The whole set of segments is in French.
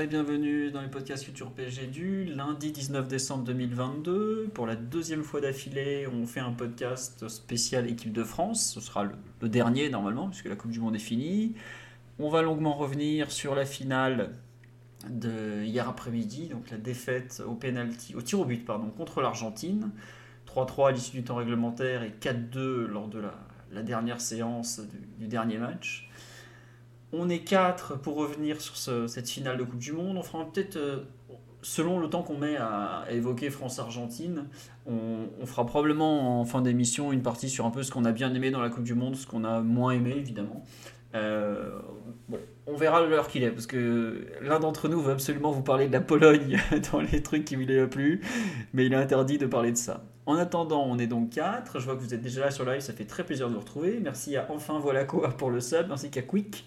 Et bienvenue dans le podcast Futur PSG du lundi 19 décembre 2022. Pour la deuxième fois d'affilée, on fait un podcast spécial équipe de France. Ce sera le, dernier normalement, puisque la Coupe du Monde est finie. On va longuement revenir sur la finale de hier après-midi, donc la défaite au penalty, au tir au but pardon, contre l'Argentine. 3-3 à l'issue du temps réglementaire et 4-2 lors de la, dernière séance du dernier match. On est quatre pour revenir sur ce- cette finale de Coupe du Monde. On fera peut-être, euh, selon le temps qu'on met à, évoquer France-Argentine, on, on fera probablement en fin d'émission une partie sur un peu ce qu'on a bien aimé dans la Coupe du Monde, ce qu'on a moins aimé évidemment. Euh, bon, on verra l'heure qu'il est, parce que l'un d'entre nous veut absolument vous parler de la Pologne dans les trucs qui lui a plu, mais il est interdit de parler de ça. En attendant, on est donc 4. Je vois que vous êtes déjà là sur live, ça fait très plaisir de vous retrouver. Merci à Enfin Voilà Quoi pour le sub, ainsi qu'à Quick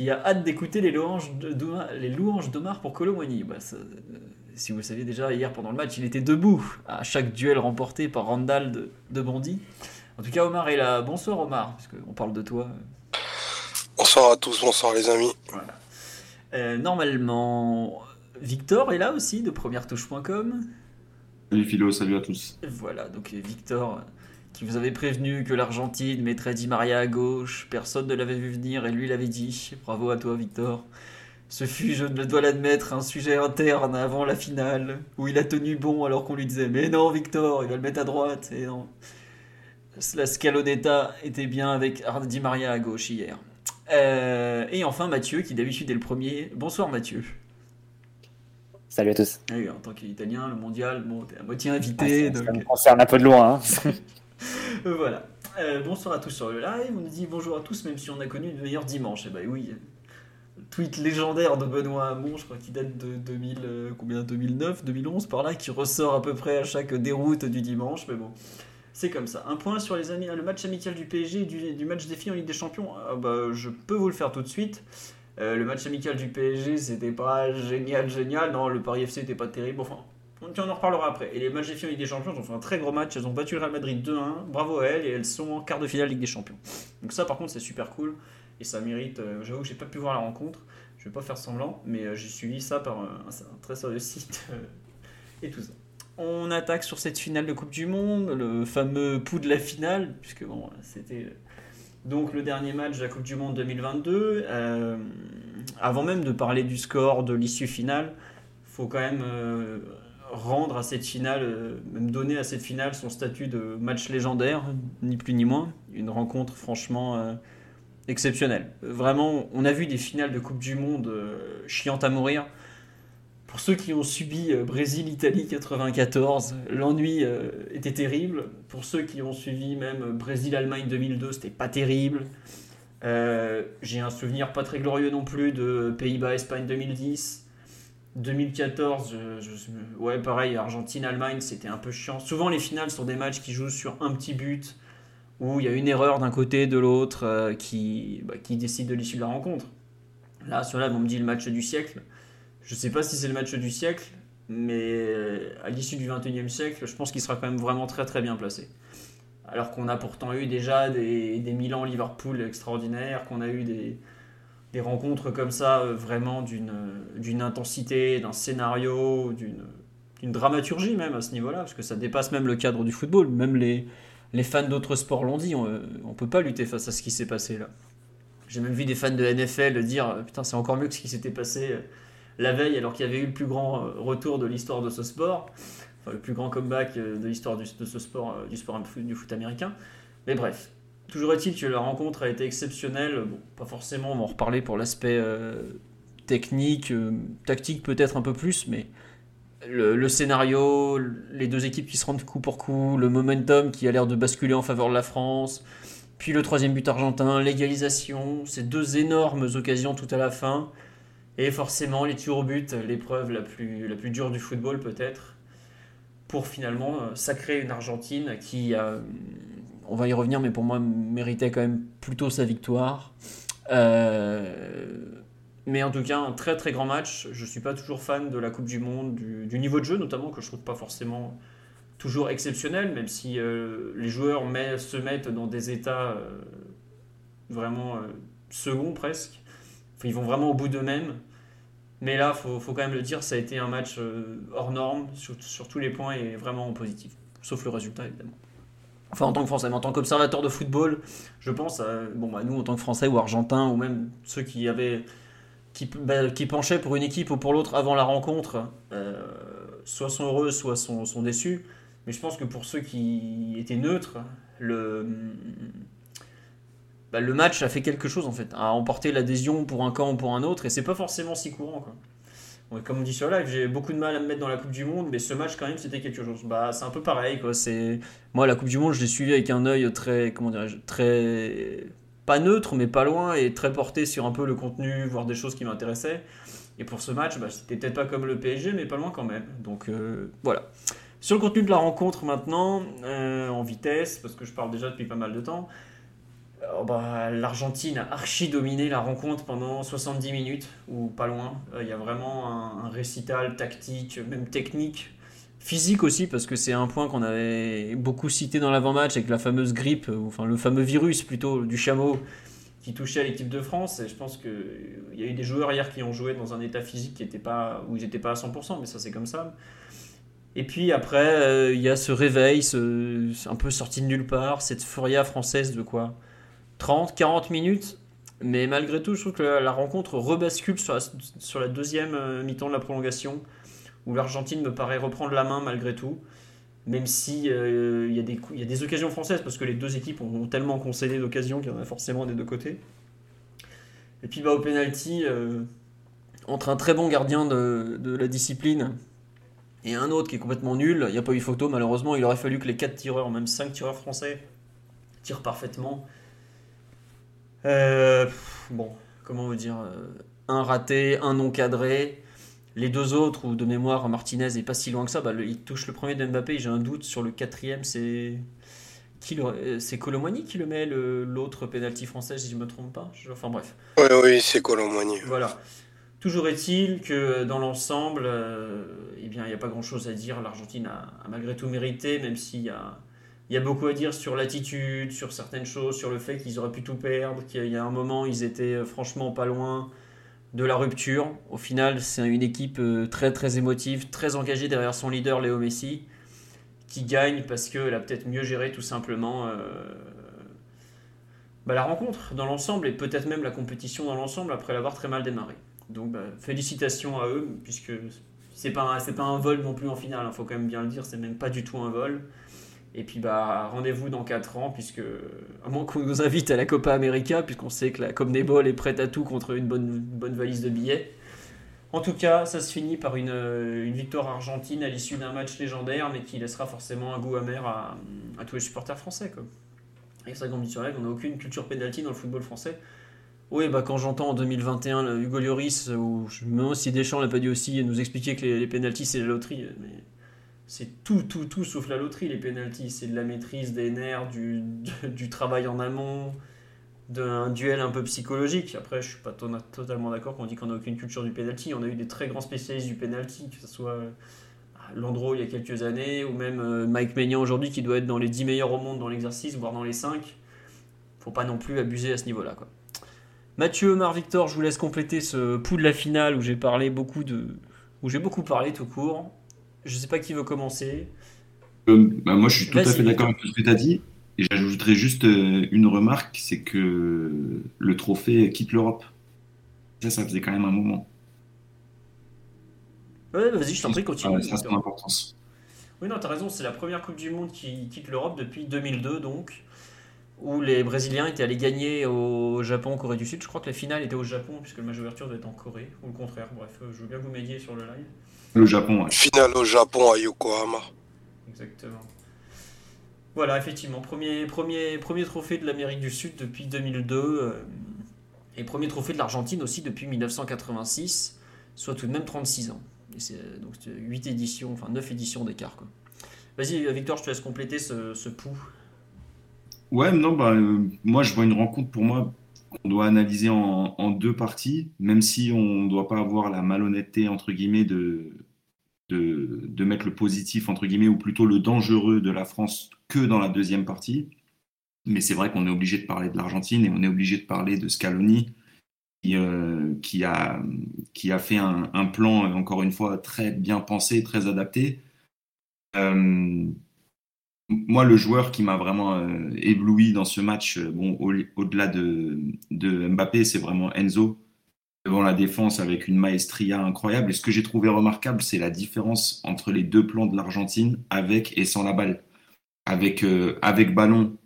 qui a hâte d'écouter les louanges de- d'Omar- les louanges d'Omar pour Colomwani. Bah, ça, euh, si vous le saviez déjà, hier pendant le match, il était debout à chaque duel remporté par Randall de, de Bondy. En tout cas, Omar est là. Bonsoir Omar, parce qu'on parle de toi. Bonsoir à tous, bonsoir les amis. Voilà. Euh, normalement, Victor est là aussi de première-touche.com. Salut Philo, salut à tous. Voilà, donc euh, Victor euh, qui vous avait prévenu que l'Argentine mettrait Di Maria à gauche, personne ne l'avait vu venir et lui l'avait dit. Bravo à toi Victor. Ce fut, je ne dois l'admettre, un sujet interne avant la finale, où il a tenu bon alors qu'on lui disait Mais non Victor, il va le mettre à droite. Et non. La Scalonetta était bien avec Di Maria à gauche hier. Euh, et enfin Mathieu, qui d'habitude est le premier. Bonsoir Mathieu. Salut à tous. Ah oui, en tant qu'Italien, le mondial, bon, t'es à moitié Ah, invité. ça, donc... ça me concerne un peu de loin. hein. Voilà. Euh, bonsoir à tous sur le live. On nous dit bonjour à tous, même si on a connu le meilleur dimanche. Et bah oui. Tweet légendaire de Benoît Hamon, je crois qu'il date de 2000, euh, combien? 2009, 2011 par là, qui ressort à peu près à chaque déroute du dimanche. Mais bon, c'est comme ça. Un point sur les amis, le match amical du PSG, du, match défi en Ligue des Champions. Ah bah, je peux vous le faire tout de suite. Euh, le match amical du PSG, c'était pas génial, génial. Non, le Paris FC était pas terrible. Enfin, on en reparlera après. Et les matchs défi en Ligue des Champions, ont fait un très gros match. Elles ont battu le Real Madrid 2-1. Bravo à elles. Et elles sont en quart de finale Ligue des Champions. Donc ça, par contre, c'est super cool. Et ça mérite. euh, J'avoue que j'ai pas pu voir la rencontre. Je vais pas faire semblant. Mais euh, j'ai suivi ça par un, très sérieux site. euh, et tout ça. On attaque sur cette finale de Coupe du Monde. Le fameux pouls de la finale. Puisque bon, c'était... donc le dernier match de la Coupe du Monde 2022. Euh, avant même de parler du score, de l'issue finale, faut quand même rendre à cette finale, euh, même donner à cette finale son statut de match légendaire, ni plus ni moins. Une rencontre franchement euh, exceptionnelle. Vraiment, on a vu des finales de Coupe du Monde euh, chiantes à mourir. Pour ceux qui ont subi Brésil-Italie 94, l'ennui était terrible. Pour ceux qui ont suivi même Brésil-Allemagne 2002, c'était pas terrible. J'ai un souvenir pas très glorieux non plus de Pays-Bas-Espagne 2010. 2014, je- je- ouais, pareil, Argentine-Allemagne, c'était un peu chiant. Souvent, les finales sont des matchs qui jouent sur un petit but, où il y a une erreur d'un côté, de l'autre, euh, qui, bah, qui décide de l'issue de la rencontre. Là, sur là, on me dit le match du siècle. Je sais pas si c'est le match du siècle, mais euh, à l'issue du 21e siècle, je pense qu'il sera quand même vraiment très très bien placé. Alors qu'on a pourtant eu déjà des, des Milan-Liverpool extraordinaires, qu'on a eu des, des rencontres comme ça euh, vraiment d'une d'une intensité, d'un scénario, d'une dramaturgie même à ce niveau-là, parce que ça dépasse même le cadre du football. Même les, les fans d'autres sports l'ont dit, on ne peut pas lutter face à ce qui s'est passé là. J'ai même vu des fans de NFL dire euh, Putain, c'est encore mieux que ce qui s'était passé euh, la veille, alors qu'il y avait eu le plus grand euh, retour de l'histoire de ce sport, enfin le plus grand comeback euh, de l'histoire de ce sport, euh, du sport du foot américain. Mais bref, toujours est-il que la rencontre a été exceptionnelle. Pas forcément, on va en reparler pour l'aspect euh, technique, euh, tactique peut-être un peu plus, mais le, scénario, les deux équipes qui se rendent coup pour coup, le momentum qui a l'air de basculer en faveur de la France, Puis le troisième but argentin, l'égalisation, ces deux énormes occasions tout à la fin. Et forcément, les tirs au but, l'épreuve la plus, la plus dure du football peut-être, pour finalement euh, sacrer une Argentine qui, a, on va y revenir, mais pour moi, méritait quand même plutôt sa victoire. Euh, mais en tout cas, un très très grand match. Je ne suis pas toujours fan de la Coupe du Monde, du, niveau de jeu notamment, que je trouve pas forcément toujours exceptionnel, même si euh, les joueurs se mettent dans des états vraiment seconds presque. ils vont vraiment au bout d'eux-mêmes. Mais là, il faut, quand même le dire, ça a été un match euh, hors norme sur, tous les points et vraiment positif. Sauf le résultat, évidemment. Enfin, en tant que Français, mais en tant qu'observateur de football, je pense, à, bon, bah, nous, en tant que Français ou Argentins, ou même ceux qui avaient. qui, bah, penchaient pour une équipe ou pour l'autre avant la rencontre, euh, soit sont heureux, soit sont, déçus. Mais je pense que pour ceux qui étaient neutres, le bah, le match a fait quelque chose en fait, a emporté l'adhésion pour un camp ou pour un autre, et c'est pas forcément si courant. Comme on dit sur live, j'ai beaucoup de mal à me mettre dans la Coupe du Monde, mais ce match quand même c'était quelque chose. Bah, c'est un peu pareil quoi. C'est moi la Coupe du Monde, je l'ai suivi avec un œil très, comment dirais très pas neutre, mais pas loin et très porté sur un peu le contenu, voir des choses qui m'intéressaient. Et pour ce match, bah, c'était peut-être pas comme le PSG, mais pas loin quand même. Donc euh, voilà. Sur le contenu de la rencontre maintenant, euh, en vitesse, parce que je parle déjà depuis pas mal de temps. Oh, bah, L'Argentine a archi dominé la rencontre pendant 70 minutes, ou pas loin. Euh, il y a vraiment un, récital tactique, même technique, physique aussi, parce que c'est un point qu'on avait beaucoup cité dans l'avant-match avec la fameuse grippe, euh, enfin le fameux virus plutôt du chameau qui touchait l'équipe de France. Et je pense qu'il y a eu des joueurs hier qui ont joué dans un état physique qui était pas, où ils n'étaient pas à 100%, mais ça c'est comme ça. Et puis après, euh, il y a ce réveil, ce, un peu sorti de nulle part, cette furia française de quoi? 30, 40 minutes. Mais malgré tout, je trouve que la, rencontre rebascule sur la, deuxième euh, mi-temps de la prolongation, où l'Argentine me paraît reprendre la main malgré tout. Même si euh, il y, y, a des occasions françaises, parce que les deux équipes ont, tellement concédé d'occasions qu'il y en a forcément des deux côtés. Et puis bah, au penalty, euh, entre un très bon gardien de, de, la discipline et un autre qui est complètement nul, il n'y a pas eu photo malheureusement. Il aurait fallu que les quatre tireurs, même cinq tireurs français, tirent parfaitement. Euh, bon, comment vous dire euh, Un raté, un non cadré. Les deux autres, ou de mémoire, Martinez est pas si loin que ça. Bah, il touche le premier de Mbappé. J'ai un doute sur le quatrième. C'est qui euh, c'est Colomani qui le met l'autre penalty français si je me trompe pas. Enfin bref. Oui oui c'est Colomani. Voilà. Toujours est-il que dans l'ensemble, eh bien il n'y a pas grand chose à dire. L'Argentine a, a, malgré tout mérité, même s'il y a il y a beaucoup à dire sur l'attitude, sur certaines choses, sur le fait qu'ils auraient pu tout perdre, qu'il y a un moment, ils étaient euh, franchement pas loin de la rupture. Au final, c'est une équipe euh, très très émotive, très engagée derrière son leader Léo Messi, qui gagne parce qu'elle a peut-être mieux géré tout simplement euh, bah, la rencontre dans l'ensemble et peut-être même la compétition dans l'ensemble après l'avoir très mal démarré. Donc bah, félicitations à eux, puisque c'est pas, pas un vol non plus en finale, il hein, faut quand même bien le dire, c'est même pas du tout un vol. Et puis bah rendez-vous dans 4 ans, puisque à moins qu'on nous invite à la Copa América, puisqu'on sait que la Comnebol est prête à tout contre une bonne, bonne valise de billets. En tout cas, ça se finit par une, victoire argentine à l'issue d'un match légendaire, mais qui laissera forcément un goût amer à, tous les supporters français. Quoi. Et ça, comme on n'a aucune culture pénalty dans le football français. Oui, bah quand j'entends en 2021 le Hugo Lloris, ou je me demande si Deschamps l'a pas dit aussi, nous expliquer que les, les pénalties c'est la loterie, mais c'est tout, tout, tout sauf la loterie, les pénalties. C'est de la maîtrise des nerfs, du, travail en amont, d'un duel un peu psychologique. Après, je suis pas totalement d'accord quand on dit qu'on n'a aucune culture du penalty. On a eu des très grands spécialistes du penalty, que ce soit euh, Landreau il y a quelques années, ou même euh, Mike Maignan aujourd'hui, qui doit être dans les 10 meilleurs au monde dans l'exercice, voire dans les 5. Faut pas non plus abuser à ce niveau-là. Mathieu, Omar, Victor, je vous laisse compléter ce pouls de la finale où j'ai parlé beaucoup de. où j'ai beaucoup parlé tout court. Je sais pas qui veut commencer. Euh, bah, moi, je suis tout à fait d'accord avec ce que tu as dit. Et j'ajouterais juste euh, une remarque, c'est que le trophée quitte l'Europe. Ça, ça faisait quand même un moment. Ouais, vas-y, je t'en prie, continue. ça, c'est son importance. Oui, non, t'as raison, c'est la première Coupe du Monde qui quitte l'Europe depuis 2002, donc, où les Brésiliens étaient allés gagner au Japon, Corée du Sud. Je crois que la finale était au Japon, puisque le match d'ouverture doit être en Corée, ou le contraire. Bref, euh, je veux bien vous médier sur le live. Le Japon, ouais. Finale au Japon à Yokohama. Exactement. Voilà, effectivement, premier, premier, premier trophée de l'Amérique du Sud depuis 2002 euh, et premier trophée de l'Argentine aussi depuis 1986, soit tout de même 36 ans. Et c'est euh, donc 8 éditions, enfin 9 éditions d'écart. Vas-y, Victor, je te laisse compléter ce, ce pouls. Ouais, non, bah, euh, moi je vois une rencontre pour moi qu'on doit analyser en, deux parties, même si on ne doit pas avoir la malhonnêteté, entre guillemets, de, de, mettre le positif, entre guillemets, ou plutôt le dangereux de la France que dans la deuxième partie. Mais c'est vrai qu'on est obligé de parler de l'Argentine et on est obligé de parler de Scaloni, qui, euh, qui, a, qui a fait un, un, plan, encore une fois, très bien pensé, très adapté. Euh, moi, le joueur qui m'a vraiment euh, ébloui dans ce match, euh, au-delà de, Mbappé, c'est vraiment Enzo devant la défense avec une maestria incroyable. Et ce que j'ai trouvé remarquable, c'est la différence entre les deux plans de l'Argentine avec et sans la balle. Avec, euh, ballon,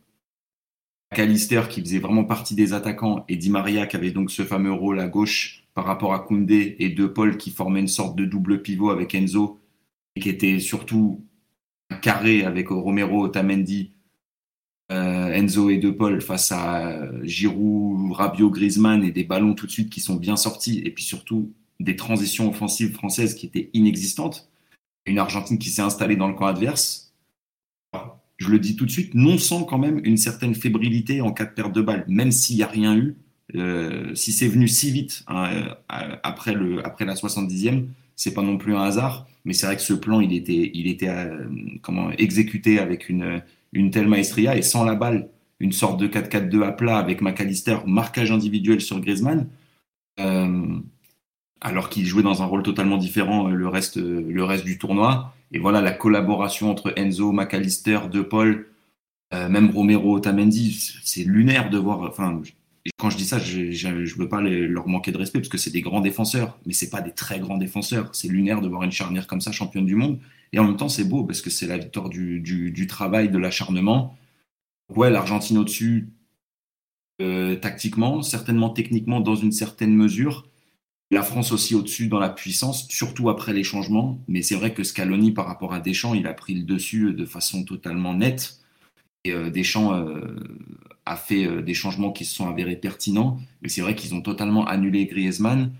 Calister qui faisait vraiment partie des attaquants et Di Maria qui avait donc ce fameux rôle à gauche par rapport à Koundé et De Paul qui formaient une sorte de double pivot avec Enzo et qui était surtout carré avec Romero, Otamendi, euh, Enzo et De Paul face à euh, Giroud, Rabiot, Griezmann et des ballons tout de suite qui sont bien sortis et puis surtout des transitions offensives françaises qui étaient inexistantes. Une Argentine qui s'est installée dans le camp adverse. Je le dis tout de suite, non sans quand même une certaine fébrilité en cas de perte de balle, même s'il n'y a rien eu. Euh, si c'est venu si vite hein, euh, après, le, après la 70e, c'est pas non plus un hasard. Mais c'est vrai que ce plan, il était, il était euh, exécuté avec une, telle maestria et sans la balle, une sorte de 4-4-2 à plat avec McAllister, marquage individuel sur Griezmann, euh, alors qu'il jouait dans un rôle totalement différent euh, le reste, le reste du tournoi. Et voilà la collaboration entre Enzo, McAllister, De Paul, même Romero, Otamendi, c'est lunaire de voir. Quand je dis ça, je ne veux pas leur manquer de respect parce que c'est des grands défenseurs, mais c'est pas des très grands défenseurs. C'est lunaire de voir une charnière comme ça, championne du monde. Et en même temps, c'est beau parce que c'est la victoire du travail, de l'acharnement. Ouais, l'Argentine au-dessus, euh, tactiquement, certainement techniquement dans une certaine mesure. La France aussi au-dessus dans la puissance, surtout après les changements. Mais c'est vrai que Scaloni, par rapport à Deschamps, il a pris le dessus de façon totalement nette. Et euh, Deschamps euh, a fait euh, des changements qui se sont avérés pertinents, mais c'est vrai qu'ils ont totalement annulé Griezmann.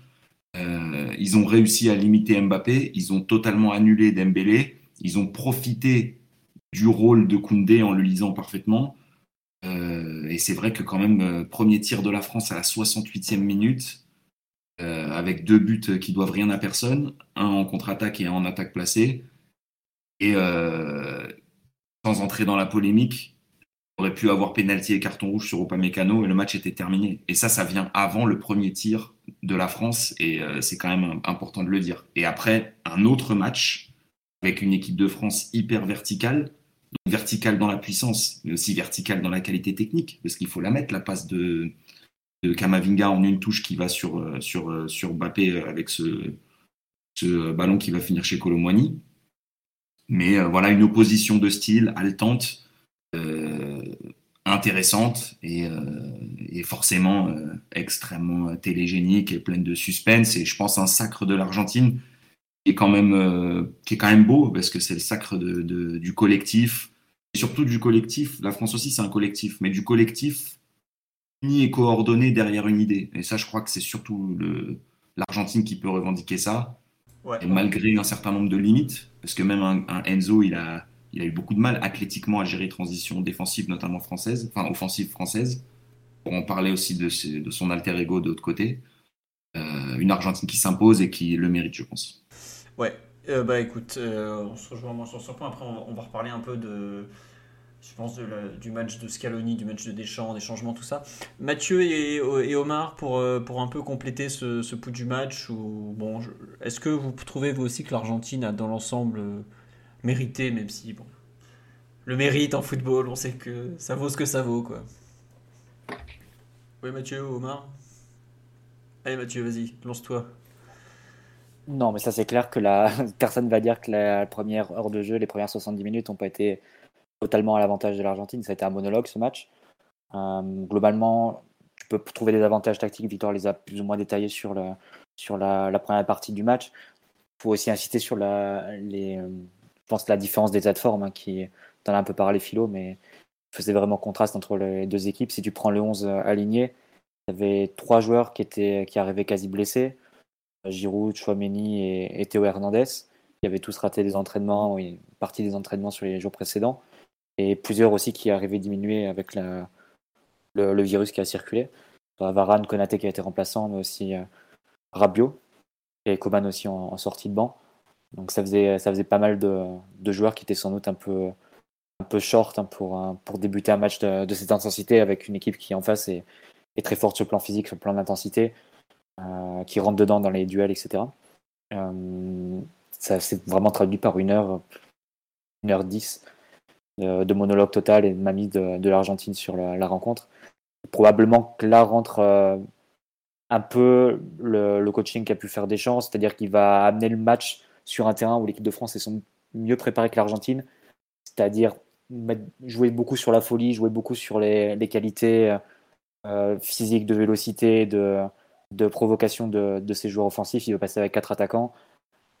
Euh, ils ont réussi à limiter Mbappé, ils ont totalement annulé Dembélé, ils ont profité du rôle de Koundé en le lisant parfaitement. Euh, et c'est vrai que quand même, premier tir de la France à la 68e minute, avec deux buts qui doivent rien à personne, un en contre-attaque et un en attaque placée. Et sans entrer dans la polémique, aurait pu avoir pénalty et carton rouge sur Mécano et le match était terminé. Et ça, ça vient avant le premier tir de la France et euh, c'est quand même important de le dire. Et après, un autre match avec une équipe de France hyper verticale, verticale dans la puissance, mais aussi verticale dans la qualité technique, parce qu'il faut la mettre, la passe de, Kamavinga en une touche qui va sur, euh, sur, euh, sur Mbappé avec ce, ce ballon qui va finir chez Colomwani. Mais voilà, une opposition de style haletante intéressante et, euh, et forcément euh, extrêmement télégénique et pleine de suspense. Et je pense un sacre de l'Argentine qui est quand même qui est quand même beau parce que c'est le sacre de, de, du collectif et surtout du collectif. La France aussi c'est un collectif, mais du collectif uni et coordonné derrière une idée. Et ça, je crois que c'est surtout l'Argentine qui peut revendiquer ça. Ouais. Et malgré un certain nombre de limites, parce que même un, un Enzo, il a il a eu beaucoup de mal athlétiquement à gérer transition défensive, notamment française, enfin offensive française. En parler aussi de, son alter ego de l'autre côté. Euh, une Argentine qui s'impose et qui le mérite, je pense. Ouais, euh, bah écoute, euh, on se rejoint moins sur ce point. Après, on, on, va reparler un peu de, je pense, du match de Scaloni, du match de Deschamps, des changements, tout ça. Mathieu et, Omar, pour, pour un peu compléter ce, ce du match, ou, bon, est-ce que vous trouvez vous aussi que l'Argentine a dans l'ensemble mérité, même si, bon, le mérite en football, on sait que ça vaut ce que ça vaut, quoi. Oui, Mathieu, Omar? Allez, Mathieu, vas-y, lance-toi. Non, mais ça, c'est clair que la... personne va dire que la première heure de jeu, les premières 70 minutes n'ont pas été totalement à l'avantage de l'Argentine. Ça a été un monologue, ce match. Euh, globalement, tu peux trouver des avantages tactiques. Victor les a plus ou moins détaillés sur, le, sur la, première partie du match. Il faut aussi insister sur la, les, pense la différence d'état de forme hein, qui, en as un peu parlé, Philo, mais faisait vraiment contraste entre les deux équipes. Si tu prends le 11 aligné, il y avait trois joueurs qui, étaient, qui arrivaient quasi blessés Giroud, Chouameni et, Théo Hernandez, qui avaient tous raté des entraînements, une partie des entraînements sur les jours précédents, et plusieurs aussi qui arrivaient diminuer avec la, le, virus qui a circulé. Varane, Konaté qui a été remplaçant, mais aussi euh, Rabiot et Coman aussi en, sortie de banc. Donc ça faisait, ça faisait pas mal de, de, joueurs qui étaient sans doute un peu, un peu short hein, pour, pour débuter un match de, cette intensité avec une équipe qui en face est, est très forte sur le plan physique, sur le plan d'intensité, euh, qui rentre dedans dans les duels, etc. Euh, ça s'est vraiment traduit par une heure, une heure dix de, monologue total et de mamie de, de l'Argentine sur la, rencontre. Probablement que là rentre euh, un peu le, coaching qui a pu faire des chances, c'est-à-dire qu'il va amener le match sur un terrain où l'équipe de France est mieux préparée que l'Argentine, c'est-à-dire jouer beaucoup sur la folie, jouer beaucoup sur les, les qualités physiques, de vélocité, de, de provocation de, de ses joueurs offensifs. Il veut passer avec quatre attaquants,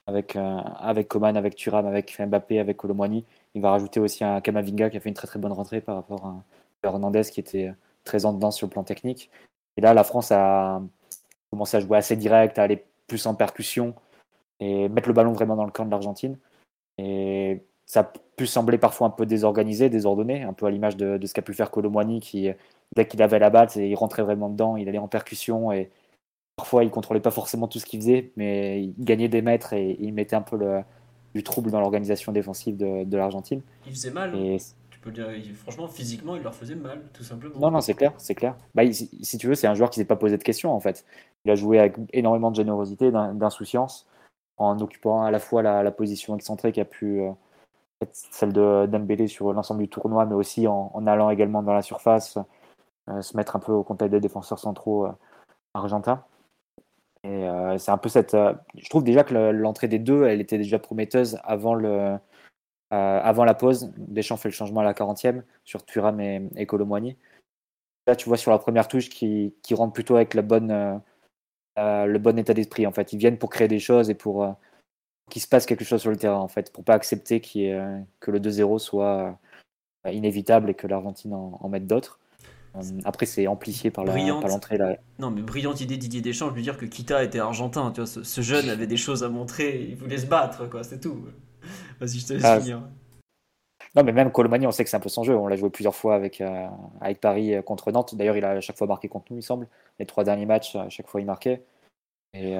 avec, euh, avec Coman, avec Thuram, avec Mbappé, avec Colomwani. Il va rajouter aussi un Kamavinga qui a fait une très très bonne rentrée par rapport à Hernandez qui était très en dedans sur le plan technique. Et là, la France a commencé à jouer assez direct, à aller plus en percussion et mettre le ballon vraiment dans le camp de l'Argentine. Et ça a pu sembler parfois un peu désorganisé, désordonné, un peu à l'image de, de, ce qu'a pu faire Colomwani qui, dès qu'il avait la balle, il rentrait vraiment dedans, il allait en percussion et, Parfois, il contrôlait pas forcément tout ce qu'il faisait, mais il gagnait des mètres et il mettait un peu le, du trouble dans l'organisation défensive de, de l'Argentine. Il faisait mal. Et... Tu peux dire, franchement, physiquement, il leur faisait mal, tout simplement. Non, non, c'est clair, c'est clair. Bah, si tu veux, c'est un joueur qui s'est pas posé de questions en fait. Il a joué avec énormément de générosité, d'insouciance, en occupant à la fois la, position excentrée qui a pu euh, être celle de Dembélé sur l'ensemble du tournoi, mais aussi en, allant également dans la surface, euh, se mettre un peu au contact des défenseurs centraux euh, argentins. Et c'est un peu cette. Je trouve déjà que l'entrée des deux, elle était déjà prometteuse avant, le, avant la pause. Deschamps fait le changement à la 40e sur Thuram et, et Là, tu vois sur la première touche qui, qui rentre plutôt avec la bonne, le bon état d'esprit. En fait, ils viennent pour créer des choses et pour qu'il se passe quelque chose sur le terrain. En fait, pour pas accepter que le 2-0 soit inévitable et que l'Argentine en mette d'autres. Euh, après, c'est amplifié par l'entrée. La... Non, mais brillante idée Didier Deschamps, je veux dire que Kita était argentin, tu vois, ce, jeune avait des choses à montrer, il voulait se battre, quoi, c'est tout. Vas-y, je te laisse ah, finir. Non, mais même Colomani, on sait que c'est un peu son jeu. On l'a joué plusieurs fois avec, euh, avec Paris euh, contre Nantes. D'ailleurs, il a à chaque fois marqué contre nous, il semble. Les trois derniers matchs, à chaque fois, il marquait. Et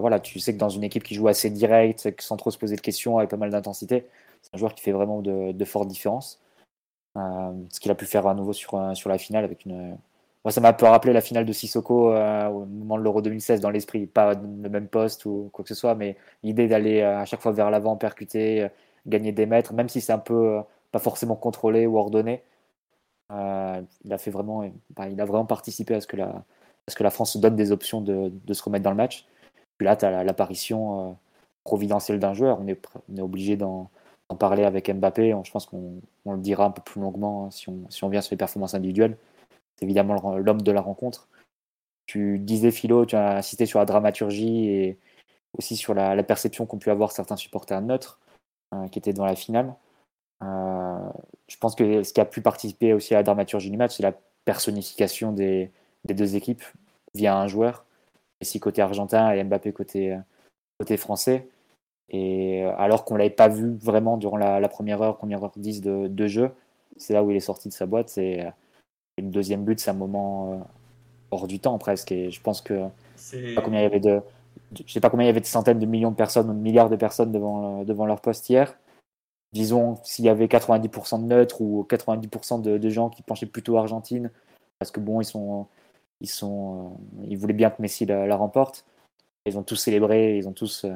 voilà, tu sais que dans une équipe qui joue assez direct, sans trop se poser de questions, avec pas mal d'intensité, c'est un joueur qui fait vraiment de, fortes différences. Euh, ce qu'il a pu faire à nouveau sur, euh, sur la finale avec une. Moi, ça m'a un peu rappelé la finale de Sissoko euh, au moment de l'Euro 2016 dans l'esprit, pas le même poste ou quoi que ce soit, mais l'idée d'aller à chaque fois vers l'avant, percuter, gagner des mètres, même si c'est un peu pas forcément contrôlé ou ordonné. il a fait vraiment, il a vraiment participé à ce que la, à ce que la France se donne des options de, de se remettre dans le match. Puis là, tu as l'apparition providentielle d'un joueur. On est, on est obligé d'en en parler avec Mbappé. Je pense qu'on le dira un peu plus longuement hein, si on, si on vient sur les performances individuelles. C'est évidemment l'homme de la rencontre. Tu disais, Philo, tu as insisté sur la dramaturgie et aussi sur la, perception qu'ont pu avoir certains supporters neutres euh, qui étaient dans la finale. Euh, je pense que ce qui a pu participer aussi à la dramaturgie du match, c'est la personnification des, des, deux équipes via un joueur. Messi côté argentin et Mbappé côté, côté français. Et euh, alors qu'on ne l'avait pas vu vraiment durant la, première heure, première heure 10 de, jeu, c'est là où il est sorti de sa boîte. C'est euh, une deuxième but, c'est un moment euh, hors du temps presque. Et je pense que je ne sais pas combien il y avait de, je sais pas combien il y avait de centaines de millions de personnes ou de milliards de personnes devant, devant leur poste hier. Disons, s'il y avait 90% de neutres ou 90% de, de, gens qui penchaient plutôt Argentine, parce que bon, ils sont, ils sont, ils voulaient bien que Messi la, la remporte. Ils ont tous célébré, ils ont tous,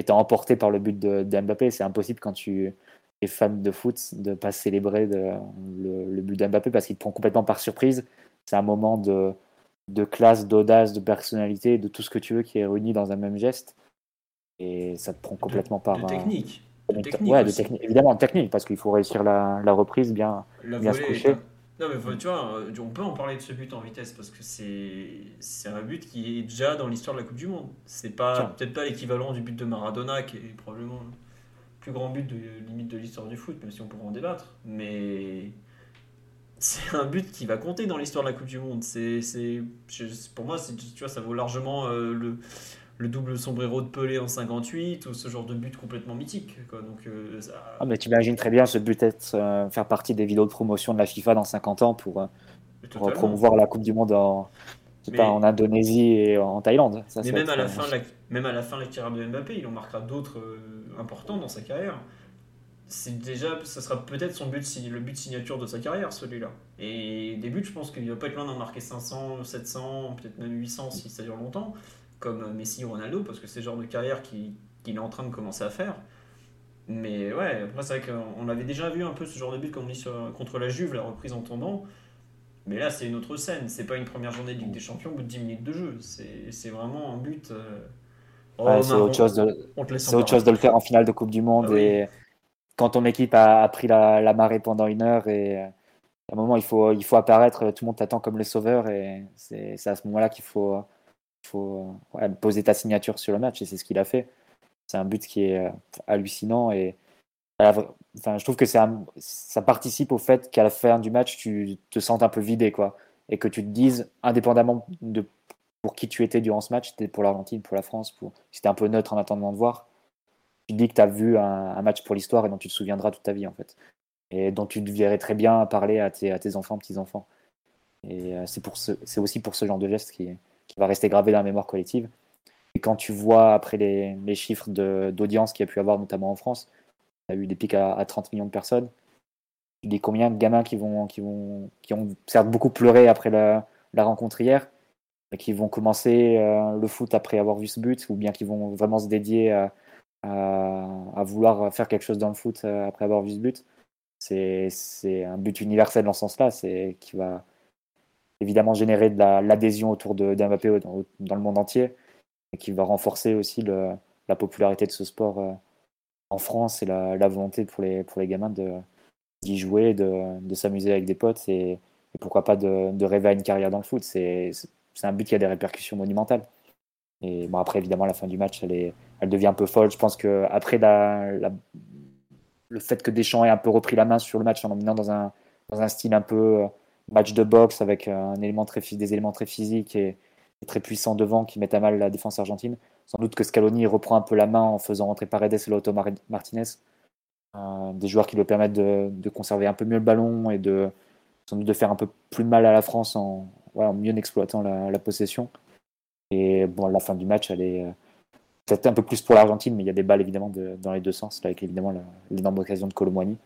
étant emporté par le but de, Mbappé. C'est impossible quand tu es fan de foot de pas célébrer le, but d'Mbappé parce qu'il te prend complètement par surprise. C'est un moment de, de classe, d'audace, de personnalité, de tout ce que tu veux qui est réuni dans un même geste. Et ça te prend complètement par. De technique. De technique ouais, de technique. Évidemment, technique, parce qu'il faut réussir la, reprise, bien, bien se coucher. Non, mais tu vois, euh, on peut en parler de ce but en vitesse parce que c'est un but qui est déjà dans l'histoire de la Coupe du Monde. C'est pas peut-être pas l'équivalent du but de Maradona qui est probablement plus grand but de limite de l'histoire du foot, même si on pourrait en débattre. Mais c'est un but qui va compter dans l'histoire de la Coupe du Monde. C'est, c'est, pour moi, c'est, tu vois, ça vaut largement euh, le, le double sombrero de Pelé en 58 ou ce genre de but complètement mythique. Quoi. Donc, euh, ah, mais tu imagines très bien ce but être euh, faire partie des vidéos de promotion de la FIFA dans 50 ans pour, pour promouvoir la Coupe du Monde en, pas, en Indonésie et en Thaïlande. mais même à, la fin, la, même à la fin, la carrière de Mbappé, il en marquera d'autres importants dans sa carrière c'est déjà, ça sera peut-être son but, le but signature de sa carrière, celui-là. Et des buts, je pense qu'il va pas être loin d'en marquer 500, 700, peut-être même 800 si ça dure longtemps, comme Messi ou Ronaldo, parce que c'est le genre de carrière qu'il est en train de commencer à faire. Mais ouais, après, c'est vrai qu'on avait déjà vu un peu ce genre de but comme dit contre la Juve, la reprise en tombant. Mais là, c'est une autre scène. C'est pas une première journée de Ligue des Champions au bout de 10 minutes de jeu. C'est vraiment un but. Euh, c'est autre, chose, de, autre chose de le faire en finale de Coupe du Monde. Ah et quand ton équipe a, pris la, marée pendant une heure et euh, à un moment il faut, il faut apparaître, tout le monde t'attend comme le sauveur et c'est à ce moment-là qu'il faut, faut poser ta signature sur le match et c'est ce qu'il a fait. C'est un but qui est euh, hallucinant et enfin, je trouve que ça participe au fait qu'à la fin du match tu te sens un peu vidé quoi et que tu te dises indépendamment de pour qui tu étais durant ce match, c'était pour l'Argentine, pour la France, pour c'était un peu neutre en attendant de voir tu dis que tu as vu un, match pour l'histoire et dont tu te souviendras toute ta vie, en fait. Et dont tu te verrais très bien parler à tes, à tes enfants, petits-enfants. Et euh, c'est, c'est aussi pour ce genre de geste qui, qui, va rester gravé dans la mémoire collective. Et quand tu vois après les, les chiffres d'audience qu'il y a pu avoir, notamment en France, il y a eu des pics à, 30 millions de personnes. Tu dis combien de gamins qui, vont, qui, vont, qui ont certes beaucoup pleuré après la, la rencontre hier, mais qui vont commencer euh, le foot après avoir vu ce but, ou bien qui vont vraiment se dédier à, à, vouloir faire quelque chose dans le foot euh, après avoir vu ce but. C'est un but universel dans ce sens-là, c'est qui va évidemment générer de l'adhésion autour de d'Mbappé dans, le monde entier et qui va renforcer aussi la popularité de ce sport euh, en France et la, volonté pour les, pour les gamins d'y jouer, de, s'amuser avec des potes et, pourquoi pas de, rêver à une carrière dans le foot. C'est un but qui a des répercussions monumentales. Et bon, après, évidemment, la fin du match, elle, est, elle devient un peu folle. Je pense que après la, le fait que Deschamps ait un peu repris la main sur le match en l'emmenant dans un, dans un style un peu match de boxe avec un élément très, des éléments très physiques et, très puissants devant qui mettent à mal la défense argentine. Sans doute que Scaloni reprend un peu la main en faisant rentrer Paredes et Lauto Martinez. Euh, des joueurs qui lui permettent de, conserver un peu mieux le ballon et de, sans doute de faire un peu plus mal à la France en, mieux exploitant la, la possession. Et bon, la fin du match, elle est euh, peut-être un peu plus pour l'Argentine, mais il y a des balles évidemment dans les deux sens, avec évidemment l'énorme occasion de Colomboigny.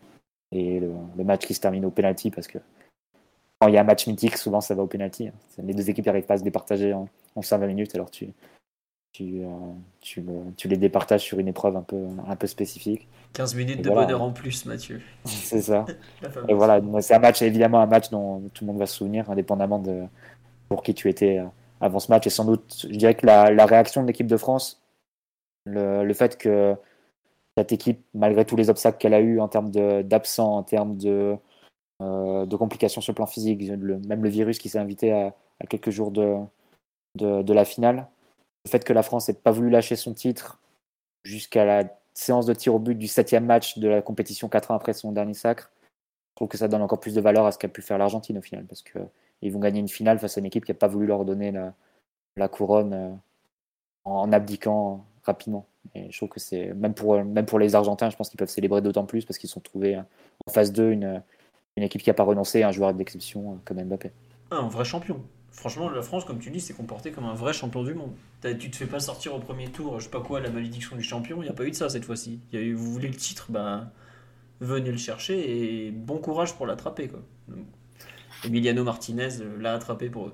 Et le, match qui se termine au penalty, parce que quand il y a un match mythique, souvent ça va au penalty. Hein. Les deux équipes n'arrivent pas à se départager en, en 20 minutes, alors tu, tu, euh, tu, tu, les départages sur une épreuve un peu, un peu spécifique. 15 minutes de bonheur en plus, Mathieu. c'est ça. et voilà, c'est un match, évidemment, un match dont tout le monde va se souvenir, indépendamment de pour qui tu étais euh, avant ce match. Et sans doute, je dirais que la, réaction de l'équipe de France, le, fait que cette équipe, malgré tous les obstacles qu'elle a eu en termes d'absents, en termes de, de complications sur le plan physique, même le virus qui s'est invité à, quelques jours de, de, la finale, le fait que la France n'ait pas voulu lâcher son titre jusqu'à la séance de tir au but du septième match de la compétition quatre ans après son dernier sacre, je trouve que ça donne encore plus de valeur à ce qu'a pu faire l'Argentine au final, parce que ils vont gagner une finale face à une équipe qui n'a pas voulu leur donner la, couronne euh, en, abdiquant rapidement. Et je trouve que c'est, même pour, même pour les Argentins, je pense qu'ils peuvent célébrer d'autant plus parce qu'ils sont trouvés en phase 2 une, une équipe qui n'a pas renoncé à un joueur d'exception euh, comme Mbappé. Un vrai champion. Franchement, la France, comme tu dis, s'est comportée comme un vrai champion du monde. Tu te fais pas sortir au premier tour, je sais pas quoi, la malédiction du champion. Il n'y a pas eu de ça cette fois-ci. Vous voulez le titre, bah, venez le chercher et bon courage pour l'attraper. Emiliano Martinez euh, l'a attrapé pour eux.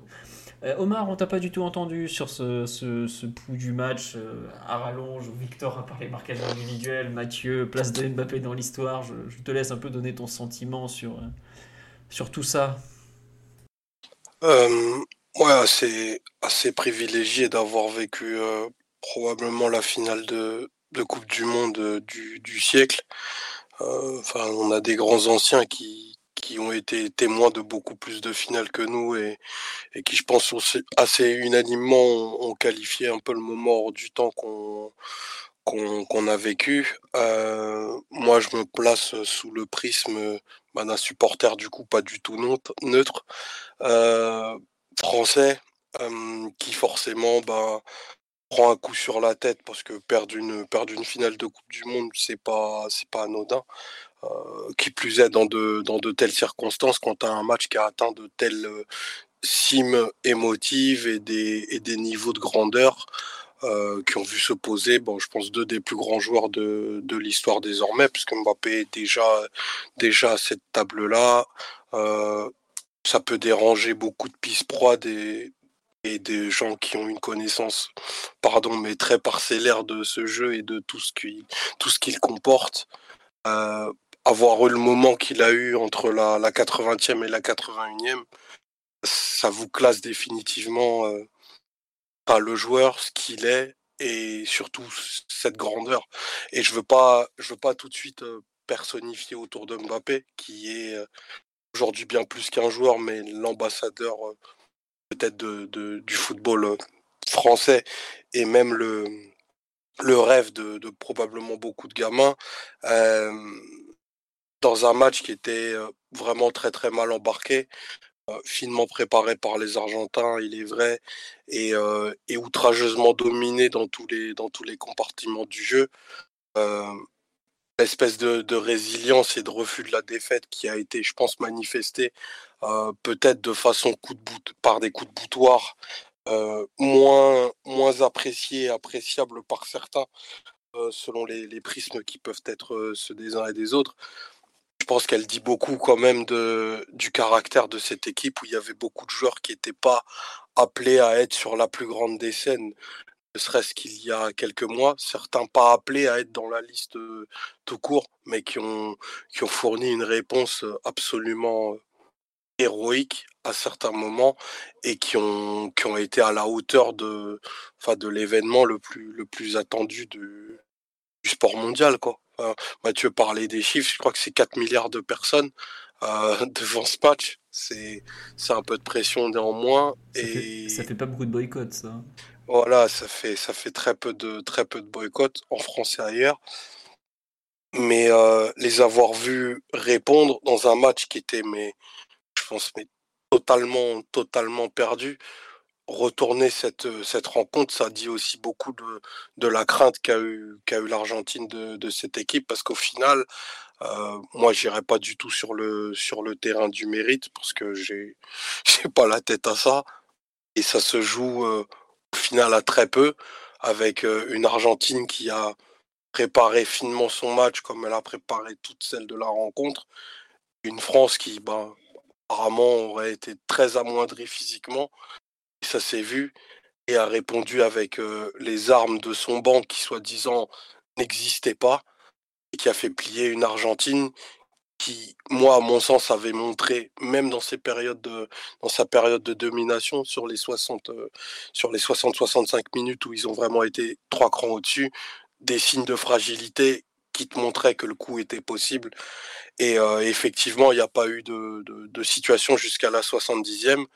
Euh, Omar, on t'a pas du tout entendu sur ce, ce, pouls du match euh, à rallonge où Victor a parlé marquage individuel, Mathieu, place de Mbappé dans l'histoire. Je, te laisse un peu donner ton sentiment sur, sur tout ça. ouais, assez, assez privilégié d'avoir vécu probablement la finale de, de Coupe du Monde du, du siècle. Enfin, on a des grands anciens qui, qui ont été témoins de beaucoup plus de finales que nous et, qui, je pense, assez unanimement ont, qualifié un peu le moment du temps qu'on a vécu. Euh, moi, je me place sous le prisme bah, d'un supporter du coup pas du tout neutre, euh, français, qui forcément bah, prend un coup sur la tête parce que perdre une, finale de Coupe du Monde, c'est pas, pas anodin. Euh, qui plus est dans de, dans de telles circonstances, quand tu as un match qui a atteint de telles cimes émotives et des, et des niveaux de grandeur, euh, qui ont vu se poser, bon, je pense, deux des plus grands joueurs de, de l'histoire désormais, puisque Mbappé est déjà, déjà à cette table-là. Euh, ça peut déranger beaucoup de pistes proies et, des gens qui ont une connaissance, pardon, mais très parcellaire de ce jeu et de tout ce qu'il tout comporte. Euh, avoir eu le moment qu'il a eu entre la, la 80e et la 81e, ça vous classe définitivement euh, le joueur, ce qu'il est et surtout cette grandeur. Et je veux pas, je veux pas tout de suite personnifier autour de Mbappé, qui est aujourd'hui bien plus qu'un joueur, mais l'ambassadeur peut-être de, du football français et même le, le rêve de, probablement beaucoup de gamins. Dans un match qui était vraiment très très mal embarqué, euh, finement préparé par les Argentins, il est vrai, et, euh, outrageusement dominé dans tous les, dans tous les compartiments du jeu. Euh, l'espèce de, résilience et de refus de la défaite qui a été, je pense, manifestée peut-être de façon coup de bout, par des coups de boutoir moins, moins appréciés, appréciables par certains, selon les, prismes qui peuvent être ceux des uns et des autres. Je pense qu'elle dit beaucoup quand même de, du caractère de cette équipe où il y avait beaucoup de joueurs qui n'étaient pas appelés à être sur la plus grande des scènes, ne serait-ce qu'il y a quelques mois. Certains pas appelés à être dans la liste euh, tout court, mais qui ont, qui ont fourni une réponse euh, absolument euh, héroïque à certains moments et qui ont, qui ont été à la hauteur de, enfin, de l'événement le plus, le plus attendu du, du sport mondial. Quoi. Mathieu parlait des chiffres, je crois que c'est 4 milliards de personnes euh, devant ce match. C'est un peu de pression néanmoins. Ça, et... fait, ça fait pas beaucoup de boycott, ça. Voilà, ça fait, ça fait très peu de, très peu de boycott en France et ailleurs. Mais euh, les avoir vus répondre dans un match qui était, mais, je pense, mais totalement, totalement perdu retourner cette, euh, cette rencontre, ça dit aussi beaucoup de, de la crainte qu'a eu, qu'a eu l'Argentine de, de, cette équipe, parce qu'au final, euh, moi, j'irai pas du tout sur le, sur le terrain du mérite, parce que j'ai, j'ai pas la tête à ça. Et ça se joue euh, au final à très peu, avec euh, une Argentine qui a préparé finement son match comme elle a préparé toute celle de la rencontre. Une France qui, ben, apparemment, aurait été très amoindrie physiquement ça s'est vu, et a répondu avec les armes de son banc qui, soi-disant, n'existaient pas, et qui a fait plier une Argentine qui, moi, à mon sens, avait montré, même dans ses périodes de, dans sa période de domination, sur les 60, sur les 60-65 minutes où ils ont vraiment été trois crans au-dessus, des signes de fragilité qui te montraient que le coup était possible. Et effectivement, il n'y a pas eu de, situation jusqu'à la 70e.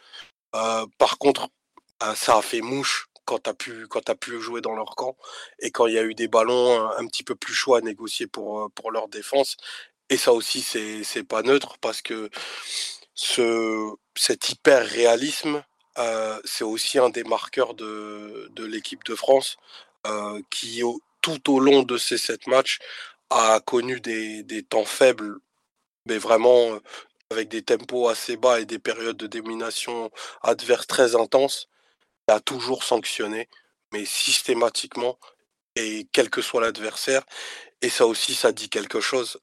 Euh, par contre, euh, ça a fait mouche quand tu as pu jouer dans leur camp et quand il y a eu des ballons un, petit peu plus chauds à négocier pour euh, pour leur défense. Et ça aussi c'est c'est pas neutre parce que ce cet hyper réalisme c'est aussi un des marqueurs de, l'équipe de France qui tout au long de ces sept matchs a connu des, temps faibles mais vraiment avec des tempos assez bas et des périodes de domination adverse très intenses, a toujours sanctionné, mais systématiquement, et quel que soit l'adversaire. Et ça aussi, ça dit quelque chose.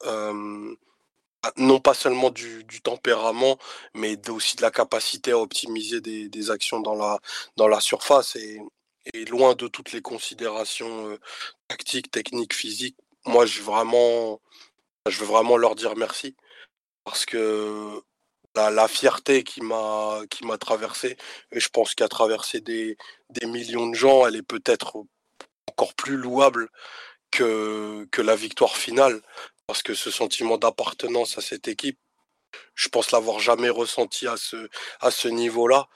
non pas seulement du, tempérament, mais aussi de la capacité à optimiser des, actions dans la, dans la surface. Et, loin de toutes les considérations tactiques, techniques, physiques, moi, je, vraiment, je veux vraiment leur dire merci parce que la, fierté qui m'a qui m'a traversé. Et je pense qu'à traversé des, des millions de gens, elle est peut-être encore plus louable que, que la victoire finale. Parce que ce sentiment d'appartenance à cette équipe, je pense l'avoir jamais ressenti à ce à ce niveau-là.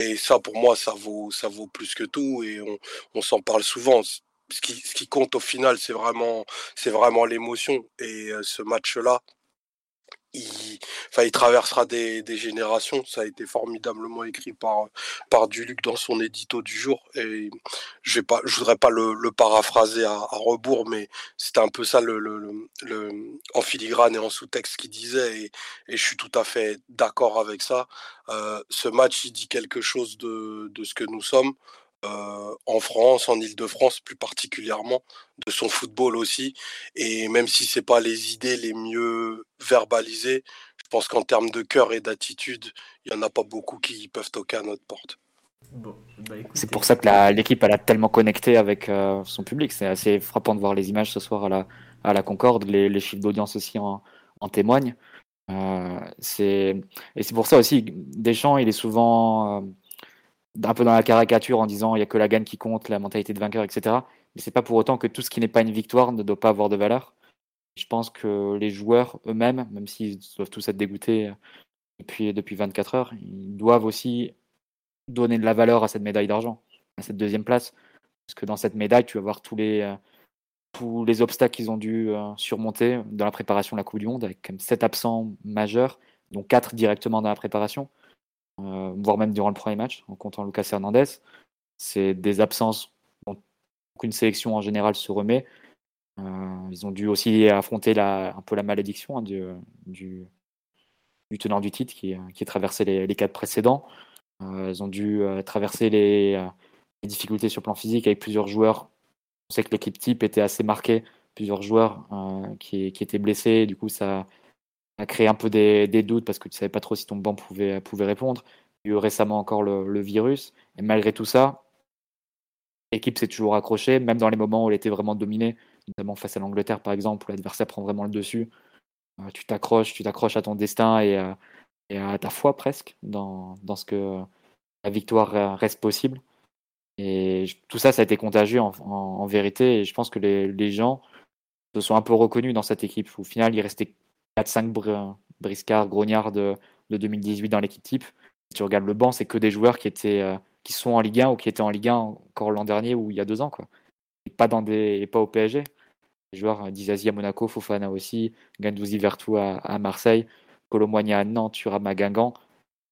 Et ça pour moi ça vaut ça vaut plus que tout. Et on, on s'en parle souvent. Ce qui, ce qui compte au final, c'est vraiment, c'est vraiment l'émotion. Et ce match-là, il, il traversera des, générations. Ça a été formidablement écrit par, par Duluc dans son édito du jour. Et je ne voudrais pas le, paraphraser à, rebours, mais c'était un peu ça le, le, en filigrane et en sous-texte qu'il disait. Et, je suis tout à fait d'accord avec ça. Euh, ce match, il dit quelque chose de, de ce que nous sommes. Euh, en France, en Ile-de-France plus particulièrement, de son football aussi. Et même si c'est pas les idées les mieux verbalisées, je pense qu'en termes de cœur et d'attitude, il y en a pas beaucoup qui peuvent toquer à notre porte. Bah, c'est pour ça que l'équipe a tellement connecté avec euh, son public. C'est assez frappant de voir les images ce soir à la, à la Concorde. Les, chiffres d'audience aussi en, témoignent. Euh, et c'est pour ça aussi, Deschamps, il est souvent un peu dans la caricature en disant il n'y a que la gagne qui compte, la mentalité de vainqueur, etc. Mais c'est pas pour autant que tout ce qui n'est pas une victoire ne doit pas avoir de valeur. Je pense que les joueurs eux-mêmes, même s'ils doivent tous être dégoûtés depuis, depuis 24 heures, ils doivent aussi donner de la valeur à cette médaille d'argent, à cette deuxième place. Parce que dans cette médaille, tu vas voir tous les, tous les obstacles qu'ils ont dû euh, surmonter dans la préparation de la Coupe du Monde, avec même 7 absents majeurs, dont 4 directement dans la préparation. Euh, voire même durant le premier match, en comptant Lucas Hernandez. C'est des absences dont aucune sélection en général se remet. Euh, ils ont dû aussi affronter la, un peu la malédiction hein, du, du, tenant du titre qui, qui a traversé les, les quatre précédents. Euh, ils ont dû traverser les, les, difficultés sur le plan physique avec plusieurs joueurs. On sait que l'équipe type était assez marquée, plusieurs joueurs qui, qui, étaient blessés. Du coup, ça, a créé un peu des, doutes parce que tu savais pas trop si ton banc pouvait, pouvait répondre. Il y a eu récemment encore le, virus. Et malgré tout ça, l'équipe s'est toujours accrochée, même dans les moments où elle était vraiment dominée, notamment face à l'Angleterre par exemple, où l'adversaire prend vraiment le dessus. Euh, tu t'accroches, tu t'accroches à ton destin et, à ta foi presque dans, ce que la victoire reste possible. Et tout ça, ça a été contagieux en, vérité. Et je pense que les, les, gens se sont un peu reconnus dans cette équipe. Au final, il restait 4-5 Briscard, Grognard de, 2018 dans l'équipe type. Tu regardes le banc, c'est que des joueurs qui étaient euh, qui sont en Ligue 1 ou qui étaient en Ligue 1 encore l'an dernier ou il y a deux ans. Quoi. Et pas, dans des, pas au PSG. Les joueurs euh, Dizazi à Monaco, Fofana aussi, Gandouzi Vertou à, Marseille, Colomboigna à Nantes, Thuram à Guingamp,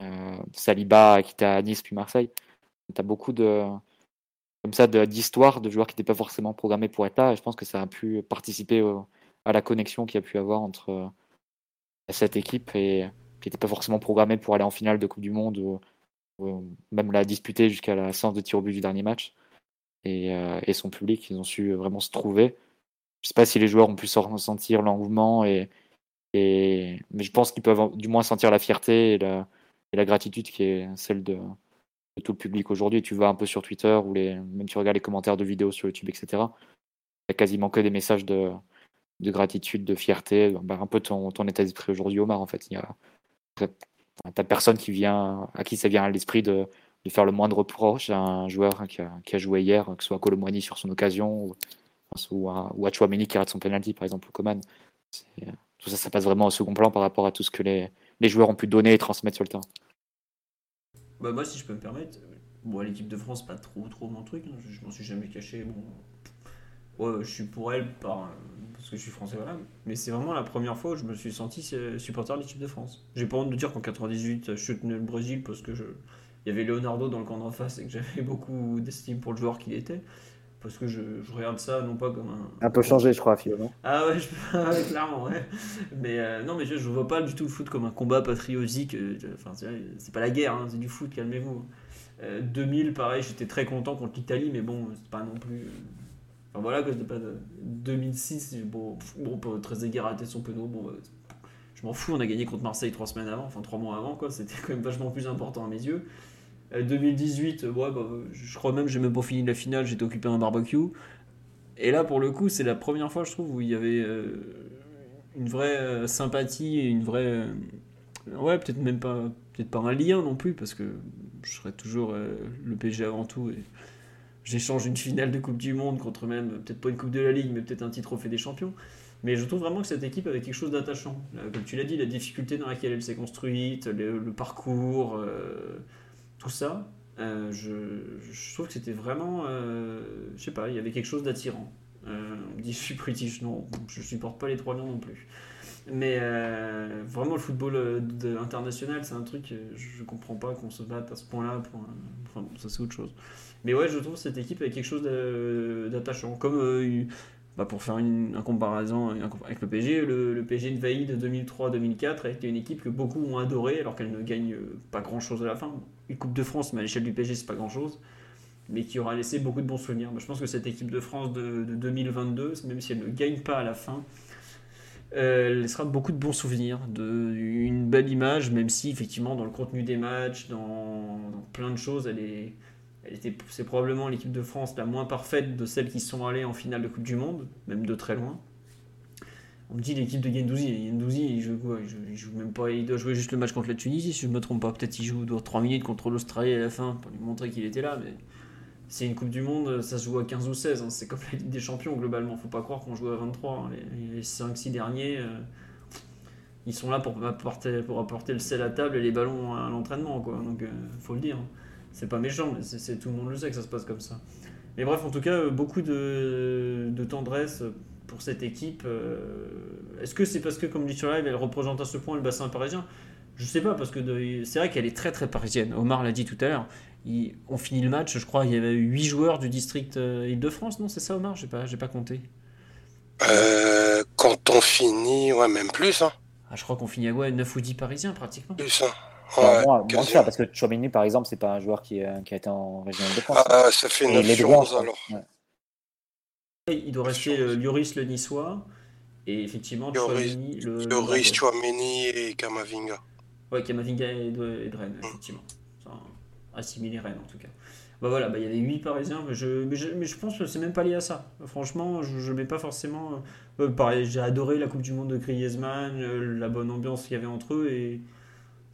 euh, Saliba qui était à Nice puis Marseille. Tu as beaucoup de comme ça d'histoires de, joueurs qui n'étaient pas forcément programmés pour être là. Je pense que ça a pu participer à la connexion qu'il y a pu avoir entre cette équipe et qui n'était pas forcément programmée pour aller en finale de Coupe du Monde ou, même la disputer jusqu'à la séance de tir au but du dernier match. Et, euh, son public, ils ont su vraiment se trouver. Je sais pas si les joueurs ont pu ressentir l'engouement, et, mais je pense qu'ils peuvent du moins sentir la fierté et la, gratitude qui est celle de, tout le public aujourd'hui. Tu vas un peu sur Twitter ou même tu regardes les commentaires de vidéos sur YouTube, etc. Il y a quasiment que des messages de, de gratitude, de fierté, bah, un peu ton, état d'esprit aujourd'hui, Omar, en fait. Il y a, t'as personne qui vient, à qui ça vient à l'esprit de, faire le moindre reproche à un joueur qui a, joué hier, que ce soit Colomboigny sur son occasion, ou, ou, à, ou qui rate son penalty, par exemple, ou Coman. Tout ça, ça passe vraiment au second plan par rapport à tout ce que les, joueurs ont pu donner et transmettre sur le terrain. Bah moi, si je peux me permettre, bon, l'équipe de France, pas trop, trop mon truc, hein. je, m'en suis jamais caché. Ouais, je suis pour elle par, parce que je suis français, voilà. Mais c'est vraiment la première fois où je me suis senti euh, supporter de l'équipe de France. J'ai pas honte de dire qu'en 98, je soutenais le Brésil parce que je... il y avait Leonardo dans le camp d'en face et que j'avais beaucoup d'estime pour le joueur qu'il était. Parce que je, je, regarde ça non pas comme un. Un peu changé, je crois, finalement. Ah ouais, je... clairement, ouais. Mais euh, non, mais je, je vois pas du tout le foot comme un combat patriotique. Euh, enfin, c'est pas la guerre, hein, c'est du foot, calmez-vous. 2000, pareil, j'étais très content contre l'Italie, mais bon, c'est pas non plus voilà, que pas de 2006, bon, bon très égaré raté son penaud, bon, bah, je m'en fous, on a gagné contre Marseille trois semaines avant, enfin trois mois avant, quoi, c'était quand même vachement plus important à mes yeux. 2018, euh, ouais, bah, je crois même j'ai même pas fini la finale, j'étais occupé à un barbecue. Et là, pour le coup, c'est la première fois, je trouve, où il y avait euh, une vraie euh, sympathie une vraie. ouais, peut-être même pas, peut-être pas un lien non plus, parce que je serais toujours le PSG avant tout. J'échange une finale de Coupe du Monde contre même, peut-être pas une Coupe de la Ligue, mais peut-être un titre trophée des champions. Mais je trouve vraiment que cette équipe avait quelque chose d'attachant. Comme tu l'as dit, la difficulté dans laquelle elle s'est construite, le, parcours, euh, tout ça. Euh, je, je trouve que c'était vraiment. euh, je sais pas, il y avait quelque chose d'attirant. Euh, on me dit je suis british, non, je supporte pas les trois lions non plus. Mais vraiment, le football international, c'est un truc, euh, je comprends pas qu'on se batte à ce point-là. Pour, enfin, ça, c'est autre chose. Mais ouais, je trouve cette équipe avec quelque chose de- d'attachant. Comme euh, bah, pour faire une, un comparaison avec le PSG, le, le PSG Nvahi de 2003-2004 a été une équipe que beaucoup ont adorée alors qu'elle ne gagne euh, pas grand-chose à la fin. Une Coupe de France, mais à l'échelle du PSG, c'est pas grand-chose. Mais qui aura laissé beaucoup de bons souvenirs. Je pense que cette équipe de France de, de 2022, même si elle ne gagne pas à la fin, euh, elle laissera beaucoup de bons souvenirs, de, une belle image, même si effectivement dans le contenu des matchs, dans, plein de choses, elle est, c'est probablement l'équipe de France la moins parfaite de celles qui sont allées en finale de Coupe du Monde, même de très loin. On me dit l'équipe de Gendouzi, Gendouzi il joue même pas, il doit jouer juste le match contre la Tunisie, si je me trompe pas. Peut-être il joue 3 minutes contre l'Australie à la fin pour lui montrer qu'il était là, mais c'est une Coupe du Monde, ça se joue à 15 ou 16. hein. C'est comme la Ligue des Champions globalement. Faut pas croire qu'on joue à 23. hein. Les, 5-6 derniers, euh, ils sont là pour apporter, pour apporter le sel à table et les ballons à l'entraînement. quoi. Donc euh, faut le dire. hein. C'est pas méchant, mais c'est, tout le monde le sait que ça se passe comme ça. Mais bref, en tout cas, euh, beaucoup de, de tendresse pour cette équipe. Euh, Est-ce que c'est parce que, comme dit sur live, elle représente à ce point le bassin parisien? Je sais pas, parce que c'est vrai qu'elle est très très parisienne. Omar l'a dit tout à l'heure. On finit le match, je crois, il y avait 8 joueurs du district euh, Île-de-France, non C'est ça, Omar? J'ai pas, j'ai pas compté. Euh, quand on finit, ouais, même plus, hein. Ah, je crois qu'on finit à ouais, 9 ou 10 parisiens pratiquement. Plus, hein. Enfin, Ouais, moins, moins que ça, parce que Chouameni, par exemple, c'est pas un joueur qui, euh, qui a été en régional de France. Ah, ça fait Et 9 les sur droits, 11 quoi. alors. Ouais. Il doit rester euh, Lloris le niçois et effectivement Lloris- le. Chouameni et Kamavinga. Ouais, Kamavinga et de, et de Rennes, effectivement. Ça a assimilé Rennes en tout cas. Bah voilà, bah, il y avait 8 Parisiens, mais je, mais je, mais je pense que c'est même pas lié à ça. Franchement, je, je mets pas forcément. euh, pareil, j'ai adoré la Coupe du Monde de Griezmann, euh, la bonne ambiance qu'il y avait entre eux et.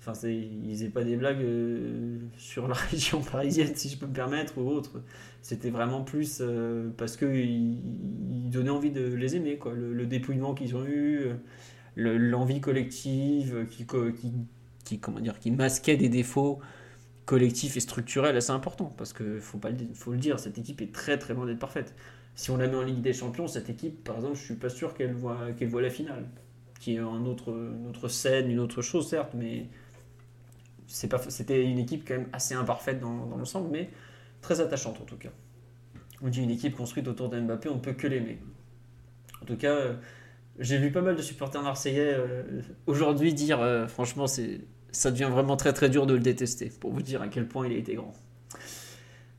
Enfin, ils faisaient pas des blagues euh, sur la région parisienne, si je peux me permettre, ou autre. C'était vraiment plus euh, parce qu'ils ils donnaient envie de les aimer, quoi. Le, le dépouillement qu'ils ont eu, euh, le- l'envie collective qui, co- qui, qui, comment dire, qui masquait des défauts collectifs et structurels assez importants. Parce que faut, pas le, faut le dire, cette équipe est très très loin d'être parfaite. Si on la met en Ligue des Champions, cette équipe, par exemple, je suis pas sûr qu'elle voit, qu'elle voit la finale. Qui est un autre, une autre scène, une autre chose, certes, mais c'était une équipe quand même assez imparfaite dans, dans l'ensemble, mais très attachante en tout cas. On dit une équipe construite autour d'Mbappé, on ne peut que l'aimer. En tout cas, euh, j'ai vu pas mal de supporters marseillais euh, aujourd'hui dire, euh, franchement, c'est, ça devient vraiment très très dur de le détester, pour vous dire à quel point il a été grand.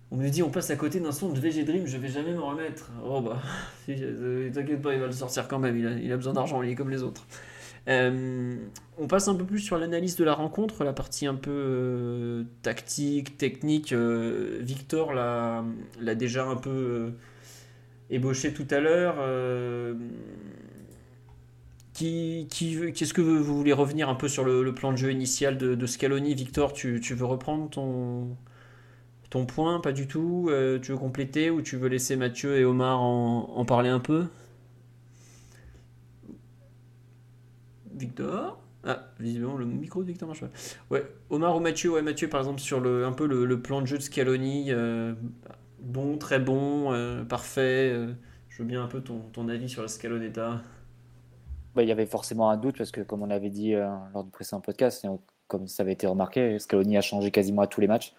On me dit, on passe à côté d'un son de VG Dream, je vais jamais me remettre. Oh bah, t'inquiète pas, il va le sortir quand même, il a besoin d'argent, il est comme les autres. Euh, on passe un peu plus sur l'analyse de la rencontre, la partie un peu euh, tactique, technique. Euh, Victor l'a déjà un peu ébauché tout à l'heure. Qui, qu'est-ce que vous voulez revenir un peu sur le, plan de jeu initial de, Scaloni? Victor, tu, veux reprendre ton, ton point? Pas du tout Tu veux compléter ou tu veux laisser Mathieu et Omar en parler un peu? Victor Ah, visiblement le micro de Victor marche pas. Ouais, Omar ou Mathieu Ouais, Mathieu par exemple sur le, un peu le, plan de jeu de Scaloni. euh, bon, très bon, euh, parfait. euh, je veux bien un peu ton, ton avis sur la Scalonetta. Bah, il y avait forcément un doute parce que, comme on avait dit lors du précédent podcast, et comme ça avait été remarqué, Scaloni a changé quasiment à tous les matchs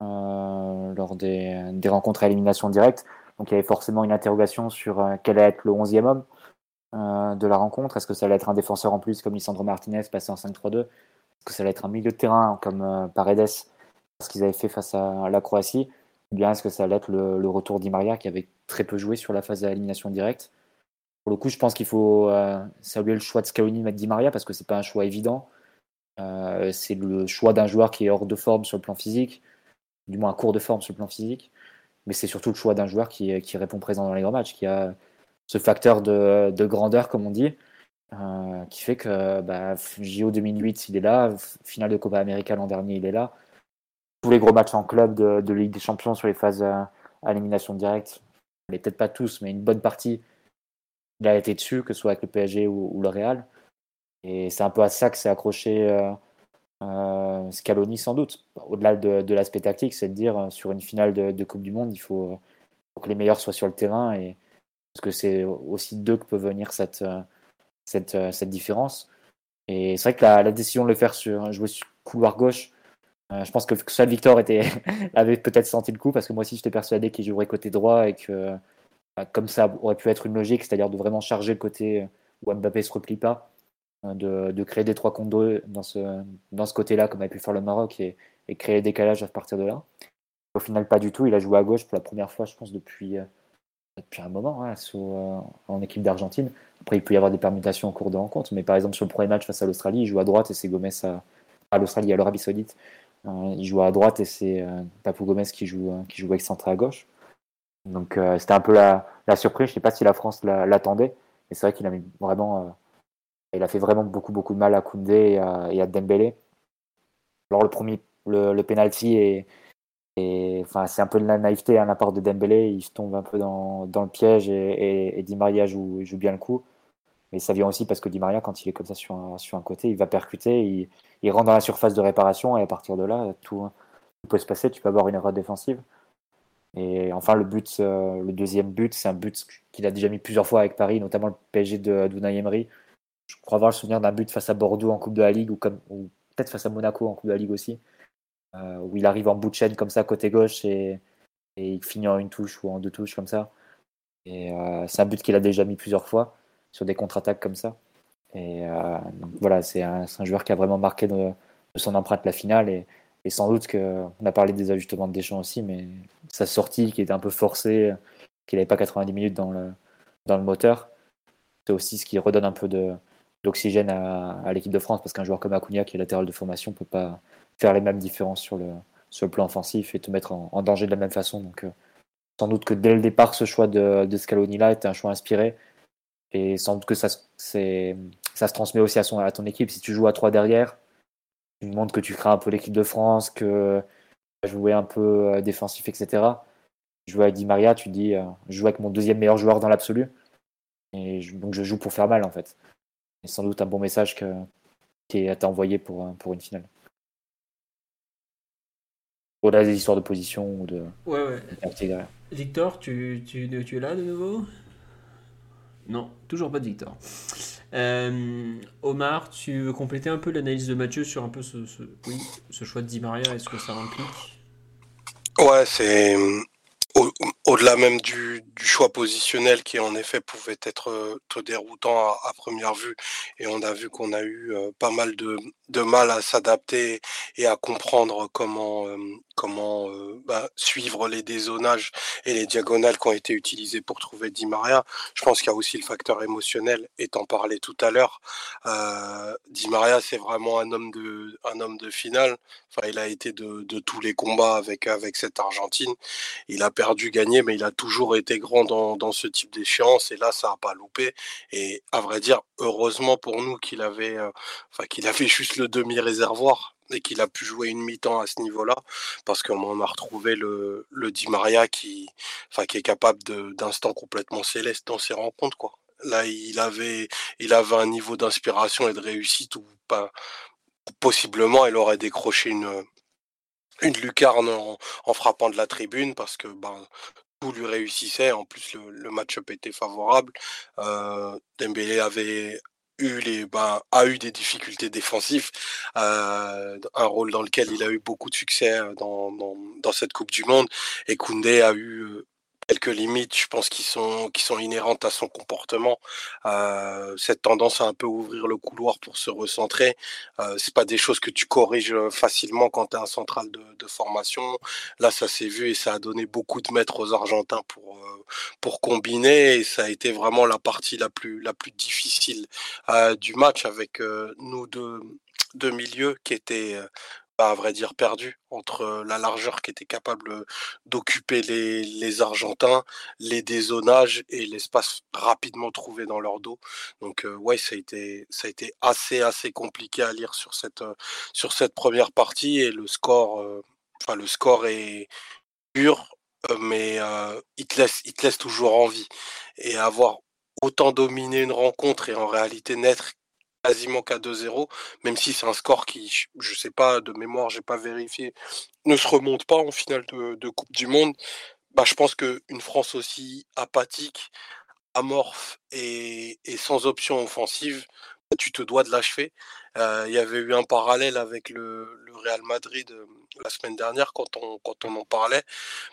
lors des, des rencontres à élimination directe. Donc il y avait forcément une interrogation sur quel allait être le 11e homme euh, de la rencontre. Est-ce que ça allait être un défenseur en plus comme Lisandro Martinez passé en 5-3-2 Est-ce que ça allait être un milieu de terrain comme euh, Paredes, ce qu'ils avaient fait face à la Croatie? Ou bien est-ce que ça allait être le, retour d'Imaria qui avait très peu joué sur la phase d'élimination directe? Pour le coup, je pense qu'il faut euh, saluer le choix de Scaloni de mettre Di Maria parce que c'est pas un choix évident. C'est le choix d'un joueur qui est hors de forme sur le plan physique, du moins à court de forme sur le plan physique, mais c'est surtout le choix d'un joueur qui, qui répond présent dans les grands matchs, qui a ce facteur de, de grandeur, comme on dit, euh, qui fait que bah, JO 2008, il est là, finale de Copa América l'an dernier, il est là. Tous les gros matchs en club de, de Ligue des Champions sur les phases euh, à élimination directe, les peut-être pas tous, mais une bonne partie, il a été dessus, que ce soit avec le PSG ou, le Real. Et c'est un peu à ça que s'est accroché euh, Scaloni sans doute. Au-delà de, l'aspect tactique, c'est de dire sur une finale de, Coupe du Monde, il faut, que les meilleurs soient sur le terrain parce que c'est aussi d'eux que peut venir cette, cette, cette différence. Et c'est vrai que la, décision de le faire sur jouer sur couloir gauche, je pense que seul Victor avait peut-être senti le coup parce que moi aussi j'étais persuadé qu'il jouerait côté droit et que comme ça aurait pu être une logique, c'est-à-dire de vraiment charger le côté où Mbappé se replie pas, de, créer des trois contre deux dans ce, côté-là, comme avait pu faire le Maroc, et, et, créer des décalage à partir de là. Au final, pas du tout. Il a joué à gauche pour la première fois, je pense, depuis, euh, depuis un moment, hein, euh, en équipe d'Argentine. Après, il peut y avoir des permutations au cours de rencontre, mais par exemple, sur le premier match face à l'Australie, il joue à droite et c'est Gomez à, à l'Australie, à l'Arabie Saoudite. Euh, il joue à droite et c'est Papou Gomez qui joue, qui joue excentré à gauche. Donc, c'était un peu la, surprise. Je ne sais pas si la France l'attendait, mais c'est vrai qu'il a vraiment il a fait vraiment beaucoup, beaucoup de mal à Koundé et à, Dembélé. Alors le premier, le penalty est, enfin, c'est un peu de la naïveté à hein, la part de Dembélé. Il tombe un peu dans, le piège et, et, Di Maria joue, bien le coup. Mais ça vient aussi parce que Di Maria, quand il est comme ça sur un, côté, il va percuter, il, rentre dans la surface de réparation et à partir de là, tout, peut se passer. Tu peux avoir une erreur défensive. Et enfin, le but, euh, le deuxième but, c'est un but qu'il a déjà mis plusieurs fois avec Paris, notamment le PSG de d'Unai Emery, je crois avoir le souvenir d'un but face à Bordeaux en Coupe de la Ligue ou peut-être face à Monaco en Coupe de la Ligue aussi, euh, où il arrive en bout de chaîne comme ça côté gauche et, il finit en une touche ou en deux touches comme ça. Et euh, c'est un but qu'il a déjà mis plusieurs fois sur des contre-attaques comme ça. Et euh, voilà, c'est un, joueur qui a vraiment marqué de, son empreinte la finale et, sans doute qu'on a parlé des ajustements de Deschamps aussi, mais sa sortie qui était un peu forcée, qu'il n'avait pas 90 minutes dans le, moteur, c'est aussi ce qui redonne un peu d'oxygène à, l'équipe de France, parce qu'un joueur comme Acuna, qui est latéral de formation, peut pas faire les mêmes différences sur le, sur le plan offensif et te mettre en, danger de la même façon. Donc, euh, sans doute que dès le départ, ce choix de, de Scaloni-là était un choix inspiré. Et sans doute que ça, ça se transmet aussi à, son, à ton équipe. Si tu joues à 3 derrière, tu montres que tu crées un peu l'équipe de France, que tu vas jouer un peu euh, défensif, etc. Jouer avec Di Maria, tu dis, euh, je joue avec mon deuxième meilleur joueur dans l'absolu. Et donc je joue pour faire mal en fait c'est sans doute un bon message qui est envoyé pour, pour une finale. Au-delà des histoires de position ou de. Ouais, ouais. Victor, tu, tu, tu, es là de nouveau? Non, toujours pas de Victor. Euh, Omar, tu veux compléter un peu l'analyse de Mathieu sur un peu ce, ce, oui, ce choix de Di Maria et ce que ça implique? Ouais, c'est au-delà même du, choix positionnel qui en effet pouvait être euh, déroutant à, première vue et on a vu qu'on a eu euh, pas mal de, mal à s'adapter et à comprendre comment euh, comment bah, suivre les dézonages et les diagonales qui ont été utilisées pour trouver Di Maria. Je pense qu'il y a aussi le facteur émotionnel, étant parlé tout à l'heure. Di Maria, c'est vraiment un homme de un homme de finale. Enfin, il a été de, de tous les combats avec avec cette Argentine. Il a perdu, gagné, mais il a toujours été grand dans, ce type d'échéance et là ça n'a pas loupé. Et à vrai dire heureusement pour nous qu'il avait euh, enfin qu'il avait juste le demi réservoir et qu'il a pu jouer une mi-temps à ce niveau-là parce qu'on a retrouvé le, le Di Maria qui qui est capable d'instants complètement céleste dans ses rencontres quoi. Là il avait il avait un niveau d'inspiration et de réussite où pas possiblement elle aurait décroché une une lucarne en, frappant de la tribune parce que ben, lui réussissait. En plus, le, match-up était favorable. Euh, Dembélé avait eu les ben, a eu des difficultés défensives, euh, un rôle dans lequel il a eu beaucoup de succès euh, dans, dans, dans cette Coupe du Monde. Et Koundé a eu quelques limites, je pense, qui sont, qui sont inhérentes à son comportement. Euh, cette tendance à un peu ouvrir le couloir pour se recentrer, euh, c'est pas des choses que tu corriges facilement quand tu es un central de, de, formation. Là, ça s'est vu et ça a donné beaucoup de mètres aux Argentins pour, euh, pour combiner. Et ça a été vraiment la partie la plus, la plus difficile euh, du match avec euh, nous deux, deux milieux qui étaient à vrai dire perdu entre la largeur qui était capable d'occuper les, les, Argentins, les dézonages et l'espace rapidement trouvé dans leur dos. Donc ouais, ça a été ça a été assez assez compliqué à lire sur cette sur cette première partie et le score enfin le score est pur mais il te laisse il te laisse toujours envie et avoir autant dominé une rencontre et en réalité n'être quasiment qu'à 2-0, même si c'est un score qui, je sais pas, de mémoire, j'ai pas vérifié, ne se remonte pas en finale de, Coupe du Monde. Bah, je pense qu'une France aussi apathique, amorphe et, sans option offensive, bah, tu te dois de l'achever. Euh, il y avait eu un parallèle avec le, Real Madrid euh, la semaine dernière quand on, quand on en parlait.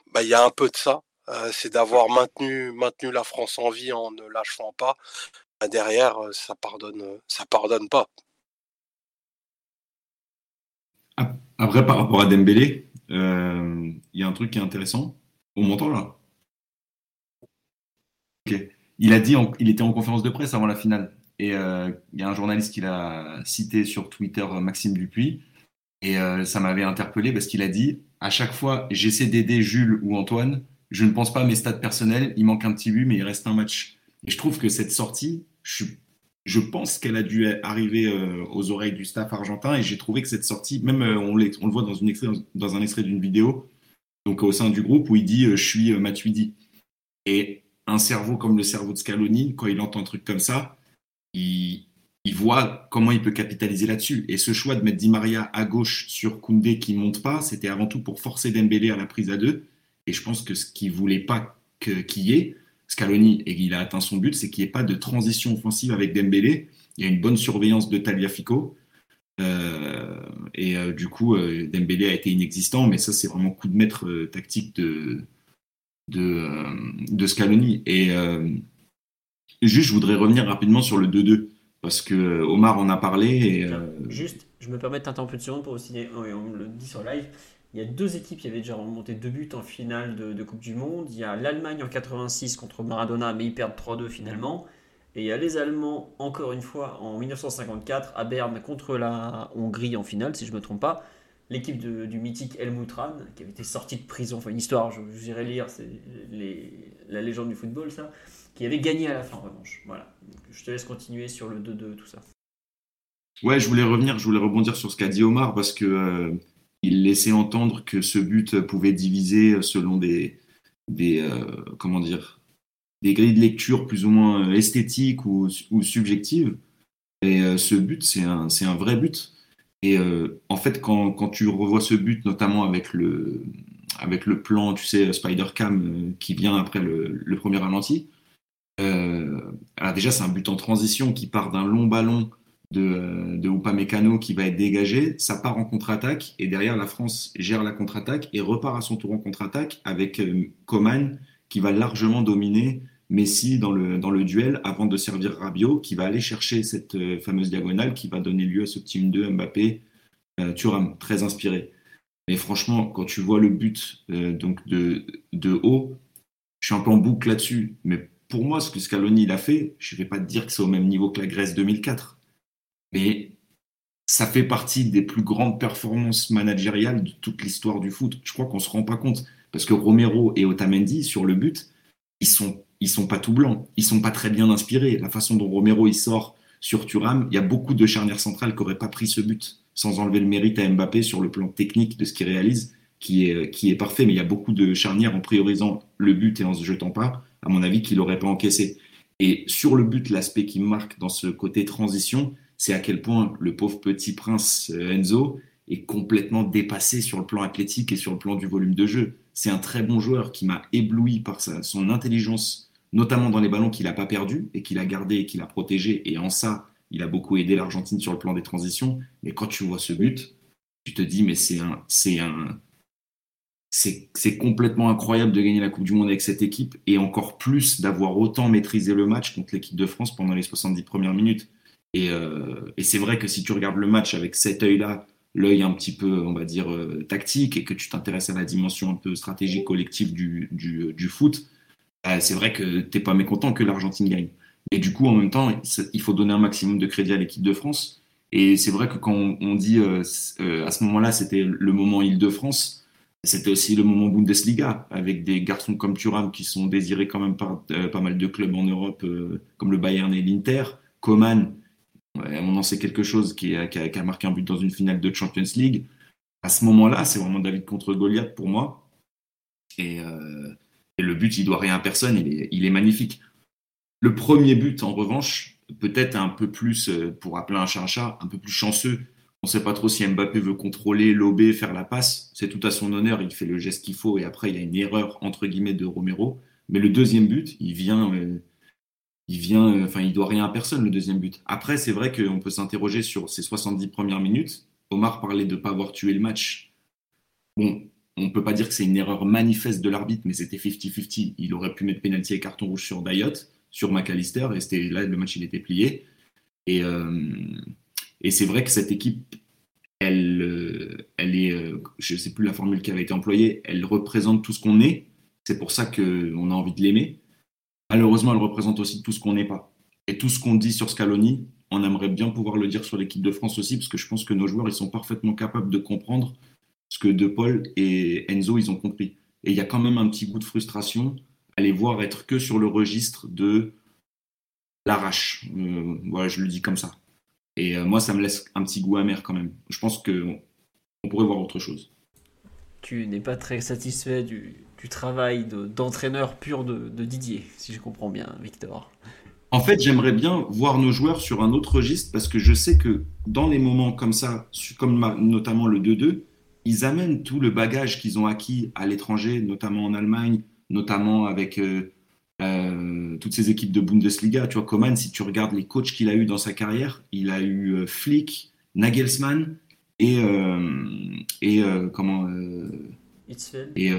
Bah, il y a un peu de ça. Euh, c'est d'avoir maintenu, maintenu la France en vie en ne lâchant pas. Derrière, ça pardonne, ça pardonne pas. Après, par rapport à Dembélé, il y a un truc qui est intéressant. On m'entend là. Il a dit, il était en conférence de presse avant la finale. Et euh, il y a un journaliste qui l'a cité sur Twitter, Maxime Dupuis. Et euh, ça m'avait interpellé parce qu'il a dit à chaque fois, j'essaie d'aider Jules ou Antoine. Je ne pense pas à mes stats personnels. Il manque un petit but, mais il reste un match. Et je trouve que cette sortie, je, pense qu'elle a dû arriver euh, aux oreilles du staff argentin. Et j'ai trouvé que cette sortie, même on, on, le voit dans, un extrait d'une vidéo, donc au sein du groupe, où il dit Je suis Matuidi. Et un cerveau comme le cerveau de Scaloni, quand il entend un truc comme ça, il, voit comment il peut capitaliser là-dessus. Et ce choix de mettre Di Maria à gauche sur Koundé qui monte pas, c'était avant tout pour forcer Dembélé à la prise à deux. Et je pense que ce qu'il voulait pas qu'il y ait, Scaloni, et il a atteint son but, c'est qu'il n'y ait pas de transition offensive avec Dembélé. Il y a une bonne surveillance de Taliafico. Euh, et euh, du coup, euh, Dembélé a été inexistant, mais ça, c'est vraiment coup de maître tactique de, de, Scaloni. Et Juste, je voudrais revenir rapidement sur le 2-2, parce que euh, Omar en a parlé. Euh, Juste, je me permets de t'interrompre une seconde pour aussi, on le dit sur live, il y a deux équipes qui avaient déjà remonté deux buts en finale de, Coupe du Monde. Il y a l'Allemagne en 86 contre Maradona, mais ils perdent 3-2 finalement. Et il y a les Allemands, encore une fois, en 1954, à Berne contre la Hongrie en finale, si je ne me trompe pas. L'équipe du mythique Helmut Rahn, qui avait été sorti de prison, enfin une histoire, je j'irai lire, c'est la légende du football, ça qui avait gagné à la fin en revanche. Voilà. je te laisse continuer sur le 2-2, tout ça. Ouais, je voulais revenir, je voulais rebondir sur ce qu'a dit Omar parce que euh, il laissait entendre que ce but pouvait diviser selon des, des euh, comment dire, des grilles de lecture plus ou moins esthétiques ou, ou subjectives. Et euh, ce but, c'est un, c'est un vrai but. Et en fait, quand, quand, tu revois ce but, notamment avec le, avec le plan, tu sais, Spider-Cam qui vient après le, le premier ralenti, euh, alors déjà, c'est un but en transition qui part d'un long ballon de, de Upamecano qui va être dégagé. Ça part en contre-attaque et derrière, la France gère la contre-attaque et repart à son tour en contre-attaque avec euh, Coman qui va largement dominer Messi dans le, dans le duel avant de servir Rabiot qui va aller chercher cette euh, fameuse diagonale qui va donner lieu à ce team 2 Mbappé. Thuram, très inspiré. Mais franchement, quand tu vois le but donc de, de haut, je suis un peu en boucle là-dessus. Mais pour moi, ce que Scaloni a fait, je ne vais pas te dire que c'est au même niveau que la Grèce 2004, mais ça fait partie des plus grandes performances managériales de toute l'histoire du foot. Je crois qu'on ne se rend pas compte. Parce que Romero et Otamendi, sur le but, ils sont, ils sont pas tout blancs. Ils sont pas très bien inspirés. La façon dont Romero il sort sur Thuram, il y a beaucoup de charnières centrales qui n'auraient pas pris ce but sans enlever le mérite à Mbappé sur le plan technique de ce qu'il réalise, qui est, qui est parfait. Mais il y a beaucoup de charnières en priorisant le but et en se jetant pas à mon avis, qu'il n'aurait pas encaissé. Et sur le but, l'aspect qui marque dans ce côté transition, c'est à quel point le pauvre petit prince euh, Enzo est complètement dépassé sur le plan athlétique et sur le plan du volume de jeu. C'est un très bon joueur qui m'a ébloui par son intelligence, notamment dans les ballons qu'il n'a pas perdus et qu'il a gardé et qu'il a protégé. Et en ça, il a beaucoup aidé l'Argentine sur le plan des transitions. Mais quand tu vois ce but, tu te dis, mais c'est un, c'est c'est complètement incroyable de gagner la Coupe du Monde avec cette équipe et encore plus d'avoir autant maîtrisé le match contre l'équipe de France pendant les 70 premières minutes. Euh, et, c'est vrai que si tu regardes le match avec cet œil-là, l'œil un petit peu, on va dire, euh, tactique, et que tu t'intéresses à la dimension un peu stratégique collective du, du, foot, euh, c'est vrai que tu n'es pas mécontent que l'Argentine gagne. Mais du coup, en même temps, il faut donner un maximum de crédit à l'équipe de France. Et c'est vrai que quand on, dit à ce moment-là, c'était le moment Île-de-France, c'était aussi le moment Bundesliga, avec des garçons comme Thuram qui sont désirés quand même par pas mal de clubs en Europe, comme le Bayern et l'Inter. Coman, on en sait quelque chose, qui a, marqué un but dans une finale de Champions League. À ce moment-là, c'est vraiment David contre Goliath pour moi. Et, euh, le but, il doit rien à personne, il est, il est magnifique. Le premier but, en revanche, peut-être un peu plus, euh, pour appeler un chat un chat, un peu plus chanceux. On ne sait pas trop si Mbappé veut contrôler, lober, faire la passe. C'est tout à son honneur, il fait le geste qu'il faut et après il y a une erreur entre guillemets de Romero. Mais le deuxième but, il vient, euh, il vient, enfin il doit rien à personne le deuxième but. Après c'est vrai qu'on peut s'interroger sur ces 70 premières minutes. Omar parlait de ne pas avoir tué le match. Bon, on ne peut pas dire que c'est une erreur manifeste de l'arbitre, mais c'était 50-50. Il aurait pu mettre pénalty et carton rouge sur Dayot, sur McAllister, et c'était là le match il était plié. Et, euh, et c'est vrai que cette équipe, elle, euh, elle est, euh, je ne sais plus la formule qui avait été employée, elle représente tout ce qu'on est. C'est pour ça qu'on a envie de l'aimer. Malheureusement, elle représente aussi tout ce qu'on n'est pas. Et tout ce qu'on dit sur Scaloni, on aimerait bien pouvoir le dire sur l'équipe de France aussi, parce que je pense que nos joueurs, ils sont parfaitement capables de comprendre ce que De Paul et Enzo, ils ont compris. Et il y a quand même un petit goût de frustration à les voir être que sur le registre de l'arrache. Euh, voilà, je le dis comme ça. Et euh, moi, ça me laisse un petit goût amer quand même. Je pense qu'on on pourrait voir autre chose. Tu n'es pas très satisfait du, du travail d'entraîneur pur de, Didier, si je comprends bien, Victor. En fait, j'aimerais bien voir nos joueurs sur un autre registre parce que je sais que dans les moments comme ça, comme notamment le 2-2, ils amènent tout le bagage qu'ils ont acquis à l'étranger, notamment en Allemagne, notamment avec euh, euh, toutes ces équipes de Bundesliga. Tu vois, Coman, si tu regardes les coachs qu'il a eu dans sa carrière, il a eu euh, Flick, Nagelsmann et, et comment et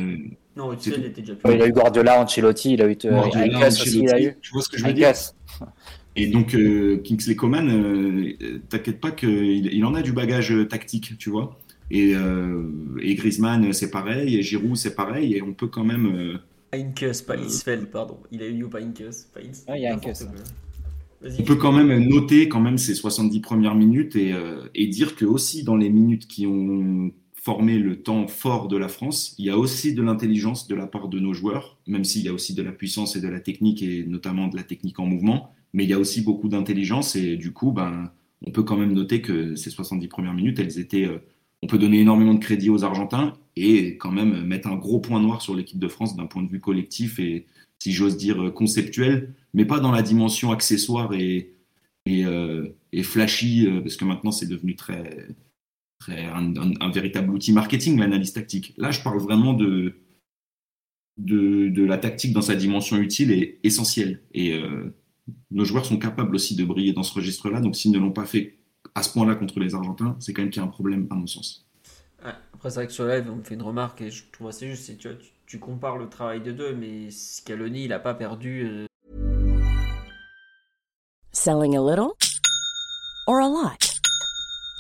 non, Hitzfeld était déjà plus. il a eu Guardiola, Ancelotti, il a eu Guardiola, aussi, il a eu. Tu vois ce que je veux dire et donc, Kingsley Coman, t'inquiète pas qu'il il en a du bagage tactique, tu vois. Et, euh, et Griezmann, c'est pareil, et Giroud, c'est pareil, et on peut quand même. Euh, Heinkes, pas Isfeld, pardon. Il a eu pas Heinkes, pas Ah, il y a On peut quand même noter quand même ces 70 premières minutes et, euh, et, dire que aussi dans les minutes qui ont formé le temps fort de la France, il y a aussi de l'intelligence de la part de nos joueurs, même s'il y a aussi de la puissance et de la technique et notamment de la technique en mouvement, mais il y a aussi beaucoup d'intelligence et du coup, ben, on peut quand même noter que ces 70 premières minutes, elles étaient on peut donner énormément de crédit aux Argentins et quand même mettre un gros point noir sur l'équipe de France d'un point de vue collectif et, si j'ose dire, conceptuel, mais pas dans la dimension accessoire et, et, euh, flashy, euh, parce que maintenant c'est devenu très, un, véritable outil marketing, l'analyse tactique. Là, je parle vraiment de, de, la tactique dans sa dimension utile et essentielle. Et euh, nos joueurs sont capables aussi de briller dans ce registre-là, donc s'ils ne l'ont pas fait à ce point-là contre les Argentins, c'est quand même qu'il y a un problème à mon sens. après, c'est vrai que sur live, on me fait une remarque et je trouve assez juste. Tu, vois, tu, compares le travail de deux, mais Scaloni, il n'a pas perdu. Euh... Selling a little or a lot?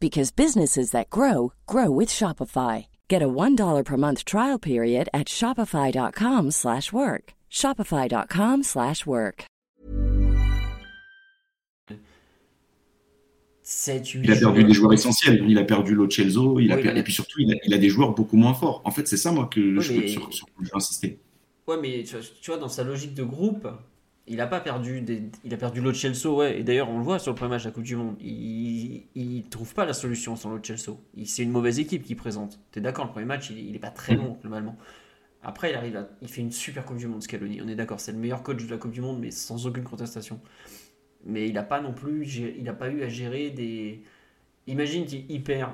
because businesses that grow grow with Shopify. Get a $1 per month trial period at shopify.com/work. shopify.com/work. 7, 8 il a perdu des joueurs essentiels. Il a perdu Lo Celso, il a oui, perdu... et puis surtout, il a, il a, des joueurs beaucoup moins forts. En fait, c'est ça, moi, que oui, je, mais... sur, sur, je veux insister. Ouais, mais tu vois, dans sa logique de groupe, il a pas perdu des... il a perdu Chelsea ouais. Et d'ailleurs on le voit sur le premier match de la Coupe du Monde il il trouve pas la solution sans Chelsea c'est une mauvaise équipe qui présente. Tu es d'accord le premier match il, il est pas très bon globalement. Après il arrive à... il fait une super Coupe du Monde Scaloni. On est d'accord c'est le meilleur coach de la Coupe du Monde mais sans aucune contestation. Mais il a pas non plus il a pas eu à gérer des imagine qu'il perd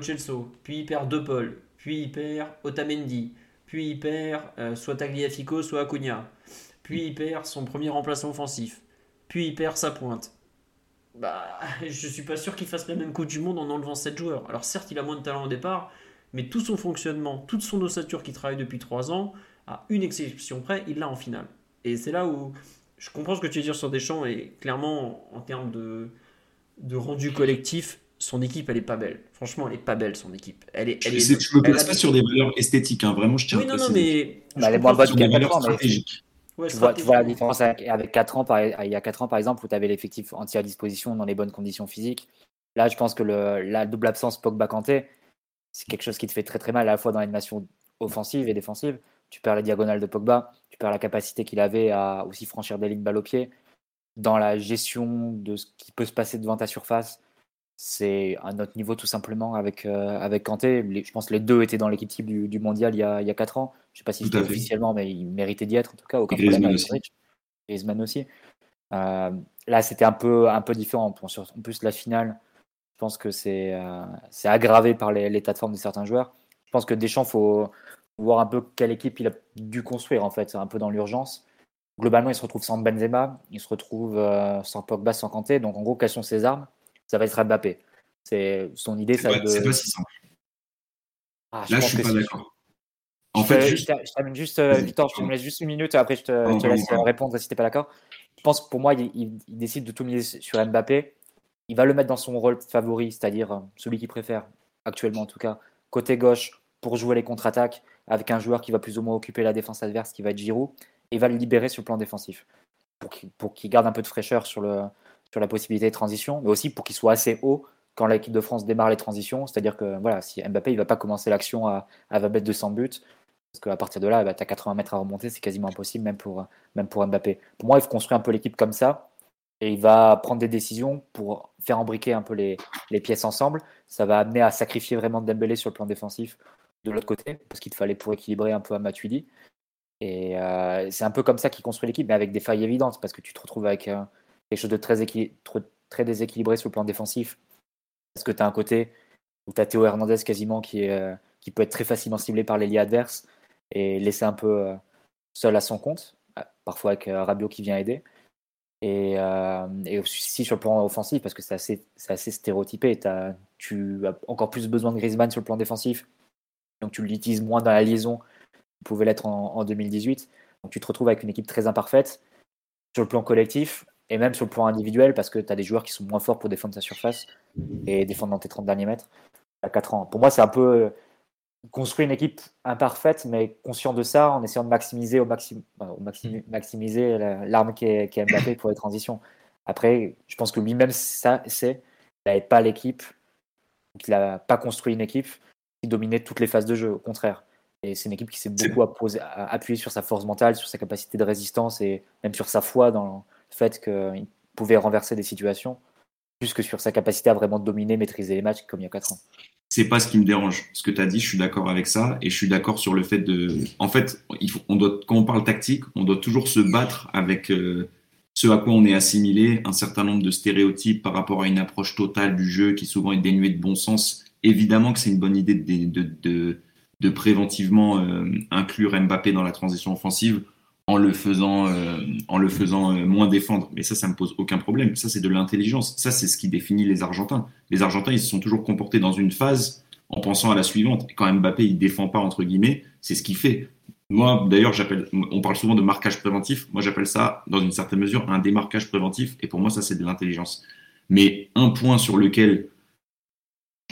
Chelsea puis il perd De Paul puis il perd Otamendi puis il perd euh, soit Tagliafico soit Acuna puis il perd son premier remplaçant offensif, puis il perd sa pointe. Bah, je suis pas sûr qu'il fasse la même Coupe du Monde en enlevant 7 joueurs. Alors certes, il a moins de talent au départ, mais tout son fonctionnement, toute son ossature qui travaille depuis 3 ans, à une exception près, il l'a en finale. Et c'est là où je comprends ce que tu veux dire sur Deschamps, et clairement, en termes de, de rendu collectif, son équipe, elle est pas belle. Franchement, elle est pas belle, son équipe. Elle est, elle est, je me place pas sur des valeurs esthétiques, hein. vraiment, je tiens oui, non, non, mais... Bah, elle est moins bonne des valeurs stratégiques. Ouais, Tu vois, tu vois la différence avec, avec 4 ans, par- il y a 4 ans, par exemple, où tu avais l'effectif entier à disposition dans les bonnes conditions physiques. Là, je pense que le, la double absence Pogba-Kanté, c'est quelque chose qui te fait très très mal à la fois dans l'animation offensive et défensive. Tu perds la diagonale de Pogba, tu perds la capacité qu'il avait à aussi franchir des lignes balle au pied. Dans la gestion de ce qui peut se passer devant ta surface, c'est un autre niveau tout simplement avec, euh, avec Kanté. Les- je pense que les deux étaient dans l'équipe type du, du mondial il y, a, il y a 4 ans. Je sais pas si c'était à officiellement, mais il méritait d'y être en tout cas. Aucun Et Griezmann aussi. Griezmann aussi. Euh, là, c'était un peu, un peu différent. En plus, la finale, je pense que c'est euh, c'est aggravé par l'état de forme de certains joueurs. Je pense que Deschamps, il faut voir un peu quelle équipe il a dû construire, en fait, un peu dans l'urgence. Globalement, il se retrouve sans Benzema, il se retrouve sans Pogba, sans Kanté. Donc, en gros, quelles sont ses armes? Ça va être Mbappé. C'est son idée, C'est ça va pas, de- pas si simple. Ah, je Là, je suis pas d'accord. En Je fait, te- juste. je termine juste, euh, Victor, je te laisse juste une minute, après je te, Pardon, je te laisse répondre si tu n'es pas d'accord. Je pense que pour moi, il, il- il décide de tout miser sur Mbappé. Il va le mettre dans son rôle favori, c'est-à-dire euh, celui qu'il préfère, actuellement en tout cas, côté gauche, pour jouer les contre-attaques, avec un joueur qui va plus ou moins occuper la défense adverse, qui va être Giroud, et il va le libérer sur le plan défensif, pour qu'il pour qu'il garde un peu de fraîcheur sur, le, sur la possibilité de transition, mais aussi pour qu'il soit assez haut quand l'équipe de France démarre les transitions, c'est-à-dire que voilà, si Mbappé il va pas commencer l'action à, à 20 mètres de 100 buts, parce qu'à partir de là, tu as 80 mètres à remonter, c'est quasiment impossible, même pour, même pour Mbappé. Pour moi, il faut construire un peu l'équipe comme ça, et il va prendre des décisions pour faire embriquer un peu les, les pièces ensemble. Ça va amener à sacrifier vraiment Dembélé sur le plan défensif de l'autre côté, parce qu'il fallait pour équilibrer un peu à Matuidi. Et euh, c'est un peu comme ça qu'il construit l'équipe, mais avec des failles évidentes, parce que tu te retrouves avec quelque chose de très, déséquilibré sur le plan défensif, parce que tu as un côté où tu as Théo Hernandez quasiment euh, qui peut être très facilement ciblé par l'ailier adverse et laissé un peu euh, seul à son compte, euh, parfois avec Rabiot qui vient aider. Et, aussi sur le plan offensif, parce que c'est assez, stéréotypé. Tu as encore plus besoin de Griezmann sur le plan défensif, donc tu l'utilises moins dans la liaison qu'il pouvait l'être en 2018. Donc tu te retrouves avec une équipe très imparfaite sur le plan collectif et même sur le plan individuel, parce que tu as des joueurs qui sont moins forts pour défendre ta surface et défendre dans tes 30 derniers mètres à 4 ans. Pour moi, c'est un peu euh, construire une équipe imparfaite, mais conscient de ça, en essayant de maximiser au, maxi- enfin, au maxi- maximiser la- l'arme qui est, qui est Mbappé pour les transitions. Après, je pense que lui-même, ça, c'est, il n'avait pas l'équipe, qu'il n'a pas construit une équipe qui dominait toutes les phases de jeu, au contraire. Et c'est une équipe qui s'est beaucoup appuyée sur sa force mentale, sur sa capacité de résistance et même sur sa foi dans fait qu'il pouvait renverser des situations, plus que sur sa capacité à vraiment dominer, maîtriser les matchs comme il y a 4 ans. c'est pas ce qui me dérange. Ce que tu as dit, je suis d'accord avec ça. Et je suis d'accord sur le fait de. En fait, il faut, on doit, quand on parle tactique, on doit toujours se battre avec euh, ce à quoi on est assimilé, un certain nombre de stéréotypes par rapport à une approche totale du jeu qui souvent est dénuée de bon sens. Évidemment que c'est une bonne idée de, de, préventivement euh, inclure Mbappé dans la transition offensive en le faisant, euh, en le faisant euh, moins défendre. Mais ça, ça me pose aucun problème. Ça, c'est de l'intelligence. Ça, c'est ce qui définit les Argentins. Les Argentins, ils se sont toujours comportés dans une phase en pensant à la suivante. Quand Mbappé, il défend pas, entre guillemets, c'est ce qu'il fait. Moi, d'ailleurs, on parle souvent de marquage préventif. Moi, j'appelle ça, dans une certaine mesure, un démarquage préventif. Et pour moi, ça, c'est de l'intelligence. Mais un point sur lequel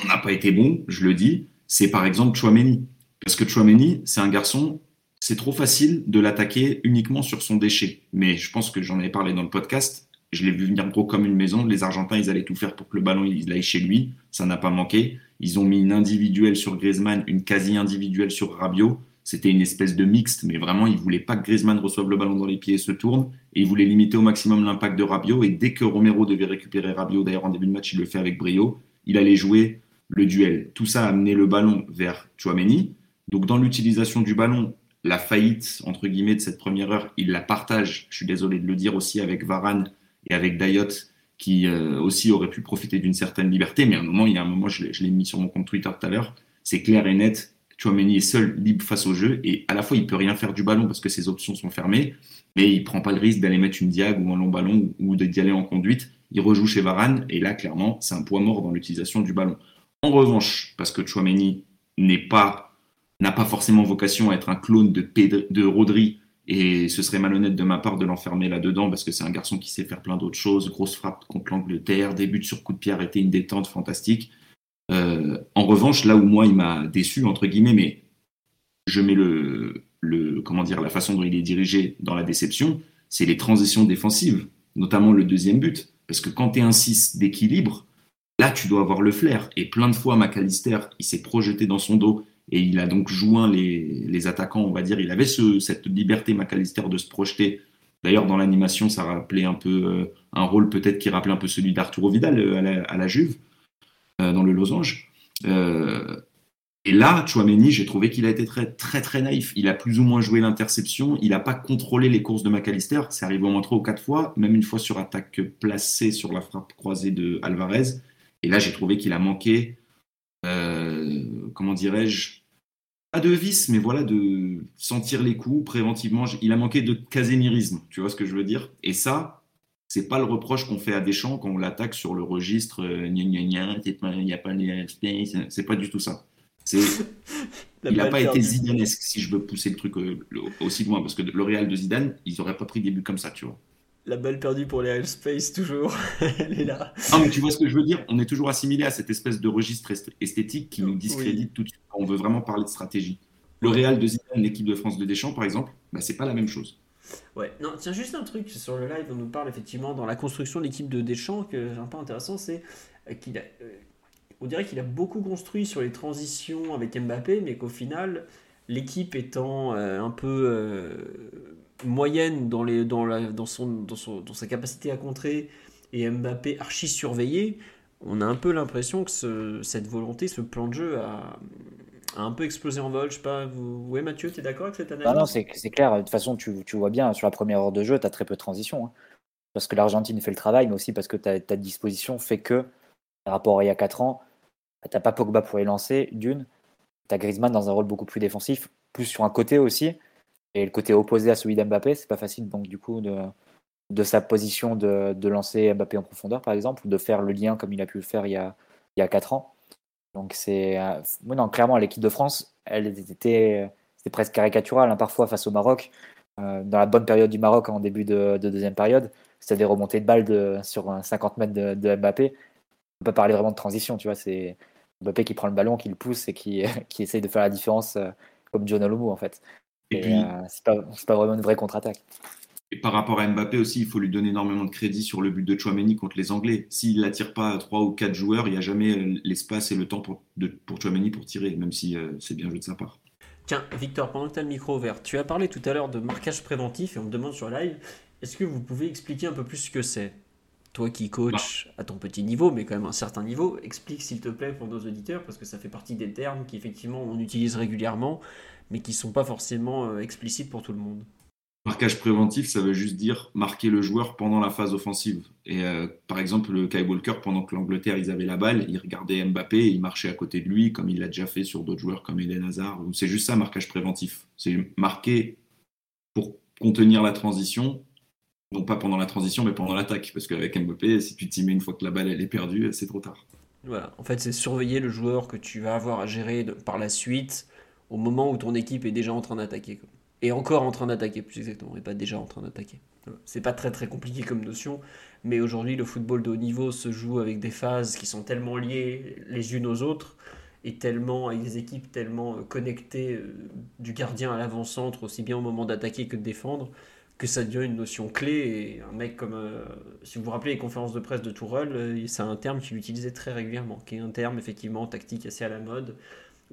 on n'a pas été bon, je le dis, c'est par exemple Chouameni. Parce que Chouameni, c'est un garçon, c'est trop facile de l'attaquer uniquement sur son déchet. Mais je pense que j'en ai parlé dans le podcast. Je l'ai vu venir gros comme une maison. Les Argentins, ils allaient tout faire pour que le ballon il aille chez lui. Ça n'a pas manqué. Ils ont mis une individuelle sur Griezmann, une quasi individuelle sur Rabiot. C'était une espèce de mixte, mais vraiment, ils voulaient pas que Griezmann reçoive le ballon dans les pieds et se tourne. Et ils voulaient limiter au maximum l'impact de Rabiot. Et dès que Romero devait récupérer Rabiot, d'ailleurs en début de match, il le fait avec brio, il allait jouer le duel. Tout ça a amené le ballon vers Chouameni. Donc dans l'utilisation du ballon, la faillite, entre guillemets, de cette première heure, il la partage, je suis désolé de le dire aussi, avec Varane et avec Dayot, qui euh, aussi aurait pu profiter d'une certaine liberté. Mais à un moment, il y a un moment, je l'ai mis sur mon compte Twitter tout à l'heure, c'est clair et net, Chouameni est seul, libre face au jeu, et à la fois, il peut rien faire du ballon parce que ses options sont fermées, mais il prend pas le risque d'aller mettre une diag ou un long ballon ou d'y aller en conduite. Il rejoue chez Varane, et là, clairement, c'est un poids mort dans l'utilisation du ballon. En revanche, parce que Chouameni n'est pas n'a pas forcément vocation à être un clone de, Pedri, et ce serait malhonnête de ma part de l'enfermer là-dedans, parce que c'est un garçon qui sait faire plein d'autres choses, grosse frappe contre l'Angleterre, des sur coup de pied arrêté, une détente fantastique. Euh, en revanche, là où moi il m'a déçu, entre guillemets, mais je mets le, le, comment dire, la façon dont il est dirigé dans la déception, c'est les transitions défensives, notamment le deuxième but. Parce que quand tu es un 6 d'équilibre, là, tu dois avoir le flair. Et plein de fois, McAllister, il s'est projeté dans son dos et il a donc joint les, les attaquants, on va dire. Il avait ce, cette liberté, McAllister, de se projeter. D'ailleurs, dans l'animation, ça rappelait un peu euh, un rôle peut-être qui rappelait un peu celui d'Arturo Vidal euh, à, la, à, la, Juve, euh, dans le losange. Et là, Chouameni, j'ai trouvé qu'il a été très, très, très naïf. Il a plus ou moins joué l'interception. Il n'a pas contrôlé les courses de McAllister. C'est arrivé au moins trois ou quatre fois, même une fois sur attaque placée sur la frappe croisée de Alvarez. Et là, j'ai trouvé qu'il a manqué, comment dirais-je, pas de vice, mais voilà, de sentir les coups préventivement. Il a manqué de casémirisme, tu vois ce que je veux dire? Et ça, c'est pas le reproche qu'on fait à Deschamps quand on l'attaque sur le registre, euh, il n'y a pas de c'est pas du tout ça. il n'a pas été zidanesque, si je veux pousser le truc euh, aussi loin, parce que le Real de Zidane, ils n'auraient pas pris des buts comme ça, tu vois. La balle perdue pour les Space, toujours. Elle est là. Non, mais tu vois ce que je veux dire? On est toujours assimilé à cette espèce de registre esthétique qui nous discrédite tout de suite quand on veut vraiment parler de stratégie. Le Real de Zidane, l'équipe de France de Deschamps, par exemple, bah, c'est pas la même chose. Ouais, non, tiens, juste un truc sur le live, on nous parle effectivement dans la construction de l'équipe de Deschamps, que j'ai un peu intéressant, c'est qu'il a. Euh, on dirait qu'il a beaucoup construit sur les transitions avec Mbappé, mais qu'au final, l'équipe étant euh, un peu euh, moyenne dans, les, dans, la, dans, son, dans, son, dans, sa capacité à contrer et Mbappé archi surveillé, on a un peu l'impression que ce, cette volonté, ce plan de jeu a, a, un peu explosé en vol. Je sais pas, vous, ouais, Mathieu, tu es d'accord avec cette analyse Non, non, c'est clair. De toute façon, tu, tu, vois bien, sur la première heure de jeu, tu as très peu de transition. Hein. Parce que l'Argentine fait le travail, mais aussi parce que ta, ta disposition fait que par rapport à il y a 4 ans, t'as pas Pogba pour les lancer, d'une. T'as Griezmann dans un rôle beaucoup plus défensif, plus sur un côté aussi. Et le côté opposé à celui d'Mbappé, c'est pas facile donc du coup de, de sa position de, de, lancer Mbappé en profondeur par exemple, ou de faire le lien comme il a pu le faire il y a, il y a 4 ans. Donc c'est. Euh, non, clairement, l'équipe de France, elle était, c'était presque caricatural hein, parfois face au Maroc. Euh, dans la bonne période du Maroc en début de, de deuxième période, c'était des remontées de balles de, sur 50 mètres de, Mbappé peut pas parler vraiment de transition, tu vois. C'est Mbappé qui prend le ballon, qui le pousse et qui, qui essaye de faire la différence euh, comme John Olomo, en fait. Et, puis, euh, c'est pas, pas, vraiment une vraie contre-attaque. Et par rapport à Mbappé aussi, il faut lui donner énormément de crédit sur le but de Chouameni contre les Anglais. S'il n'attire pas trois ou quatre joueurs, il n'y a jamais euh, l'espace et le temps pour, de, pour Chouameni pour tirer, même si c'est bien joué de sa part. Tiens, Victor, pendant que tu as le micro ouvert, tu as parlé tout à l'heure de marquage préventif et on me demande sur live, est-ce que vous pouvez expliquer un peu plus ce que c'est? Toi qui coach à ton petit niveau, mais quand même un certain niveau, explique s'il te plaît pour nos auditeurs, parce que ça fait partie des termes qu'effectivement on utilise régulièrement, mais qui ne sont pas forcément euh, explicites pour tout le monde. Marquage préventif, ça veut juste dire marquer le joueur pendant la phase offensive. Et euh, par exemple, le Kai Walker, pendant que l'Angleterre ils avaient la balle, il regardait Mbappé et il marchait à côté de lui, comme il l'a déjà fait sur d'autres joueurs comme Eden Hazard. C'est juste ça, marquage préventif. C'est marquer pour contenir la transition non pas pendant la transition, mais pendant l'attaque. Parce qu'avec Mbappé, si tu t'y mets une fois que la balle elle est perdue, c'est trop tard. Voilà, en fait, c'est surveiller le joueur que tu vas avoir à gérer par la suite au moment où ton équipe est déjà en train d'attaquer. Et encore en train d'attaquer, plus exactement, et pas déjà en train d'attaquer. C'est pas très très compliqué comme notion, mais aujourd'hui, le football de haut niveau se joue avec des phases qui sont tellement liées les unes aux autres et tellement avec des équipes tellement euh, connectées euh, du gardien à l'avant-centre, aussi bien au moment d'attaquer que de défendre, que ça devient une notion clé. Et un mec comme, euh, si vous vous rappelez les conférences de presse de Tourelle, c'est un terme qu'il utilisait très régulièrement, qui est un terme effectivement tactique assez à la mode.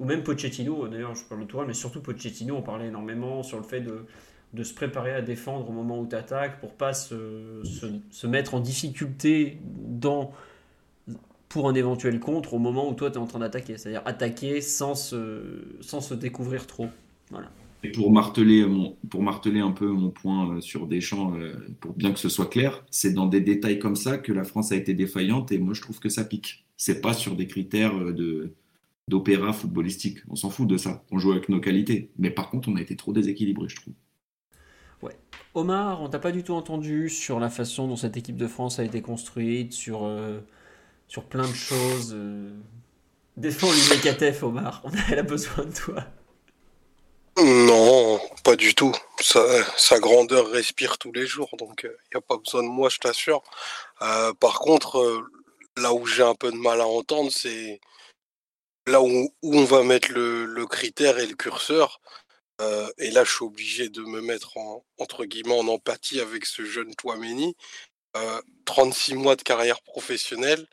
Ou même Pochettino, d'ailleurs je parle de Tourelle, mais surtout Pochettino, on parlait énormément sur le fait de, de se préparer à défendre au moment où tu attaques pour pas se, se, se, mettre en difficulté dans, pour un éventuel contre au moment où toi tu es en train d'attaquer. C'est-à-dire attaquer sans se, sans se découvrir trop. Voilà. Et pour marteler, mon, pour marteler un peu mon point euh, sur Deschamps, euh, pour bien que ce soit clair, c'est dans des détails comme ça que la France a été défaillante et moi je trouve que ça pique. C'est pas sur des critères euh, de d'opéra footballistique. On s'en fout de ça. On joue avec nos qualités. Mais par contre, on a été trop déséquilibré, je trouve. Ouais. Omar, on t'a pas du tout entendu sur la façon dont cette équipe de France a été construite, sur, euh, sur plein de choses. Euh... Défends l'UNECATEF, Omar. On a besoin de toi. Non, pas du tout. Sa, sa, grandeur respire tous les jours, donc il euh, n'y a pas besoin de moi, je t'assure. Euh, par contre, euh, là où j'ai un peu de mal à entendre, c'est là où, on va mettre le, critère et le curseur. et là, je suis obligé de me mettre en, entre en empathie avec ce jeune Toameni. 36 mois de carrière professionnelle,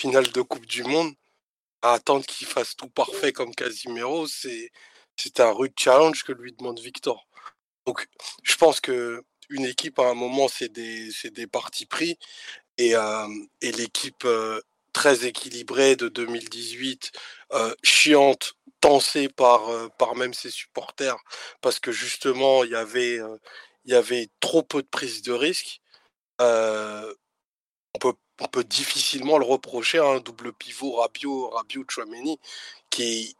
finale de Coupe du Monde, à attendre qu'il fasse tout parfait comme Casimiro, c'est un rude challenge que lui demande Victor. Donc, je pense que une équipe à un moment, c'est des, des partis pris et, et l'équipe très équilibrée de 2018, chiante, tensée par, par même ses supporters, parce que justement, il y avait, il y avait trop peu de prise de risque. on peut difficilement le reprocher à un double pivot Rabiot, Rabiot Chouameni, qui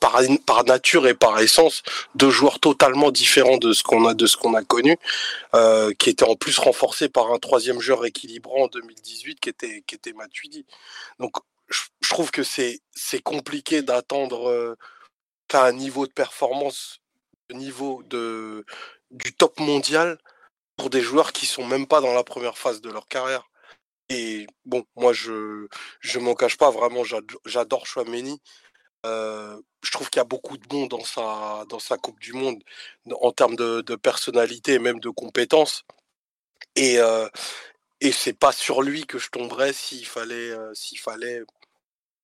par, nature et par essence deux joueurs totalement différents de ce qu'on a de ce qu'on a connu, euh, qui était en plus renforcé par un troisième joueur équilibrant en 2018 qui était qui était. Donc je, trouve que c'est c'est compliqué d'attendre euh, un niveau de performance, niveau de du top mondial pour des joueurs qui sont même pas dans la première phase de leur carrière. Et bon, moi, je je m'en cache pas, vraiment, j'adore Chouameni. Euh, je trouve qu'il y a beaucoup de monde dans sa, dans sa Coupe du Monde en termes de, personnalité et même de compétences. Et, euh, et c'est pas sur lui que je tomberais s'il fallait, euh, s'il fallait,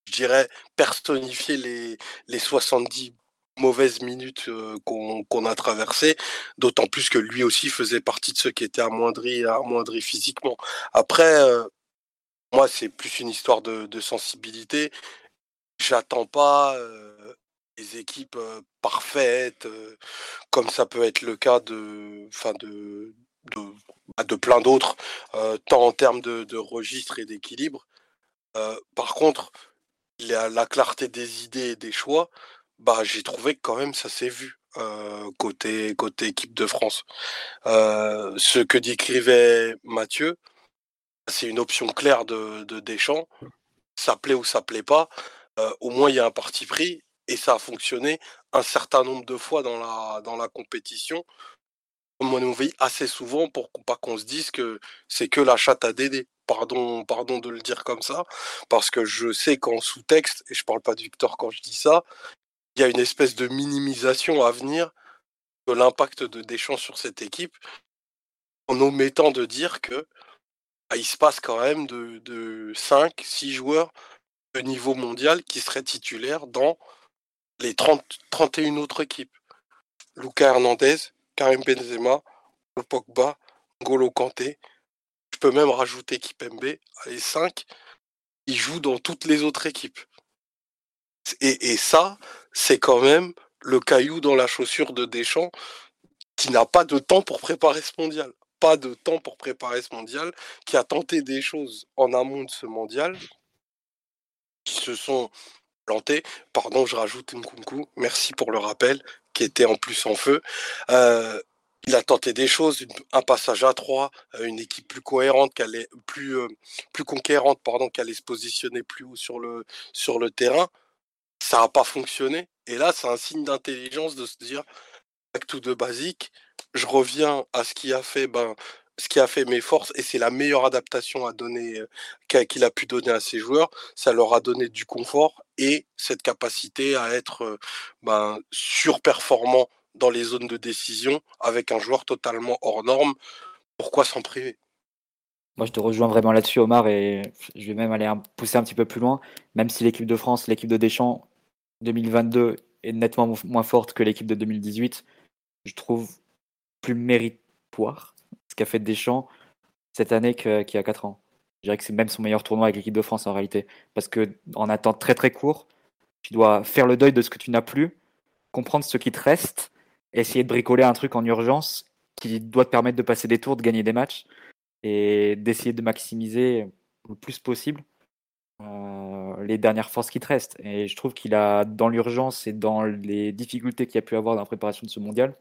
je dirais, personnifier les, les 70 mauvaises minutes qu'on a traversées, d'autant plus que lui aussi faisait partie de ceux qui étaient amoindris, amoindris physiquement. Après, moi, c'est plus une histoire de, sensibilité. J'attends pas des équipes parfaites, comme ça peut être le cas de, de, de, bah, de plein d'autres, tant en termes de, de registre et d'équilibre. par contre, la, la, clarté des idées et des choix, bah, j'ai trouvé que quand même ça s'est vu. côté côté équipe de France. ce que décrivait Mathieu, c'est une option claire de, Deschamps. Ça plaît ou ça plaît pas. Euh, au moins, il y a un parti pris et ça a fonctionné un certain nombre de fois dans la, dans la compétition. On veille assez souvent pour pas qu'on se dise que c'est que la chatte à Dédé. Pardon, pardon de le dire comme ça, parce que je sais qu'en sous-texte, et je parle pas de Victor quand je dis ça, il y a une espèce de minimisation à venir de l'impact de Deschamps sur cette équipe, en omettant de dire que bah, il se passe quand même de, de 5, 6 joueurs niveau mondial qui seraient titulaires dans les 30, 31 autres équipes. Luca Hernandez, Karim Benzema, Pogba, Golo Kanté. Je peux même rajouter Kipembe. Les 5, ils jouent dans toutes les autres équipes. Et, et ça, c'est quand même le caillou dans la chaussure de Deschamps qui n'a pas de temps pour préparer ce mondial pas de temps pour préparer ce mondial, qui a tenté des choses en amont de ce mondial, se sont plantées. Pardon, je rajoute Nkunku, merci pour le rappel, qui était en plus en feu. Euh, il a tenté des choses, un passage à trois, euh, une équipe plus cohérente, qui allait, plus, euh, plus conquérante, pardon, qui allait se positionner plus haut sur le, sur le terrain. Ça n'a pas fonctionné. Et là, c'est un signe d'intelligence de se dire, tout de basique, je reviens à ce qui a fait ben, ce qui a fait mes forces et c'est la meilleure adaptation à donner qu'il a pu donner à ses joueurs. Ça leur a donné du confort et cette capacité à être ben, surperformant dans les zones de décision avec un joueur totalement hors norme. Pourquoi s'en priver? Moi, je te rejoins vraiment là-dessus, Omar, et je vais même aller pousser un petit peu plus loin. Même si l'équipe de France, l'équipe de Deschamps 2022 est nettement moins forte que l'équipe de 2018, je trouve plus méritoire qu'a fait Deschamps cette année qu'il y a 4 ans. Je dirais que c'est même son meilleur tournoi avec l'équipe de France en réalité. Parce que en un très très court, tu dois faire le deuil de ce que tu n'as plus, comprendre ce qui te reste, essayer de bricoler un truc en urgence qui doit te permettre de passer des tours, de gagner des matchs et d'essayer de maximiser le plus possible euh, les dernières forces qui te restent. Et je trouve qu'il a, dans l'urgence et dans les difficultés qu'il a pu avoir dans la préparation de ce mondial,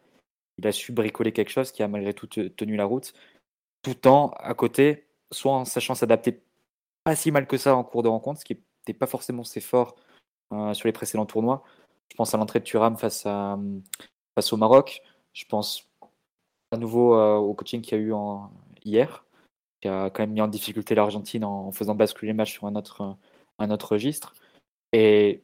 il a su bricoler quelque chose qui a malgré tout tenu la route, tout en à côté, soit en sachant s'adapter pas si mal que ça en cours de rencontre, ce qui n'était pas forcément ses forts euh, sur les précédents tournois. Je pense à l'entrée de Thuram face au Maroc. Je pense à nouveau euh, au coaching qu'il y a eu en, hier, qui a quand même mis en difficulté l'Argentine en, faisant basculer le match sur un autre, un autre registre. Et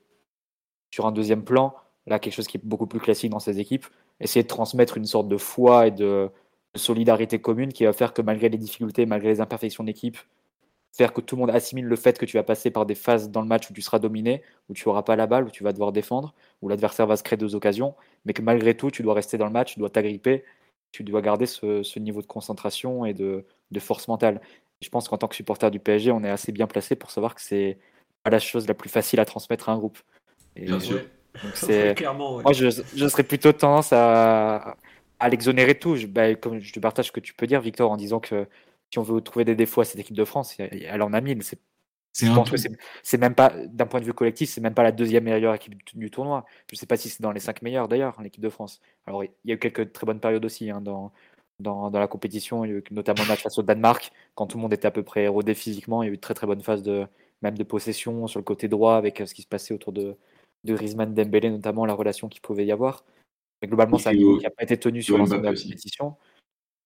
sur un deuxième plan, là quelque chose qui est beaucoup plus classique dans ces équipes, essayer de transmettre une sorte de foi et de, solidarité commune qui va faire que malgré les difficultés, malgré les imperfections d'équipe, faire que tout le monde assimile le fait que tu vas passer par des phases dans le match où tu seras dominé, où tu n'auras pas la balle, où tu vas devoir défendre, où l'adversaire va se créer deux occasions, mais que malgré tout, tu dois rester dans le match, tu dois t'agripper, tu dois garder ce, niveau de concentration et de, force mentale. je pense qu'en tant que supporter du PSG, on est assez bien placé pour savoir que c'est pas la chose la plus facile à transmettre à un groupe. bien sûr. C'est... Moi, je, je, serais plutôt tendance à, à l'exonérer tout. Je, bah, comme je te partage ce que tu peux dire, Victor, en disant que si on veut trouver des défauts à cette équipe de France, elle en a mille. C'est, je pense que c'est, même pas, d'un point de vue collectif, c'est même pas la deuxième meilleure équipe du, tournoi. Je sais pas si c'est dans les cinq meilleures d'ailleurs, l'équipe de France. Alors, il y a eu quelques très bonnes périodes aussi hein, dans, dans, dans, la compétition, il y a eu notamment le match face au Danemark, quand tout le monde était à peu près rodé physiquement. Il y a eu de très très bonnes phases de, même de possession sur le côté droit avec euh, ce qui se passait autour de, de Griezmann Dembélé, notamment la relation qu'il pouvait y avoir. Mais globalement, ça n'a pas été tenu sur l'ensemble de la compétition.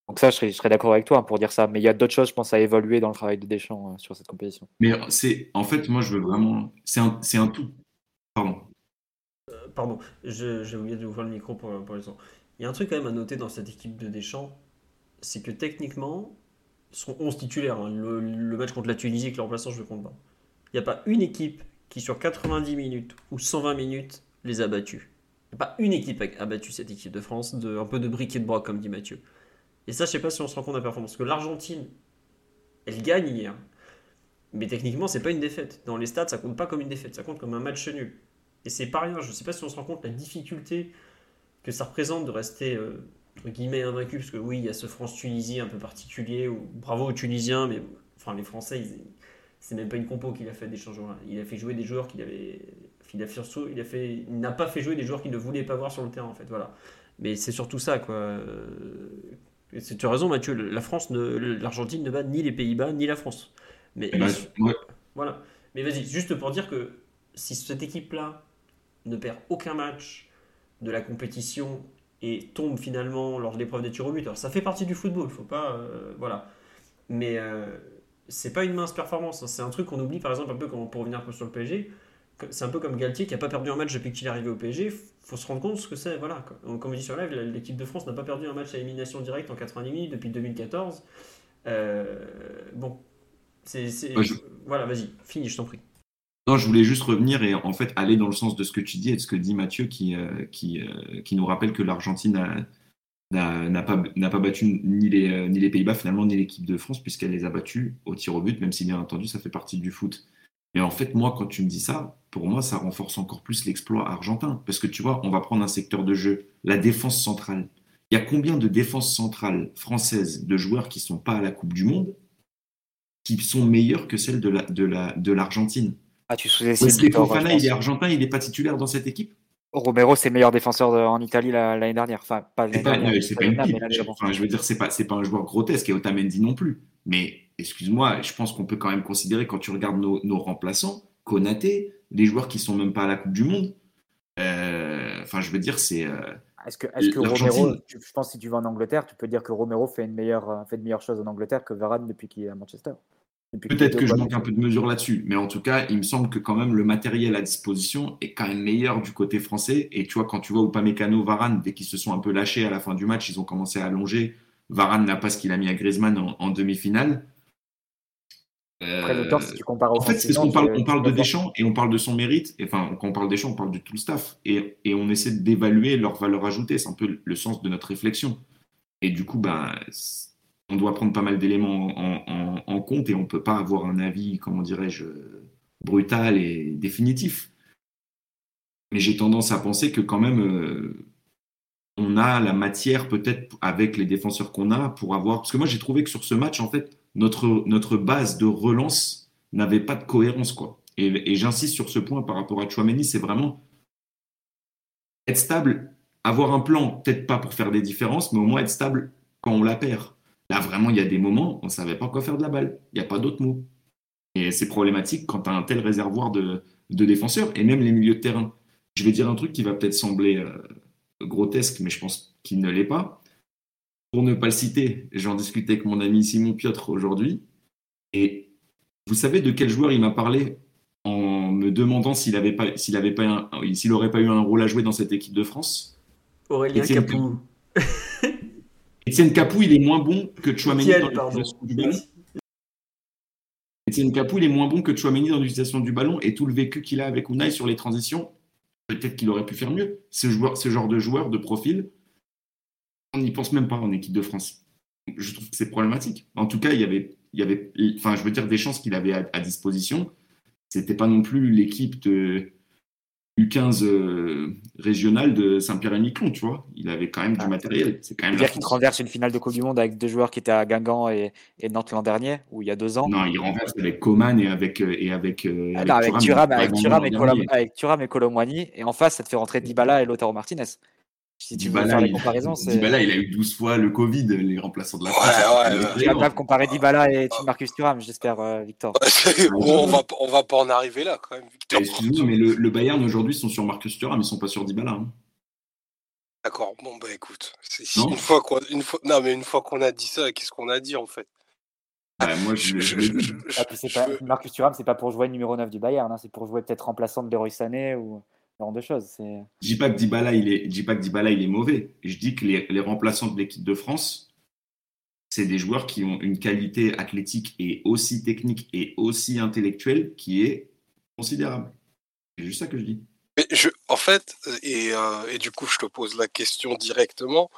Donc ça, je serais, d'accord avec toi hein, pour dire ça. Mais il y a d'autres choses, je pense, à évoluer dans le travail de Deschamps euh, sur cette compétition. Mais c'est, en fait, moi, je veux vraiment, c'est un, c'est un tout. Pardon. Euh, pardon, j'ai oublié de ouvrir le micro pour, pour gens. Il y a un truc quand même à noter dans cette équipe de Deschamps, c'est que techniquement, son 11 titulaire, hein, le, le, match contre la Tunisie avec le remplaçant, je ne compte pas. Il n'y a pas une équipe qui, sur 90 minutes ou 120 minutes, les a battus. Pas une équipe a battu cette équipe de France, de, un peu de briquet de bras, comme dit Mathieu. Et ça, je sais pas si on se rend compte de la performance. Parce que l'Argentine, elle gagne hier. Mais techniquement, c'est pas une défaite. Dans les stats, ça compte pas comme une défaite, ça compte comme un match nul. Et c'est pas rien. Je sais pas si on se rend compte de la difficulté que ça représente de rester, euh, entre guillemets, invaincu. Parce que oui, il y a ce France-Tunisie un peu particulier. Ou, bravo aux Tunisiens, mais enfin, les Français, c'est même pas une compo qu'il a fait des changements. Il a fait jouer des joueurs qu'il avait. Il a il a fait, il n'a pas fait jouer des joueurs qu'il ne voulait pas voir sur le terrain en fait. Voilà. Mais c'est surtout ça quoi. Tu as raison, Mathieu. La France, l'Argentine ne bat ni les Pays-Bas ni la France. Mais bah, voilà. Mais vas-y, juste pour dire que si cette équipe-là ne perd aucun match de la compétition et tombe finalement lors de l'épreuve des tirs au but, alors ça fait partie du football, faut pas, euh, voilà. Mais euh, c'est pas une mince performance. Hein. C'est un truc qu'on oublie, par exemple, un peu pour revenir un peu sur le PSG c'est un peu comme Galtier qui n'a pas perdu un match depuis qu'il est arrivé au PSG. faut se rendre compte ce que c'est. Voilà, comme on dit sur live, l'équipe de France n'a pas perdu un match à élimination directe en 90 minutes depuis 2014. Euh, bon, c'est. Voilà, vas-y, finis, je t'en prie. Non, je voulais juste revenir et en fait aller dans le sens de ce que tu dis et de ce que dit Mathieu qui, euh, qui, euh, qui nous rappelle que l'Argentine n'a pas, pas battu ni les, ni les Pays-Bas finalement ni l'équipe de France puisqu'elle les a battus au tir au but, même si bien entendu ça fait partie du foot. Mais en fait, moi, quand tu me dis ça, pour moi, ça renforce encore plus l'exploit argentin. Parce que tu vois, on va prendre un secteur de jeu, la défense centrale. Il y a combien de défenses centrales françaises de joueurs qui ne sont pas à la Coupe du Monde qui sont meilleures que celles de l'Argentine la, de Ah, tu Est-ce que Fofana, il est argentin, il n'est pas titulaire dans cette équipe? Romero, c'est le meilleur défenseur en Italie l'année dernière. Enfin, pas l'année dernière. C'est pas, une pipe. Enfin, je veux dire, c'est pas, pas un joueur grotesque et Otamendi non plus. Mais excuse-moi, je pense qu'on peut quand même considérer, quand tu regardes nos, remplaçants, Konaté, les joueurs qui sont même pas à la Coupe du Monde, euh, enfin, je veux dire, c'est. Euh, est-ce que, est que Romero, je pense que si tu vas en Angleterre, tu peux dire que Romero fait, une meilleure, euh, fait de meilleures choses en Angleterre que Varane depuis qu'il est à Manchester Peut-être que je manque un peu de mesure là-dessus, mais en tout cas, il me semble que quand même le matériel à disposition est quand même meilleur du côté français. Et tu vois, quand tu vois Upamecano, Varane, dès qu'ils se sont un peu lâchés à la fin du match, ils ont commencé à allonger. Varane n'a pas ce qu'il a mis à Griezmann en demi-finale. Euh, si tu compares en fait, c'est qu'on parle, on parle de Deschamps et on parle de son mérite. Et, enfin, quand on parle Deschamps, on parle de tout le staff. Et, et on essaie d'évaluer leur valeur ajoutée. C'est un peu le sens de notre réflexion. Et du coup, ben, on doit prendre pas mal d'éléments en, compte et on ne peut pas avoir un avis, comment dirais-je, brutal et définitif. Mais j'ai tendance à penser que quand même, euh, on a la matière peut-être avec les défenseurs qu'on a pour avoir... Parce que moi, j'ai trouvé que sur ce match, en fait, notre, notre base de relance n'avait pas de cohérence. Quoi. Et, j'insiste sur ce point par rapport à Chouameni, c'est vraiment être stable, avoir un plan, peut-être pas pour faire des différences, mais au moins être stable quand on la perd. Là, vraiment, il y a des moments, on ne savait pas quoi faire de la balle. Il n'y a pas d'autre mot. Et c'est problématique quand tu as un tel réservoir de, défenseurs, et même les milieux de terrain. Je vais dire un truc qui va peut-être sembler euh, grotesque, mais je pense qu'il ne l'est pas pour ne pas le citer, j'en discutais avec mon ami Simon Piotr aujourd'hui. Et vous savez de quel joueur il m'a parlé en me demandant s'il avait pas, pas, aurait pas eu un rôle à jouer dans cette équipe de France? Aurélien Capou. Etienne Capou, il est moins bon que Chouameni dans l'utilisation du ballon. Etienne Capou, il est moins bon que Chouameni dans l'utilisation du ballon et tout le vécu qu'il a avec Unai sur les transitions. Peut-être qu'il aurait pu faire mieux. Ce, joueur, ce genre de joueur, de profil, on n'y pense même pas en équipe de France. Je trouve que c'est problématique. En tout cas, il y avait, il y avait, enfin, je veux dire, des chances qu'il avait à, à disposition. C'était pas non plus l'équipe de U15 euh, régionale de Saint-Pierre-et-Miquelon, tu vois. Il avait quand même du Ah. matériel. C'est quand même C'est-à-dire qu'il renverse une finale de Coupe du Monde avec deux joueurs qui étaient à Guingamp et, et Nantes l'an dernier, ou il y a deux ans. Non, il renverse avec Coman et avec euh, et avec, euh, Ah non, avec Thuram, avec Thuram avec Thuram et Colomwani, et en face, ça te fait rentrer Dybala et Lautaro Martinez. Si tu veux Dybala, faire les il- comparaisons, c'est. Dybala, il a eu 12 fois le Covid, les remplaçants de la France. ouais, Le ouais. Tu vas pas comparer Dybala et Marcus Thuram, j'espère, euh, Victor. Bon, on va on va pas en arriver là quand même, Victor. Excuse-moi, mais le, le Bayern aujourd'hui sont sur Marcus Thuram, ils sont pas sur Dybala. hein. D'accord. Bon bah écoute, Non. une fois qu'on une fois non mais une fois qu'on a dit ça, qu'est-ce qu'on a dit en fait? Bah, moi, je, je. Ah, pas- Marcus Thuram, c'est pas pour jouer numéro 9 du Bayern, hein, c'est pour jouer peut-être remplaçant de Leroy Sané ou genre de choses. C'est... Je dis pas que Dybala, il est, je dis pas que Dybala, il est mauvais. Je dis que les, les remplaçants de l'équipe de France, c'est des joueurs qui ont une qualité athlétique et aussi technique et aussi intellectuelle qui est considérable. C'est juste ça que je dis. Mais je, en fait, et, euh, et du coup, je te pose la question directement.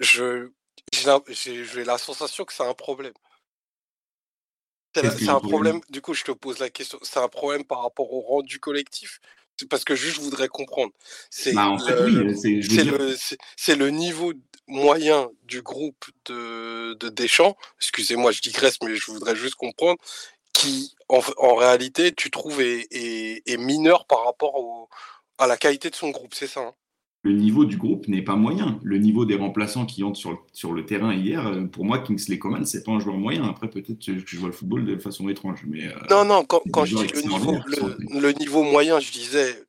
Je, j'ai la, j'ai- j'ai la sensation que c'est un problème. C'est, un problème? problème. Du coup, je te pose la question. C'est un problème par rapport au rendu collectif? Parce que juste, je voudrais comprendre. C'est Bah, en fait, le- oui, dire, niveau moyen du groupe de, de Deschamps. Excusez-moi, je digresse, mais je voudrais juste comprendre qui, en, en réalité, tu trouves est, est- est mineur par rapport au, à la qualité de son groupe. C'est ça. hein? Le niveau du groupe n'est pas moyen. Le niveau des remplaçants qui entrent sur le, sur le terrain hier, euh, pour moi, Kingsley Coman, c'est pas un joueur moyen. Après, peut-être que je vois le football de façon étrange, mais euh, Non, non, quand, quand je dis le niveau, le, le niveau moyen, je disais,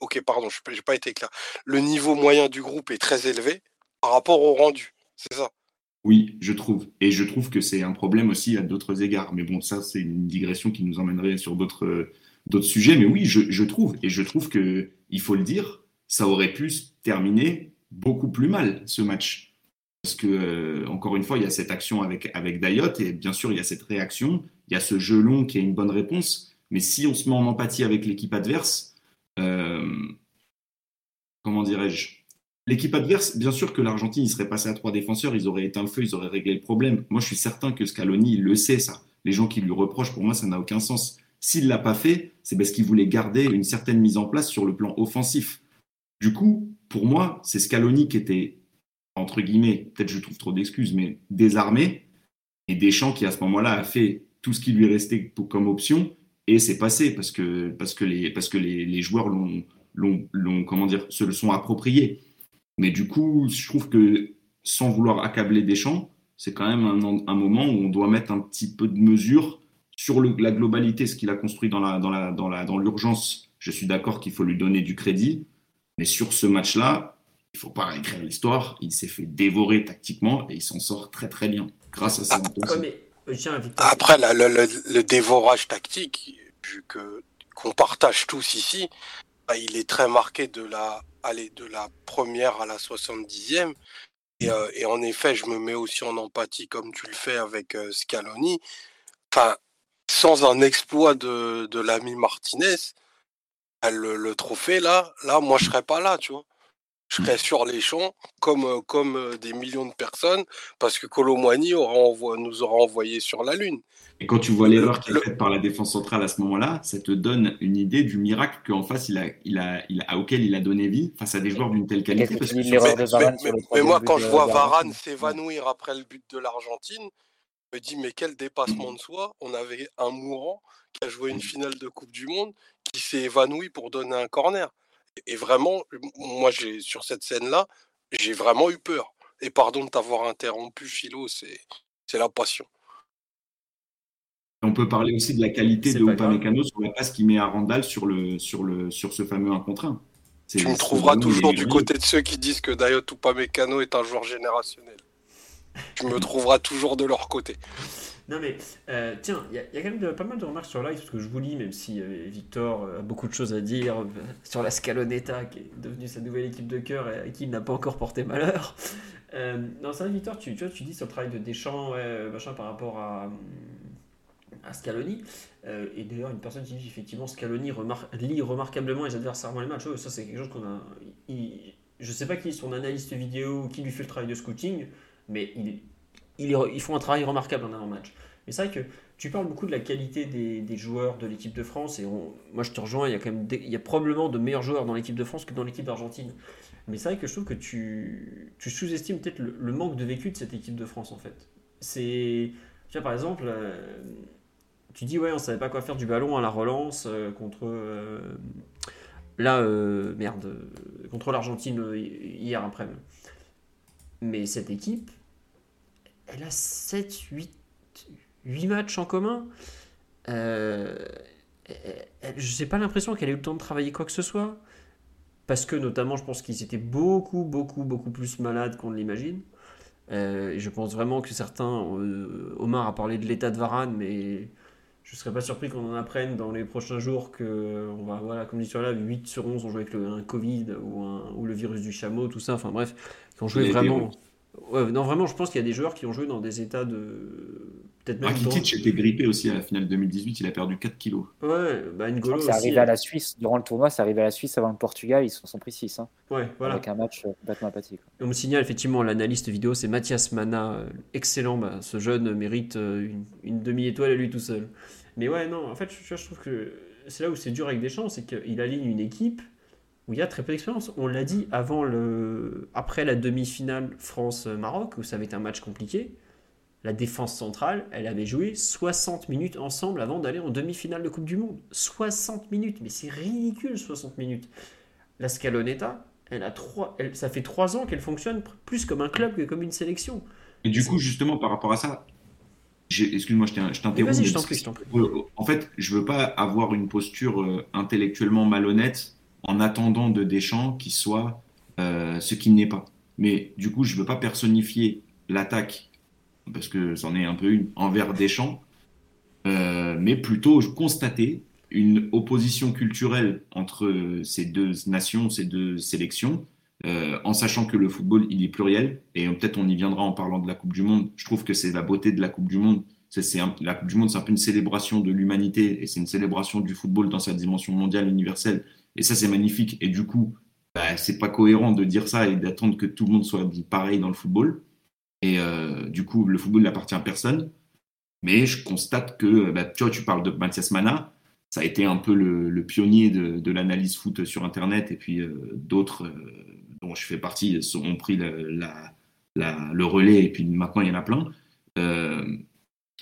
ok, pardon, je n'ai pas été clair. Le niveau moyen du groupe est très élevé par rapport au rendu. C'est ça? Oui, je trouve. Et je trouve que c'est un problème aussi à d'autres égards. Mais bon, ça, c'est une digression qui nous emmènerait sur d'autres d'autres sujets. Mais oui, je, je trouve. Et je trouve que, il faut le dire, ça aurait pu se terminer beaucoup plus mal, ce match. Parce que, euh, encore une fois, il y a cette action avec, avec Dayot. Et bien sûr, il y a cette réaction. Il y a ce jeu long qui est une bonne réponse. Mais si on se met en empathie avec l'équipe adverse, euh, comment dirais-je? L'équipe adverse, bien sûr que l'Argentine, il serait passé à trois défenseurs, ils auraient éteint le feu, ils auraient réglé le problème. Moi, je suis certain que Scaloni, le sait, ça. Les gens qui lui reprochent, pour moi, ça n'a aucun sens. S'il ne l'a pas fait, c'est parce qu'il voulait garder une certaine mise en place sur le plan offensif. Du coup, pour moi, c'est Scaloni qui était, entre guillemets, peut-être je trouve trop d'excuses, mais désarmé, et Deschamps qui, à ce moment-là, a fait tout ce qui lui restait comme option, et c'est passé parce que, parce que, les, parce que les, joueurs l'ont, l'ont, comment dire, se le sont appropriés. Mais du coup, je trouve que sans vouloir accabler Deschamps, c'est quand même un, moment où on doit mettre un petit peu de mesure sur la globalité, ce qu'il a construit dans la, dans la, dans la, dans l'urgence. Je suis d'accord qu'il faut lui donner du crédit, mais sur ce match-là, il faut pas réécrire l'histoire. Il s'est fait dévorer tactiquement et il s'en sort très très bien grâce à sa Ouais, mais euh. Après, la- le, le- le dévorage tactique, vu que qu'on partage tous ici, bah, il est très marqué de la, allez, de la première à la 70e. Et, euh, et en effet, je me mets aussi en empathie comme tu le fais avec euh, Scaloni. Enfin, sans un exploit de, de l'ami Martinez, le, le trophée là, là, moi je serais pas là, tu vois. Je serais sur les champs comme, euh, comme euh, des millions de personnes parce que Colomwani aura envo- nous aura envoyé sur la Lune. Et quand tu vois l'erreur qui est Le- faite par la défense centrale à ce moment-là, ça te donne une idée du miracle qu'en face, il a, il a, il a, auquel il a donné vie face à des joueurs d'une telle qualité. Parce que Mais, mais- moi, quand je vois. Varane s'évanouir après le but de l'Argentine, je me dis, mais quel dépassement de soi. On avait un mourant qui a joué une finale de Coupe du Monde, qui s'est évanoui pour donner un corner. Et vraiment, moi, j'ai sur cette scène-là, j'ai vraiment eu peur. Et pardon de t'avoir interrompu, Philo, c'est c'est la passion. On peut parler aussi de la qualité de. Upamecano sur la passe qu'il met à Randall sur, le, sur, le, sur ce fameux 1 contre 1. C'est- Tu me trouveras toujours du côté de ceux qui disent que Dayot Upamecano est un joueur générationnel. tu me trouveras toujours de leur côté. Non mais euh, tiens, il y, a quand même pas mal de remarques sur live parce que je vous lis, même si euh, Victor a beaucoup de choses à dire euh, sur la Scaloneta qui est devenue sa nouvelle équipe de cœur et à qui il n'a pas encore porté malheur. non, c'est vrai, Victor, tu, dis sur le travail de Deschamps, machin, par rapport à, à Scaloni. et d'ailleurs, une personne qui dit effectivement Scaloni lit remarquablement les adversaires avant les matchs. ça, c'est quelque chose qu'on a. je sais pas qui est son analyste vidéo qui lui fait le travail de scouting, mais il ils, font un travail remarquable en avant-match. Mais c'est vrai que tu parles beaucoup de la qualité des, joueurs de l'équipe de France, et moi je te rejoins, il y a, probablement de meilleurs joueurs dans l'équipe de France que dans l'équipe d'Argentine. Mais c'est vrai que je trouve que tu, tu sous-estimes peut-être le, manque de vécu de cette équipe de France en fait. C'est, tu vois par exemple, euh, tu dis ouais on savait pas quoi faire du ballon à la relance euh, contre, euh, là merde, contre l'Argentine hier après-midi. Mais cette équipe, elle a 7, 8, 8 matchs en commun. Euh, je n'ai pas l'impression qu'elle ait eu le temps de travailler quoi que ce soit. Parce que notamment, je pense qu'ils étaient beaucoup, beaucoup, beaucoup plus malades qu'on ne l'imagine. Euh, je pense vraiment que certains, euh, Omar a parlé de l'état de Varane, mais je ne serais pas surpris qu'on en apprenne dans les prochains jours que, on va, voilà, comme dit sur là, 8 sur 11 ont joué avec un Covid ou, le virus du chameau, tout ça. Enfin bref, qui ont joué vraiment non, vraiment, je pense qu'il y a des joueurs qui ont joué dans des états de. Peut-être même. Rakitic était grippé aussi à la finale 2018, il a perdu 4 kilos. Ouais, bah N'Golo. C'est arrivé à la Suisse, durant le tournoi, c'est arrivé à la Suisse avant le Portugal, ils se sont pris 6. Hein, ouais, voilà. Avec un match euh, complètement apathique. On me signale effectivement l'analyste vidéo, c'est Mathias Mana, euh, excellent. Bah, ce jeune mérite euh, une, demi-étoile à lui tout seul. Mais ouais, non, en fait, je, je trouve que c'est là où c'est dur avec Deschamps, c'est qu'il aligne une équipe où il y a très peu d'expérience. On l'a dit avant le, après la demi-finale France-Maroc, où ça avait été un match compliqué. La défense centrale, elle avait joué 60 minutes ensemble avant d'aller en demi-finale de Coupe du Monde. 60 minutes, mais c'est ridicule 60 minutes. La Scaloneta, elle a trois, elle, ça fait trois ans qu'elle fonctionne plus comme un club que comme une sélection. Et du coup, justement, par rapport à ça, excuse-moi, je t'interromps. T'en prie. En fait, je veux pas avoir une posture euh, intellectuellement malhonnête en attendant de Deschamps qu'il soit euh, ce qu'il n'est pas. Mais du coup, je ne veux pas personnifier l'attaque, parce que c'en est un peu une, envers Deschamps, euh, mais plutôt constater une opposition culturelle entre ces deux nations, ces deux sélections, euh, en sachant que le football, il est pluriel, et peut-être on y viendra en parlant de la Coupe du Monde. Je trouve que c'est la beauté de la Coupe du Monde. C'est, la Coupe du Monde, c'est un peu une célébration de l'humanité, et c'est une célébration du football dans sa dimension mondiale, universelle. Et ça, c'est magnifique. Et du coup, bah, c'est pas cohérent de dire ça et d'attendre que tout le monde soit pareil dans le football. Et euh, du coup, le football n'appartient à personne. Mais je constate que, bah, tu vois, tu parles de Mathias Mana, ça a été un peu le, pionnier de, l'analyse foot sur Internet, et puis euh, d'autres euh, dont je fais partie ont pris le relais, et puis maintenant il y en a plein.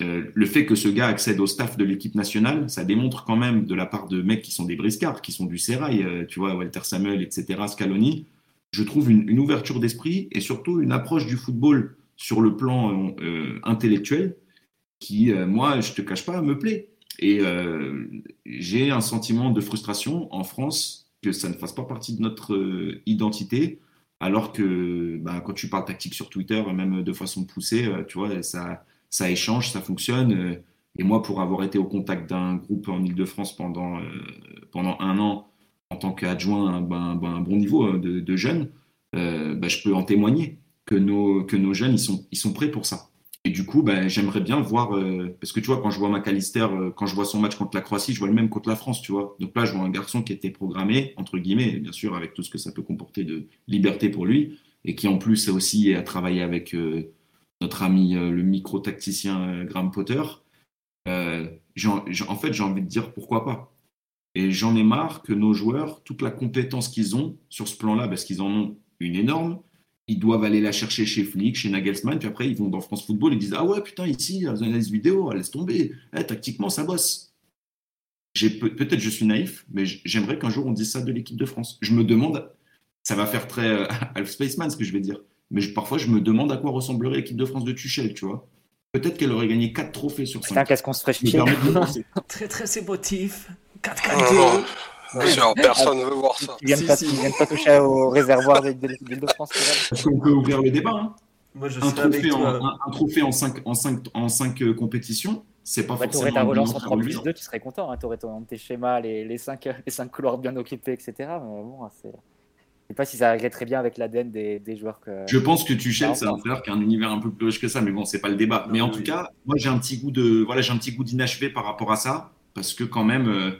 Euh, le fait que ce gars accède au staff de l'équipe nationale, ça démontre quand même de la part de mecs qui sont des briscards, qui sont du sérail, euh, tu vois, Walter Samuel, etc., Scaloni, je trouve une, ouverture d'esprit et surtout une approche du football sur le plan euh, intellectuel qui, moi, je te cache pas, me plaît. Et j'ai un sentiment de frustration en France que ça ne fasse pas partie de notre identité, alors que bah, quand tu parles tactique sur Twitter, même de façon poussée, tu vois, ça ça échange, ça fonctionne. Euh, et moi, pour avoir été au contact d'un groupe en Ile-de-France pendant, euh, pendant un an, en tant qu'adjoint à ben, ben, un, bon niveau euh, de, jeunes, ben, je peux en témoigner que nos, que nos jeunes, ils sont, ils sont prêts pour ça. Et du coup, ben, j'aimerais bien voir, parce que tu vois, quand je vois McAllister, quand je vois son match contre la Croatie, je vois le même contre la France, tu vois. Donc là, je vois un garçon qui était programmé, entre guillemets, bien sûr, avec tout ce que ça peut comporter de liberté pour lui, et qui en plus aussi a travaillé avec notre ami euh, le micro-tacticien euh, Graham Potter, euh, en fait, j'ai envie de dire pourquoi pas. Et j'en ai marre que nos joueurs, toute la compétence qu'ils ont sur ce plan-là, parce qu'ils en ont une énorme, ils doivent aller la chercher chez Flick, chez Nagelsmann, puis après ils vont dans France Football et disent Ah ouais, putain, ici, la analyse vidéo, laisse tomber. Eh, tactiquement, ça bosse. Peut-être je suis naïf, mais j'aimerais qu'un jour on dise ça de l'équipe de France. Je me demande, ça va faire très Half Spaceman ce que je vais dire, mais parfois, je me demande à quoi ressemblerait l'équipe de France de Tuchel, tu vois. Peut-être qu'elle aurait gagné 4 trophées sur 5. Putain, qu'est-ce qu'on se ferait Très, très émotif. 4-4-2. Bien personne ne veut voir ça. Ils viennent, pas, pas toucher au réservoir de l'île de France. Est-ce qu'on peut ouvrir le débat hein? Moi, je un serais avec trophée, en, un, un trophée en 5 en cinq, en cinq, euh, compétitions, c'est pas Ouais, forcément. t'aurais ta un relance en très 3 plus reluisant. 2, tu serais content. Hein. T'aurais ton, tes schémas, les, les, 5, les cinq couloirs bien occupés, etc. Mais bon, c'est. Je sais pas si ça irait très bien avec l'ADN des, des joueurs que. Je pense que Tuchel, c'est un entraîneur qui a un univers un peu plus riche que ça, mais bon, c'est pas le débat. Non, mais en oui, tout cas, moi, j'ai un petit goût de, voilà, j'ai un petit goût d'inachevé par rapport à ça, parce que quand même, euh,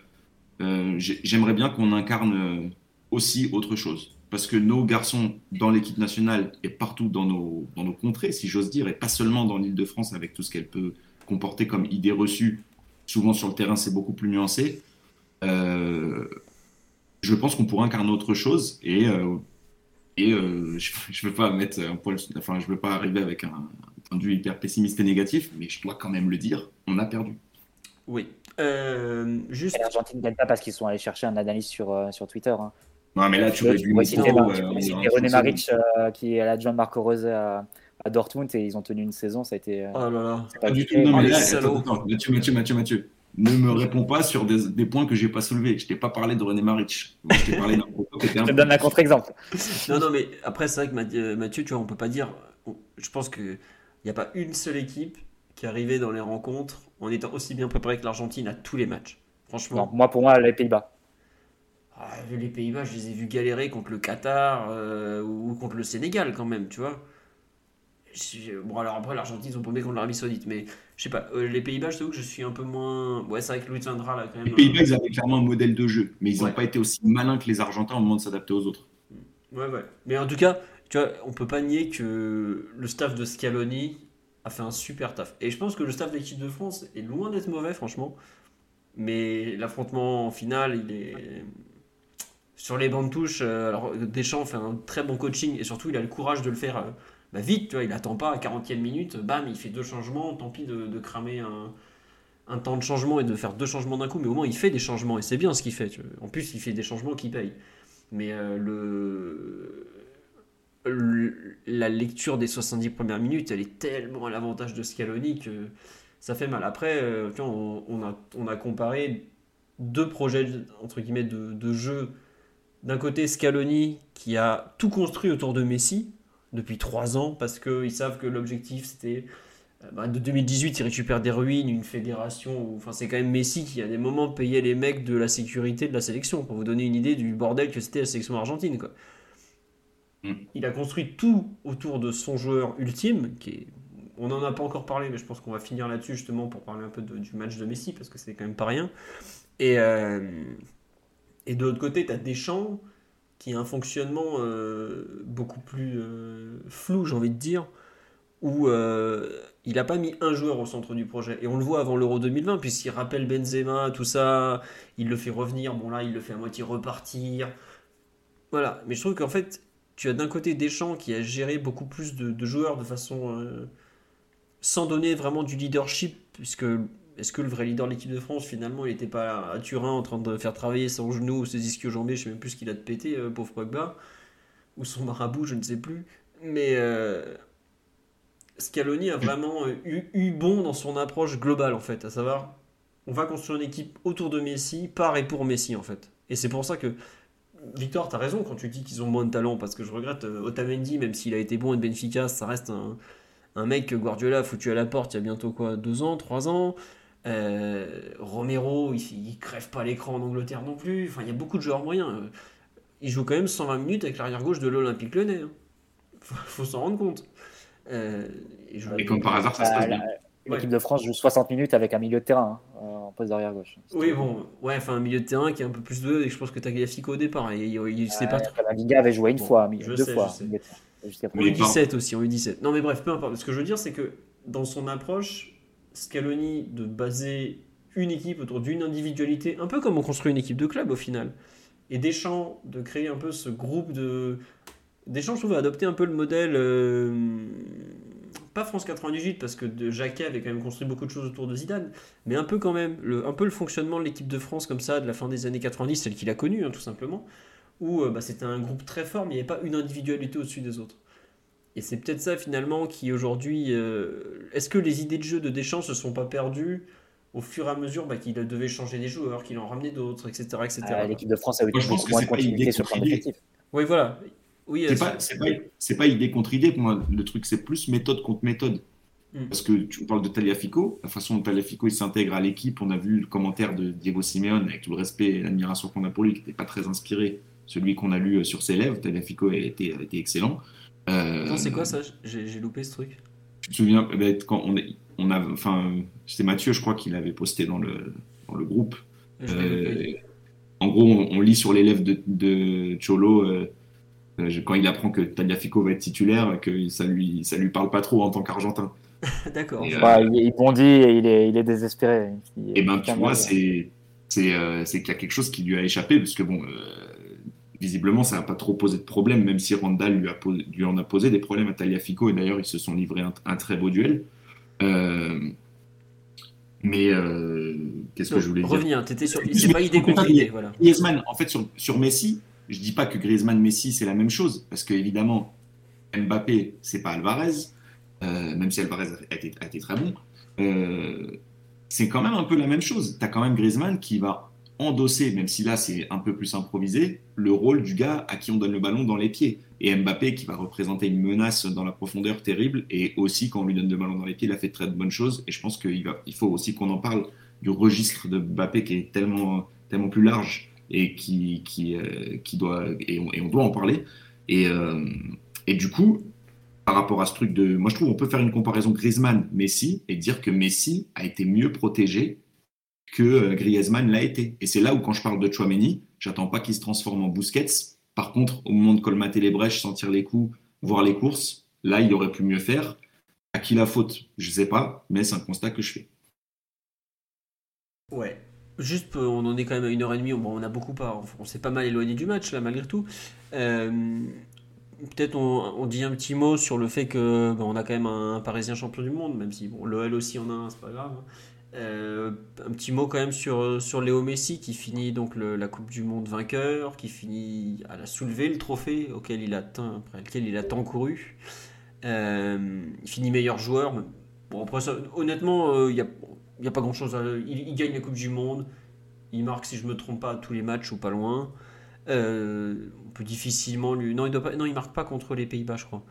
euh, j'ai- j'aimerais bien qu'on incarne euh, aussi autre chose, parce que nos garçons dans l'équipe nationale et partout dans nos, dans nos contrées, si j'ose dire, et pas seulement dans l'Île-de-France avec tout ce qu'elle peut comporter comme idées reçues. Souvent sur le terrain, c'est beaucoup plus nuancé. Euh, je pense qu'on pourrait incarner autre chose et euh, et euh, je ne veux pas mettre un poil, enfin, je veux pas arriver avec un, un point de vue hyper pessimiste et négatif, mais je dois quand même le dire, on a perdu. Oui. Euh, juste. L'Argentine ne gagne pas parce qu'ils sont allés chercher un analyste sur, euh, sur Twitter. Hein. Non, mais là, tu aurais dû citer, euh, René Maric, euh, qui est l'adjoint de Marco Rose à, à Dortmund, et ils ont tenu une saison. Ça a été. euh, Oh là là. c'est Pas du tout. Non, mais les là, attends, attends, Mathieu, Mathieu, Mathieu, Mathieu, ne me réponds pas sur des, des points que j'ai pas soulevés. Je t'ai pas parlé de René Maric. Je t'ai parlé d'un propos qui était un Je te donne un contre-exemple. Non, non, mais après, c'est vrai que Mathieu, Mathieu, tu vois, on peut pas dire. Je pense qu'il n'y a pas une seule équipe qui est arrivée dans les rencontres en étant aussi bien préparée que l'Argentine à tous les matchs. Franchement. Non, moi, pour moi, les Pays-Bas. Ah, les Pays-Bas, je les ai vus galérer contre le Qatar euh, ou contre le Sénégal quand même, tu vois. Bon, alors après, l'Argentine, ils ont paumé contre l'Arabie Saoudite, mais je sais pas, euh, les Pays-Bas, je t'avoue que je suis un peu moins. Ouais, c'est vrai que Luis Vandra, là, quand même. Les Pays-Bas, ils avaient clairement un modèle de jeu, mais ils n'ont Ouais. pas été aussi malins que les Argentins au moment de s'adapter aux autres. Ouais, ouais. Mais en tout cas, tu vois, on peut pas nier que le staff de Scaloni a fait un super taf. Et je pense que le staff de l'équipe de France est loin d'être mauvais, franchement. Mais l'affrontement en finale, il est. Sur les bancs de touche, euh, alors Deschamps fait un très bon coaching et surtout il a le courage de le faire euh, bah, vite, tu vois, il attend pas à 40e minute, bam, il fait deux changements, tant pis de, de cramer un, un temps de changement et de faire deux changements d'un coup, mais au moins il fait des changements et c'est bien ce qu'il fait. tu. En plus, il fait des changements qui payent. Mais euh, le... la lecture des 70 premières minutes, elle est tellement à l'avantage de Scaloni que ça fait mal. Après, euh, on, on a, on a comparé deux projets entre guillemets de, de jeu. D'un côté, Scaloni qui a tout construit autour de Messi depuis trois ans parce qu'ils savent que l'objectif c'était euh, bah, de 2018, il récupère des ruines, une fédération. où- Enfin, c'est quand même Messi qui, à des moments, payait les mecs de la sécurité de la sélection. Pour vous donner une idée du bordel que c'était la sélection argentine. Quoi. Mm. Il a construit tout autour de son joueur ultime, qui est. On n'en a pas encore parlé, mais je pense qu'on va finir là-dessus justement pour parler un peu de- du match de Messi, parce que c'est quand même pas rien. Et, euh, et de l'autre côté, tu as Deschamps, qui a un fonctionnement euh, beaucoup plus euh, flou, j'ai envie de dire, où euh, il n'a pas mis un joueur au centre du projet. Et on le voit avant l'Euro 2020, puisqu'il rappelle Benzema, tout ça, il le fait revenir, bon là, il le fait à moitié repartir. Voilà, mais je trouve qu'en fait, tu as d'un côté Deschamps qui a géré beaucoup plus de, joueurs de façon... sans donner vraiment du leadership, puisque est-ce que le vrai leader de l'équipe de France, finalement, il n'était pas à Turin en train de faire travailler son genou ou ses ischio-jambés, je sais même plus ce qu'il a de pété, euh, pauvre Pogba, ou son marabout, je ne sais plus. Mais euh, Scaloni a vraiment eu, bon dans son approche globale, en fait, à savoir, on va construire une équipe autour de Messi, par et pour Messi, en fait. Et c'est pour ça que, Victor, tu as raison quand tu dis qu'ils ont moins de talent, parce que je regrette euh, Otamendi, même s'il a été bon et de Benfica, ça reste un, un mec que Guardiola a foutu à la porte il y a bientôt quoi, deux ans, trois ans. Euh, Romero, il, il crève pas l'écran en Angleterre non plus. Enfin, il y a beaucoup de joueurs moyens. Euh, Il joue quand même 120 minutes avec l'arrière gauche de l'Olympique Lyonnais. hein. Faut, faut s'en rendre compte. Euh, et je- Et comme par hasard, ça se Bah, passe la- bien. L'équipe de France joue 60 minutes avec un milieu de terrain hein, euh, en poste d'arrière gauche. Oui, bon, ouais, enfin un milieu de terrain qui est un peu plus de. Et je pense que Tagliafico au départ. Et il, il sait pas trop. Liga avait joué une Bon, fois, je deux sais, fois. En présent. Mais pas- U17 aussi, en U17. Non, mais bref, peu importe. Ce que je veux dire, c'est que dans son approche, Scaloni de baser une équipe autour d'une individualité, un peu comme on construit une équipe de club au final, et Deschamps de créer un peu ce groupe de. Deschamps, je trouve, a adopté un peu le modèle. euh, Pas France 98, parce que de Jacquet avait quand même construit beaucoup de choses autour de Zidane, mais un peu quand même, le, un peu le fonctionnement de l'équipe de France comme ça, de la fin des années 90, celle qu'il a connue, hein, tout simplement, où euh, bah, c'était un groupe très fort, mais il n'y avait pas une individualité au-dessus des autres. Et c'est peut-être ça finalement qui aujourd'hui. euh, Est-ce que les idées de jeu de Deschamps se sont pas perdues au fur et à mesure bah, qu'il devait changer des joueurs, qu'il en ramenait d'autres, etc. etc. Ah, L'équipe de France a eu Moi, je pense que moins c'est de continuité idée sur le plan contre idée. effectif. Oui, voilà. Oui, C'est euh, pas, pas, pas idée contre idée pour moi. Le truc, c'est plus méthode contre méthode. Mm. Parce que tu parles de Taliafico, la façon dont Taliafico il s'intègre à l'équipe, on a vu le commentaire de Diego Simeone avec tout le respect et l'admiration qu'on a pour lui, qui n'était pas très inspiré, celui qu'on a lu euh, sur ses lèvres. Taliafico a été, a été excellent. Euh, Attends, c'est quoi ça? J'ai loupé ce truc. Tu te souviens, eh ben, quand on, est- on a, enfin, c'était Mathieu, je crois, qui l'avait posté dans le, dans le groupe. Je. Euh, en gros, on, on lit sur les lèvres de, de Cholo euh, quand il apprend que Tagliafico va être titulaire, que ça lui, ça lui parle pas trop en tant qu'Argentin. D'accord. et, euh, Ouais, ils ils m'ont dit et il est, il est désespéré. Il- Et ben, tu vois, c'est c'est euh, c'est qu'il y a quelque chose qui lui a échappé, parce que bon, euh, visiblement, ça n'a pas trop posé de problème, même si Randall lui, a posé- lui en a posé des problèmes à Tagliafico, et d'ailleurs, ils se sont livrés un, un très beau duel. Euh, mais euh, qu'est-ce que Non, je voulais dire revenir, t'étais sur. C'est pas idée idée, voilà. Griezmann, en fait, sur, sur Messi, je dis pas que Griezmann-Messi, c'est la même chose, parce que évidemment, Mbappé, c'est pas Alvarez, euh, même si Alvarez a été, a été très bon. C'est quand même un peu la même chose. Tu as quand même Griezmann qui va endosser, même si là c'est un peu plus improvisé, le rôle du gars à qui on donne le ballon dans les pieds. Et Mbappé qui va représenter une menace dans la profondeur terrible. Et aussi, quand on lui donne le ballon dans les pieds, il a fait de très bonnes choses. Et je pense qu'il faut aussi qu'on en parle du registre de Mbappé qui est tellement, tellement plus large et qui, qui, euh, doit, et on, et on doit en parler. Et, euh, et du coup, par rapport à ce truc de. Moi, je trouve qu'on peut faire une comparaison Griezmann-Messi et dire que Messi a été mieux protégé que euh, Griezmann l'a été. Et c'est là où, quand je parle de Chouameni, j'attends pas qu'il se transforme en Busquets. Par contre, au moment de colmater les brèches, sentir les coups, voir les courses, là, il aurait pu mieux faire. À qui la faute Je sais pas, mais c'est un constat que je fais. Ouais. Juste, euh, on en est quand même à une heure et demie. On a beaucoup pas. On s'est pas mal éloigné du match là, malgré tout. Euh, Peut-être on, dit un petit mot sur le fait que bon, on a quand même un, Parisien champion du monde, même si bon, l'OL aussi en a un, c'est pas grave. hein. Euh, un petit mot quand même sur, sur Léo Messi qui finit donc le- la Coupe du Monde vainqueur, qui finit à la soulever le trophée auquel il a tant, après lequel il a tant couru. Euh, il finit meilleur joueur. mais- Bon, après ça, honnêtement, euh, il n'y a, il y a pas grand chose à. Il, il gagne la Coupe du Monde. Il marque, si je me trompe pas, tous les matchs ou pas loin. Euh, on peut difficilement lui. Non, il doit pas... non, il marque pas contre les Pays-Bas, je crois.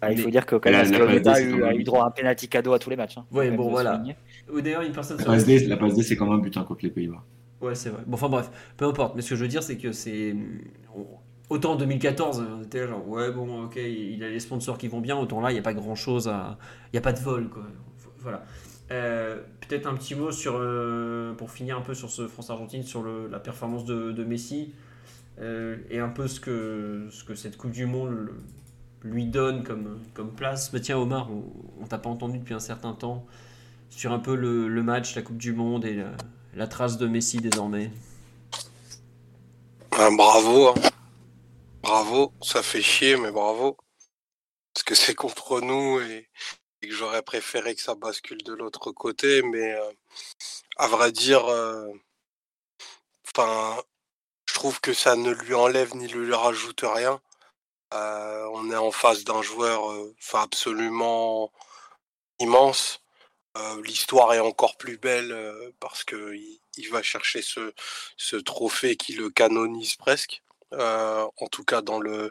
Ah, il faut dire que quand même, a, eu, a droit à un penalty cadeau à tous les matchs. hein. Ouais, bon, voilà. souligner. Ou D'ailleurs, une personne La passe D, la passe D, c'est quand même un butin contre les Pays-Bas. Ouais, c'est vrai. Bon, enfin bref, peu importe. Mais ce que je veux dire, c'est que c'est. on- Autant en 2014, on était genre, ouais, bon, ok, il a les sponsors qui vont bien. Autant là, il n'y a pas grand chose à. Il n'y a pas de vol, quoi. Voilà. Euh, Peut-être un petit mot sur. euh, pour finir un peu sur ce France-Argentine, sur le- la performance de, de Messi. euh, et un peu ce que, ce que cette Coupe du Monde lui donne comme, comme place. Mais tiens, Omar, on, on t'a pas entendu depuis un certain temps sur un peu le, match, la Coupe du Monde et la, la trace de Messi désormais. Ah, bravo. hein. Bravo. Ça fait chier, mais bravo. Parce que c'est contre nous et, que j'aurais préféré que ça bascule de l'autre côté. Mais euh, à vrai dire, euh, je trouve que ça ne lui enlève ni lui rajoute rien. Euh, on est en face d'un joueur euh, absolument immense. Euh, L'histoire est encore plus belle euh, parce que il, il va chercher ce, trophée qui le canonise presque. Euh, en tout cas dans le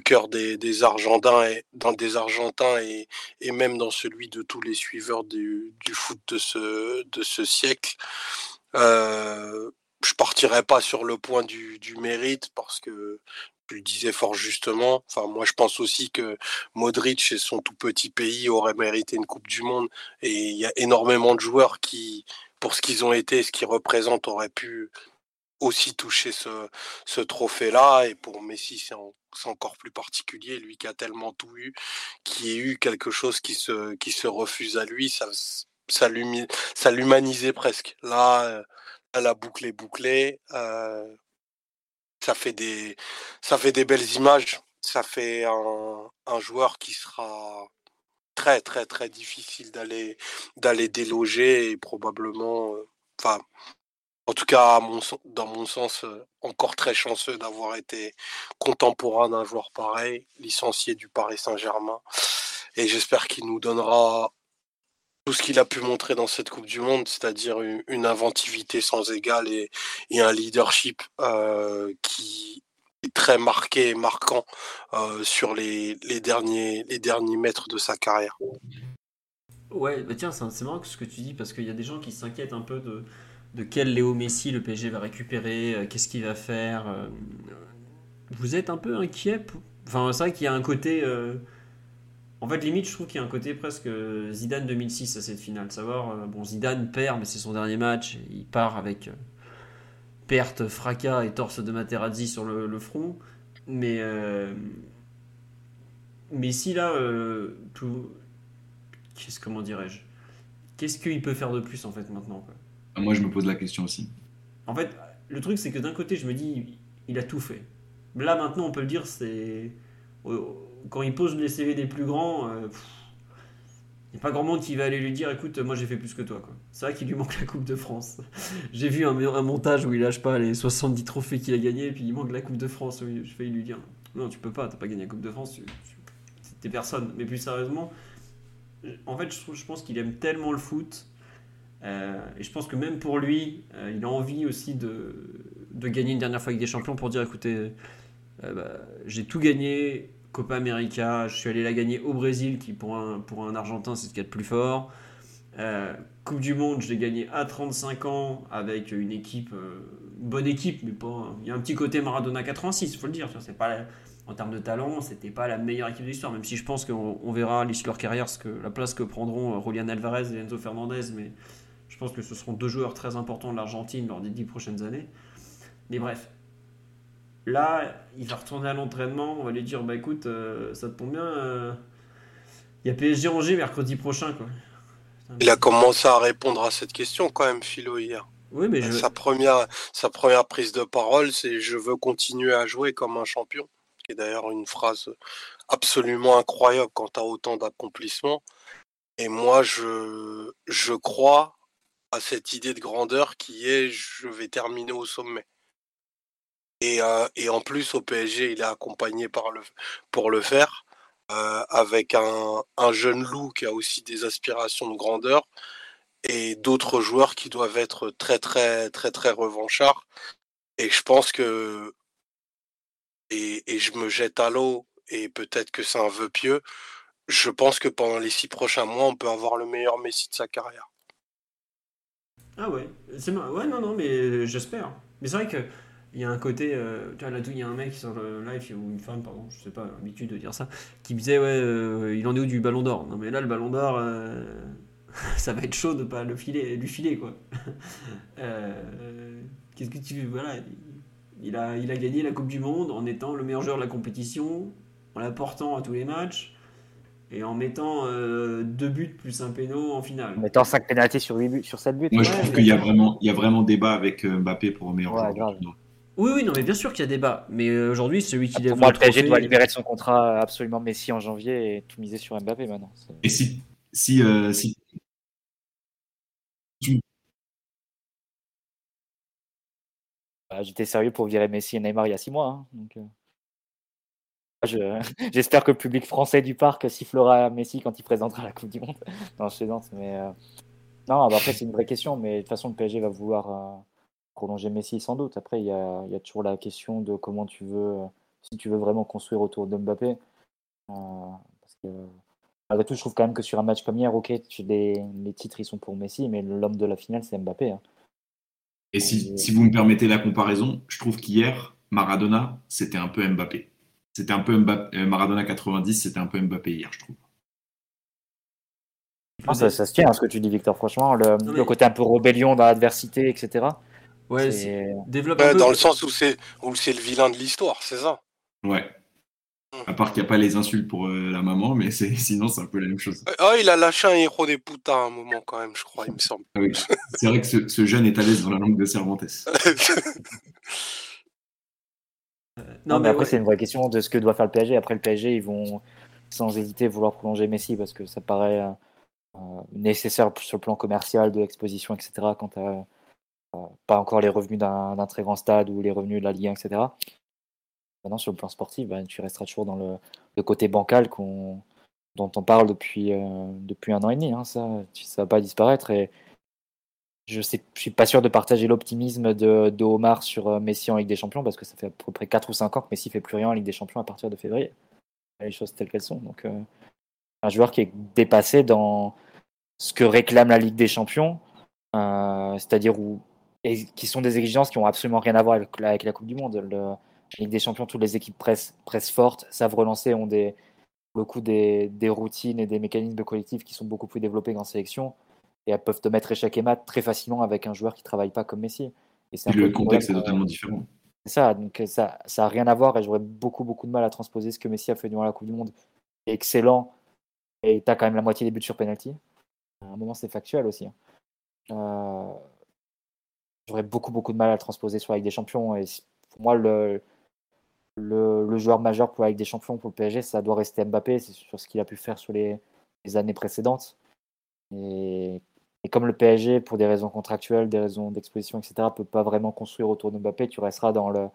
cœur des, Argentins et même dans celui de tous les suiveurs du, foot de ce siècle. Je partirai pas sur le point du mérite parce que tu disais fort justement. Enfin, moi, je pense aussi que Modric et son tout petit pays auraient mérité une Coupe du Monde. Et il y a énormément de joueurs qui, pour ce qu'ils ont été, ce qu'ils représentent, auraient pu aussi toucher ce, ce trophée-là. Et pour Messi, c'est en- c'est encore plus particulier. Lui qui a tellement tout eu, qui ait eu quelque chose qui se, qui se refuse à lui, ça, ça l'humanisait presque. Là, euh, là, la boucle est bouclée. Euh, ça fait des ça fait des belles images. Ça fait un, joueur qui sera très très très difficile d'aller d'aller déloger et probablement euh, enfin en tout cas dans mon sens euh, encore très chanceux d'avoir été contemporain d'un joueur pareil licencié du Paris Saint-Germain. Et j'espère qu'il nous donnera tout ce qu'il a pu montrer dans cette Coupe du Monde, c'est-à-dire une, inventivité sans égale et, un leadership euh, qui très marqué et marquant sur les, derniers, les derniers mètres de sa carrière. Ouais, bah tiens, c'est marrant ce que tu dis parce qu'il y a des gens qui s'inquiètent un peu de, de quel Léo Messi le PSG va récupérer, qu'est-ce qu'il va faire. vous êtes un peu inquiet Enfin, c'est vrai qu'il y a un côté. En fait, limite, je trouve qu'il y a un côté presque Zidane 2006 à cette finale. Savoir, bon, Zidane perd, mais c'est son dernier match. Il part avec perte, fracas et torse de Materazzi sur le, front. Mais, euh, mais si là, euh, tout. Qu'est-ce, comment dirais-je Qu'est-ce qu'il peut faire de plus en fait maintenant Moi, je me pose la question aussi. En fait, le truc, c'est que d'un côté, je me dis, il a tout fait. Là, maintenant, on peut le dire, c'est. Quand il pose les CV des plus grands. Euh, n'y a pas grand monde qui va aller lui dire écoute, moi j'ai fait plus que toi. C'est vrai qu'il lui manque la Coupe de France. j'ai vu un, montage où il lâche pas les 70 trophées qu'il a gagnés et puis il manque la Coupe de France. Je vais lui dire non, tu peux pas, t'as pas gagné la Coupe de France, t'es personne. Mais plus sérieusement, en fait, je, pense qu'il aime tellement le foot. Euh, et je pense que même pour lui, euh, il a envie aussi de, gagner une dernière fois avec des champions pour dire écoutez, bah, j'ai tout gagné, Copa América, je suis allé la gagner au Brésil, qui pour un, pour un Argentin, c'est ce qu'il y a de plus fort. Euh, coupe du Monde, je l'ai gagné à 35 ans avec une équipe, euh, bonne équipe, mais pas. Il y a un petit côté Maradona 86, il faut le dire. C'est pas en termes de talent, c'était pas la meilleure équipe de l'histoire, même si je pense qu'on verra l'issue de leur carrière, ce que, la place que prendront Julian Alvarez et Enzo Fernandez, mais je pense que ce seront deux joueurs très importants de l'Argentine lors des dix prochaines années. Mais bref, Là, il va retourner à l'entraînement. On va lui dire Bah écoute, euh, ça te tombe bien. Euh, il y a PSG Angers mercredi prochain. Quoi. Il a commencé à répondre à cette question quand même, Philo, hier. Oui, mais sa, première, sa première prise de parole, c'est Je veux continuer à jouer comme un champion. Qui est d'ailleurs une phrase absolument incroyable quand tu as autant d'accomplissements. Et moi, je, je crois à cette idée de grandeur qui est je vais terminer au sommet. Et, et, en plus, au PSG, il est accompagné pour le faire, avec un, un, jeune loup qui a aussi des aspirations de grandeur et d'autres joueurs qui doivent être très, très, très, très revanchards. Et je pense que, et, et je me jette à l'eau, et peut-être que c'est un vœu pieux, je pense que pendant les six prochains mois, on peut avoir le meilleur Messi de sa carrière. Ah ouais, c'est ouais non non mais j'espère. Mais c'est vrai que il y a un côté, euh, tu vois, là, il y a un mec sur le live, ou une femme, pardon, je sais pas, l'habitude de dire ça, qui me disait, ouais, euh, il en est où du ballon d'or? Non, mais là, le ballon d'or, euh, ça va être chaud de pas le filer, lui filer, quoi. Qu'est-ce que tu veux? Voilà, il a, il a gagné la Coupe du Monde en étant le meilleur joueur de la compétition, en l'apportant à tous les matchs. Et en mettant deux buts plus un péno en finale. En mettant 5 pénalités sur, 8 buts, sur 7 buts. Moi, je trouve qu'il y, a vraiment, il y a vraiment débat avec Mbappé pour le meilleur joueur. Oui, oui, non, mais bien sûr qu'il y a débat. Mais euh, aujourd'hui, celui qui Pour moi, le PSG doit libérer son contrat absolument Messi en janvier et tout miser sur Mbappé maintenant. Et si. si, euh, si... Bah, J'étais sérieux pour virer Messi et Neymar il y a six mois. Hein, donc, euh... J'espère que le public français du parc sifflera Messi quand il présentera la Coupe du Monde. non, je mais. Euh... Non, bah, après, c'est une vraie question, mais de toute façon, le PSG va vouloir euh, prolonger Messi sans doute. Après, il y a, y a, toujours la question de comment tu veux, si tu veux vraiment construire autour de Mbappé. Euh, parce que, malgré tout, je trouve quand même que sur un match comme hier, ok, les, les titres ils sont pour Messi, mais l'homme de la finale, c'est Mbappé. Hein. Et si, si, vous me permettez la comparaison, je trouve qu'hier, Maradona, c'était un peu Mbappé. C'était un peu Mbappé, euh, Maradona 90, c'était un peu Mbappé hier, je trouve. Ah, ça, ça, se tient, hein, ce que tu dis, Victor, franchement. Le, le côté un peu rébellion dans l'adversité, etc. Ouais, développe Dans le sens où c'est où c'est le vilain de l'histoire, c'est ça? Ouais. Hum. À part qu'il n'y a pas les insultes pour euh, la maman, mais sinon c'est un peu la même chose. Oh, il a lâché un héros des putains à un moment quand même, je crois, il me semble. Ah oui. C'est vrai que ce, ce, jeune est à l'aise dans la langue de Cervantes. Euh, non, mais, après c'est une vraie question de ce que doit faire le PSG. Après le PSG, ils vont sans hésiter vouloir prolonger Messi parce que ça paraît euh, nécessaire sur le plan commercial, de l'exposition, etc. Quant à pas encore les revenus d'un très grand stade ou les revenus de la Ligue 1, etc. Maintenant, sur le plan sportif, ben, tu resteras toujours dans le, côté bancal dont on parle depuis, euh, depuis un an et demi. Hein, ça ne va pas disparaître. Et je je suis pas sûr de partager l'optimisme de, Omar sur euh, Messi en Ligue des Champions parce que ça fait à peu près 4 ou 5 ans que Messi fait plus rien en Ligue des Champions à partir de février. Les choses telles qu'elles sont. Donc, euh, un joueur qui est dépassé dans ce que réclame la Ligue des Champions, c'est-à-dire où et qui sont des exigences qui ont absolument rien à voir avec, avec la Coupe du Monde. Le, la Ligue des Champions, toutes les équipes pressent, pressent fortes, savent relancer, ont des, beaucoup des, des routines et des mécanismes de collectif qui sont beaucoup plus développés qu'en sélection et elles peuvent te mettre échec et mat très facilement avec un joueur qui travaille pas comme Messi. Et, c'est le contexte est totalement différent. C'est ça, donc ça ça a rien à voir et j'aurais beaucoup beaucoup de mal à transposer ce que Messi a fait durant la Coupe du Monde. Excellent et tu as quand même la moitié des buts sur penalty. À un moment c'est factuel aussi. Hein. Euh, j'aurais beaucoup beaucoup de mal à transposer sur la Ligue des Champions et pour moi le le, joueur majeur pour la Ligue des Champions pour le PSG, ça doit rester Mbappé, c'est sur ce qu'il a pu faire sur les, années précédentes. Et et comme le PSG, pour des raisons contractuelles, des raisons d'exposition, etc., ne peut pas vraiment construire autour de Mbappé, tu resteras dans le,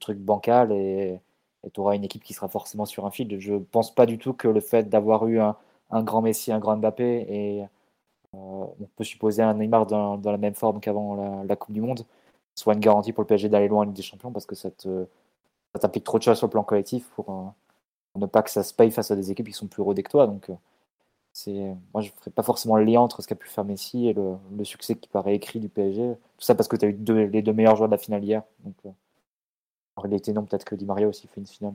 truc bancal et tu auras une équipe qui sera forcément sur un fil. Je ne pense pas du tout que le fait d'avoir eu un, grand Messi, un grand Mbappé, et on peut supposer un Neymar dans, la même forme qu'avant la, Coupe du Monde, soit une garantie pour le PSG d'aller loin en Ligue des Champions parce que ça t'implique trop de choses sur le plan collectif pour, euh, ne pas que ça se paye face à des équipes qui sont plus rodées que toi. Donc, euh, moi je ne ferais pas forcément le lien entre ce qu'a pu faire Messi et le, succès qui paraît écrit du PSG. Tout ça parce que tu as eu les deux meilleurs joueurs de la finale hier. Donc, euh, en réalité, non, peut-être que Di Maria aussi fait une finale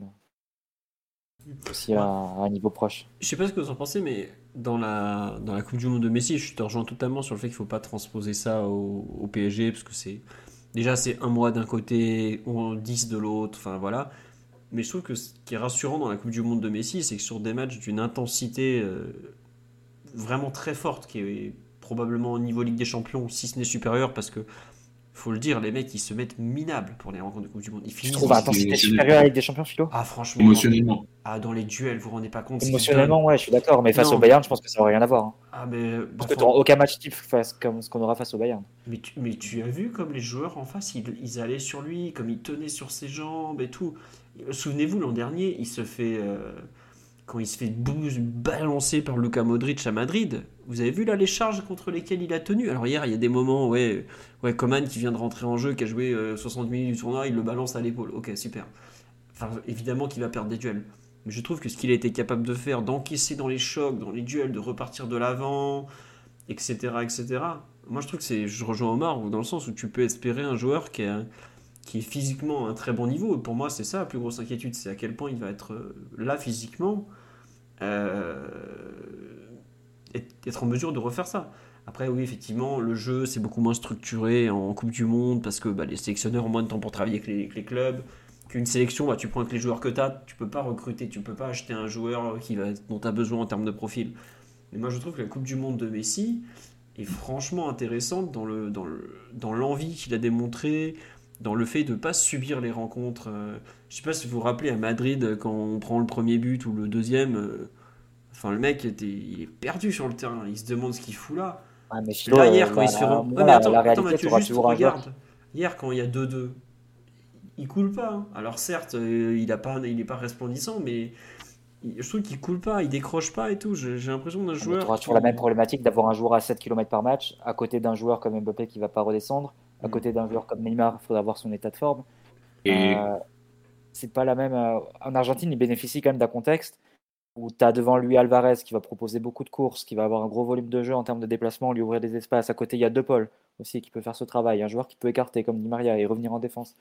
aussi à, un niveau proche. Je sais pas ce que vous en pensez, mais dans la, dans la Coupe du Monde de Messi, je te rejoins totalement sur le fait qu'il faut pas transposer ça au, PSG, parce que c'est déjà c'est un mois d'un côté, ou dix de l'autre, enfin voilà. Mais je trouve que ce qui est rassurant dans la Coupe du Monde de Messi, c'est que sur des matchs d'une intensité euh, vraiment très forte, qui est probablement au niveau Ligue des Champions, si ce n'est supérieur, parce que faut le dire, les mecs ils se mettent minables pour les rencontres de Coupe du Monde. Ils finissent. trouve intensité supérieure Ligue des Champions, Philo? Ah, franchement. Émotionnellement. Ah, dans les duels, vous vous rendez pas compte. Émotionnellement, ouais, je suis d'accord, mais face au Bayern, je pense que ça n'a rien à voir. Hein. Ah, mais. Parce que tu aucun match type face, comme ce qu'on aura face au Bayern. Mais tu, mais tu as vu comme les joueurs en face, ils, ils, allaient sur lui, comme ils tenaient sur ses jambes et tout. Souvenez-vous, l'an dernier, il se fait. Euh, quand il se fait balancer par Luka Modric à Madrid, vous avez vu là les charges contre lesquelles il a tenu? Alors hier, il y a des moments, ouais, ouais Coman qui vient de rentrer en jeu, qui a joué 60 euh, minutes du tournoi, il le balance à l'épaule. Ok, super. Enfin, évidemment qu'il va perdre des duels. Mais je trouve que ce qu'il a été capable de faire, d'encaisser dans les chocs, dans les duels, de repartir de l'avant, etc., etc. Moi, je trouve que c'est, je rejoins Omar dans le sens où tu peux espérer un joueur qui est, qui est physiquement à un très bon niveau. Pour moi, c'est ça la plus grosse inquiétude, c'est à quel point il va être euh, là physiquement, euh, être en mesure de refaire ça. Après, oui, effectivement, le jeu, c'est beaucoup moins structuré en Coupe du Monde parce que bah, les sélectionneurs ont moins de temps pour travailler avec les, clubs. Qu'une sélection, bah, tu prends avec les joueurs que tu as, tu peux pas recruter, tu peux pas acheter un joueur qui va, dont tu as besoin en termes de profil. Mais moi, je trouve que la Coupe du Monde de Messi est franchement intéressante dans l'envie le, dans qu'il a démontré, dans le fait de ne pas subir les rencontres. Euh, je sais pas si vous vous rappelez à Madrid, quand on prend le premier but ou le deuxième, euh, enfin le mec était, il est perdu sur le terrain, il se demande ce qu'il fout là. là, hier, quand il se fait. Euh, attends, attends juste regarde. Hier, quand il y a 2-2, il coule pas. Hein. Alors certes, il n'est pas, il pas resplendissant, mais je trouve qu'il coule pas, il décroche pas et tout. J'ai l'impression d'un joueur. Tu auras toujours la même problématique d'avoir un joueur à 7 km par match, à côté d'un joueur comme Mbappé qui va pas redescendre à côté d'un joueur comme Neymar, il faudra voir son état de forme. Et euh, c'est pas la même. Euh, en Argentine, il bénéficie quand même d'un contexte où tu as devant lui Alvarez qui va proposer beaucoup de courses, qui va avoir un gros volume de jeu en termes de déplacement, lui ouvrir des espaces. À côté, il y a De Paul aussi qui peut faire ce travail, un joueur qui peut écarter comme Di Maria et revenir en défense.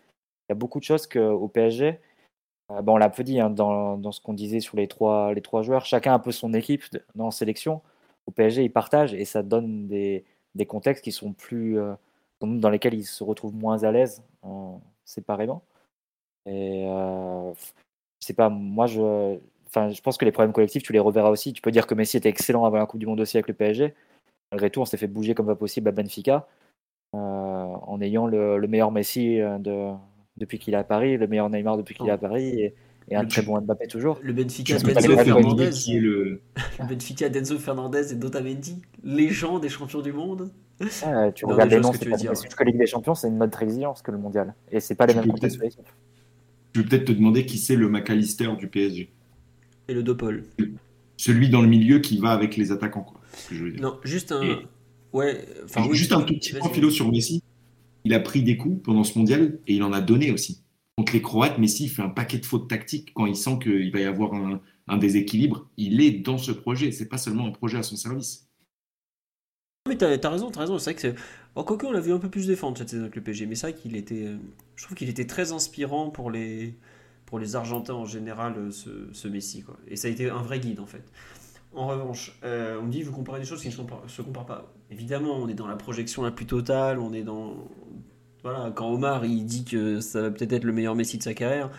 Il y a beaucoup de choses qu'au PSG, euh, bon, on l'a un peu dit hein, dans, dans, ce qu'on disait sur les trois, les trois joueurs, chacun a un peu son équipe dans sélection. Au PSG, ils partagent et ça donne des, des contextes qui sont plus, dans lesquels ils se retrouvent moins à l'aise séparément. Et euh, sais pas, moi je, enfin, je pense que les problèmes collectifs, tu les reverras aussi. Tu peux dire que Messi était excellent avant la Coupe du Monde aussi avec le PSG. Malgré tout, on s'est fait bouger comme pas possible à Benfica euh, en ayant le, meilleur Messi euh, de, depuis qu'il est à Paris, le meilleur Neymar depuis qu'il est à Paris. Et, un très bon Mbappé toujours. Le Benfica Denzo Fernandez. Le... le... Benfica Denzo Fernandez et Dotamendi, légende des champions du monde. Ah, tu regardes les noms, c'est pas que Ligue des Champions, c'est une autre exigence que le mondial. Et c'est pas les mêmes contextes. Je vais peut-être te demander qui c'est le McAllister du PSG. Et le Dopol. Celui dans le milieu qui va avec les attaquants, quoi. Non, juste un. Ouais, enfin, Juste un tout petit point philo sur Messi. Il a pris des coups pendant ce mondial et il en a donné aussi. Contre les Croates, Messi fait un paquet de fautes tactiques quand il sent qu'il va y avoir un, déséquilibre. Il est dans ce projet. C'est pas seulement un projet à son service. Mais t'as as raison, as raison. C'est vrai que. En on l'a vu un peu plus défendre cette saison avec le PSG, mais c'est vrai qu'il était. Euh, je trouve qu'il était très inspirant pour les pour les Argentins en général, euh, ce, Messi. Quoi. Et ça a été un vrai guide en fait. En revanche, euh, on me dit vous comparez des choses qui ne se comparent pas. Évidemment, on est dans la projection la plus totale, on est dans voilà, quand Omar il dit que ça va peut-être être le meilleur Messi de sa carrière,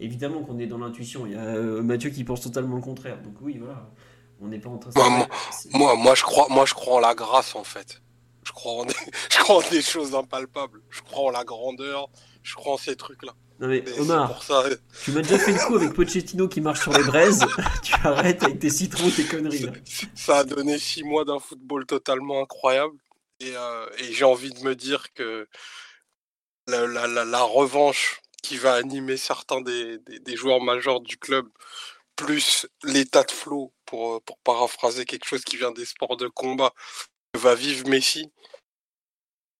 évidemment qu'on est dans l'intuition. Il y a Mathieu qui pense totalement le contraire. Donc oui, voilà, on n'est pas en train. De... Moi, moi, moi, je crois, moi, je crois en la grâce en fait. Je crois en des, je crois en des choses impalpables. Je crois en la grandeur. Je crois en ces trucs-là. Non mais, Omar, tu m'as déjà fait le coup avec Pochettino qui marche sur les braises. tu arrêtes avec tes citrons, tes conneries. Ça, a donné six mois d'un football totalement incroyable. Et, euh, et j'ai envie de me dire que la, revanche qui va animer certains des, joueurs majeurs du club, plus l'état de flow, pour, pour paraphraser quelque chose qui vient des sports de combat, va vivre Messi,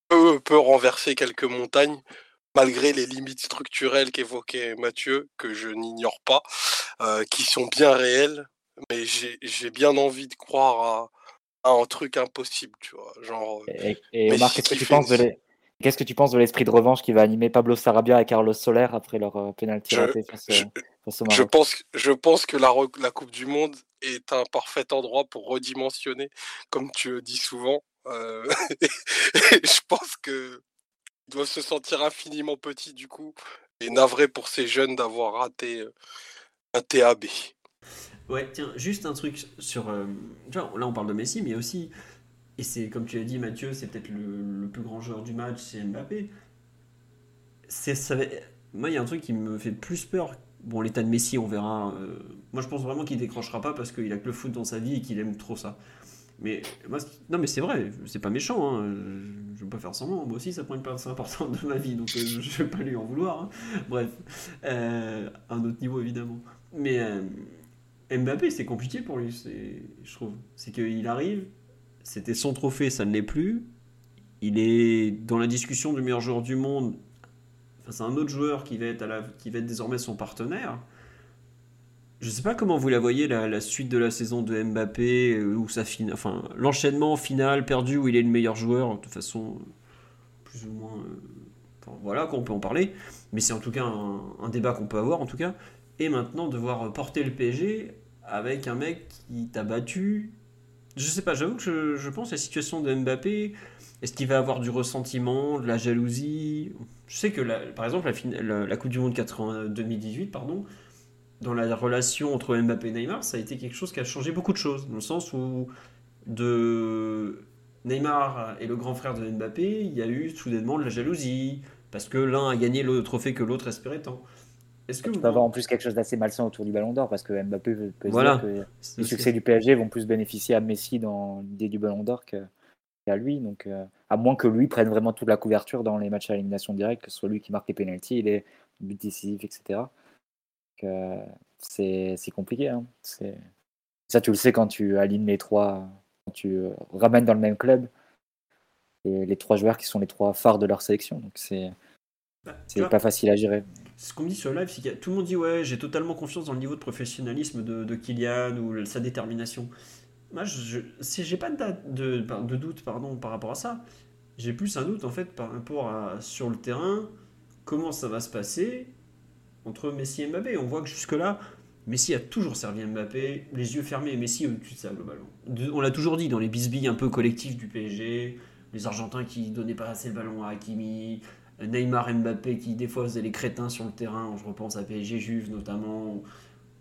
peut, peut renverser quelques montagnes, malgré les limites structurelles qu'évoquait Mathieu, que je n'ignore pas, euh, qui sont bien réelles, mais j'ai bien envie de croire à, un truc impossible, tu vois. Genre, et, et Omar, qu'est-ce que tu penses de les, Qu'est-ce que tu penses de l'esprit de revanche qui va animer Pablo Sarabia et Carlos Soler après leur euh, pénalty raté face, je, je pense, je pense que la, la, Coupe du Monde est un parfait endroit pour redimensionner, comme tu le dis souvent. Euh, je pense que doivent se sentir infiniment petits du coup et navré pour ces jeunes d'avoir raté euh, un TAB. Ouais, tiens, juste un truc sur. là, on parle de Messi, mais aussi et c'est comme tu l'as dit, Mathieu, c'est peut-être le, plus grand joueur du match, c'est Mbappé. C'est, ça, moi, il y a un truc qui me fait plus peur. Bon, l'état de Messi, on verra. Euh, moi, je pense vraiment qu'il décrochera pas parce qu'il a que le foot dans sa vie et qu'il aime trop ça. Mais non, mais c'est vrai, c'est pas méchant. Hein. Je, ne veux pas faire semblant. Moi aussi, ça prend une part importante de ma vie, donc euh, je vais pas lui en vouloir. Hein. Bref, euh, un autre niveau évidemment. Mais Mbappé, c'est compliqué pour lui, je trouve. C'est qu'il arrive, c'était son trophée, ça ne l'est plus. Il est dans la discussion du meilleur joueur du monde face à un autre joueur qui va être, la, qui va être désormais son partenaire. Je ne sais pas comment vous la voyez, la, suite de la saison de Mbappé, euh, où ça fin... enfin, l'enchaînement final perdu où il est le meilleur joueur, de toute façon, plus ou moins. Euh, voilà, qu'on peut en parler. Mais c'est en tout cas un, un débat qu'on peut avoir, en tout cas. Et maintenant, devoir porter le PSG avec un mec qui t'a battu, je sais pas, j'avoue que je, pense à la situation de Mbappé. Est-ce qu'il va avoir du ressentiment, de la jalousie? Je sais que, par exemple, la, Coupe du Monde 2018, pardon, dans la relation entre Mbappé et Neymar, ça a été quelque chose qui a changé beaucoup de choses. Dans le sens où de Neymar et le grand frère de Mbappé, il y a eu soudainement de la jalousie, parce que l'un a gagné le trophée que l'autre espérait tant. Est-ce que vous... avoir en plus quelque chose d'assez malsain autour du Ballon d'Or parce que Mbappé peut dire que les succès du PSG vont plus bénéficier à Messi dans l'idée du Ballon d'Or qu'à lui. Donc, euh, à moins que lui prenne vraiment toute la couverture dans les matchs à élimination directe, que ce soit lui qui marque les pénalties, il est but décisif, etc. Euh, c'est compliqué. Hein. Ça, tu le sais quand tu alignes les trois, quand tu euh, ramènes dans le même club et les trois joueurs qui sont les trois phares de leur sélection. Donc, c'est bah, c'est pas facile à gérer. Ce qu'on me dit sur le live, c'est que tout le monde dit ouais, j'ai totalement confiance dans le niveau de professionnalisme de, de Kylian ou sa détermination. Moi, je, j'ai pas de, de, doute pardon, par rapport à ça. J'ai plus un doute en fait par rapport à sur le terrain, comment ça va se passer entre Messi et Mbappé. On voit que jusque-là, Messi a toujours servi Mbappé, les yeux fermés, Messi au-dessus de ça globalement. On l'a toujours dit dans les bisbilles un peu collectifs du PSG, les Argentins qui donnaient pas assez le ballon à Hakimi, Neymar, Mbappé qui des fois faisaient les crétins sur le terrain, je repense à PSG Juve notamment.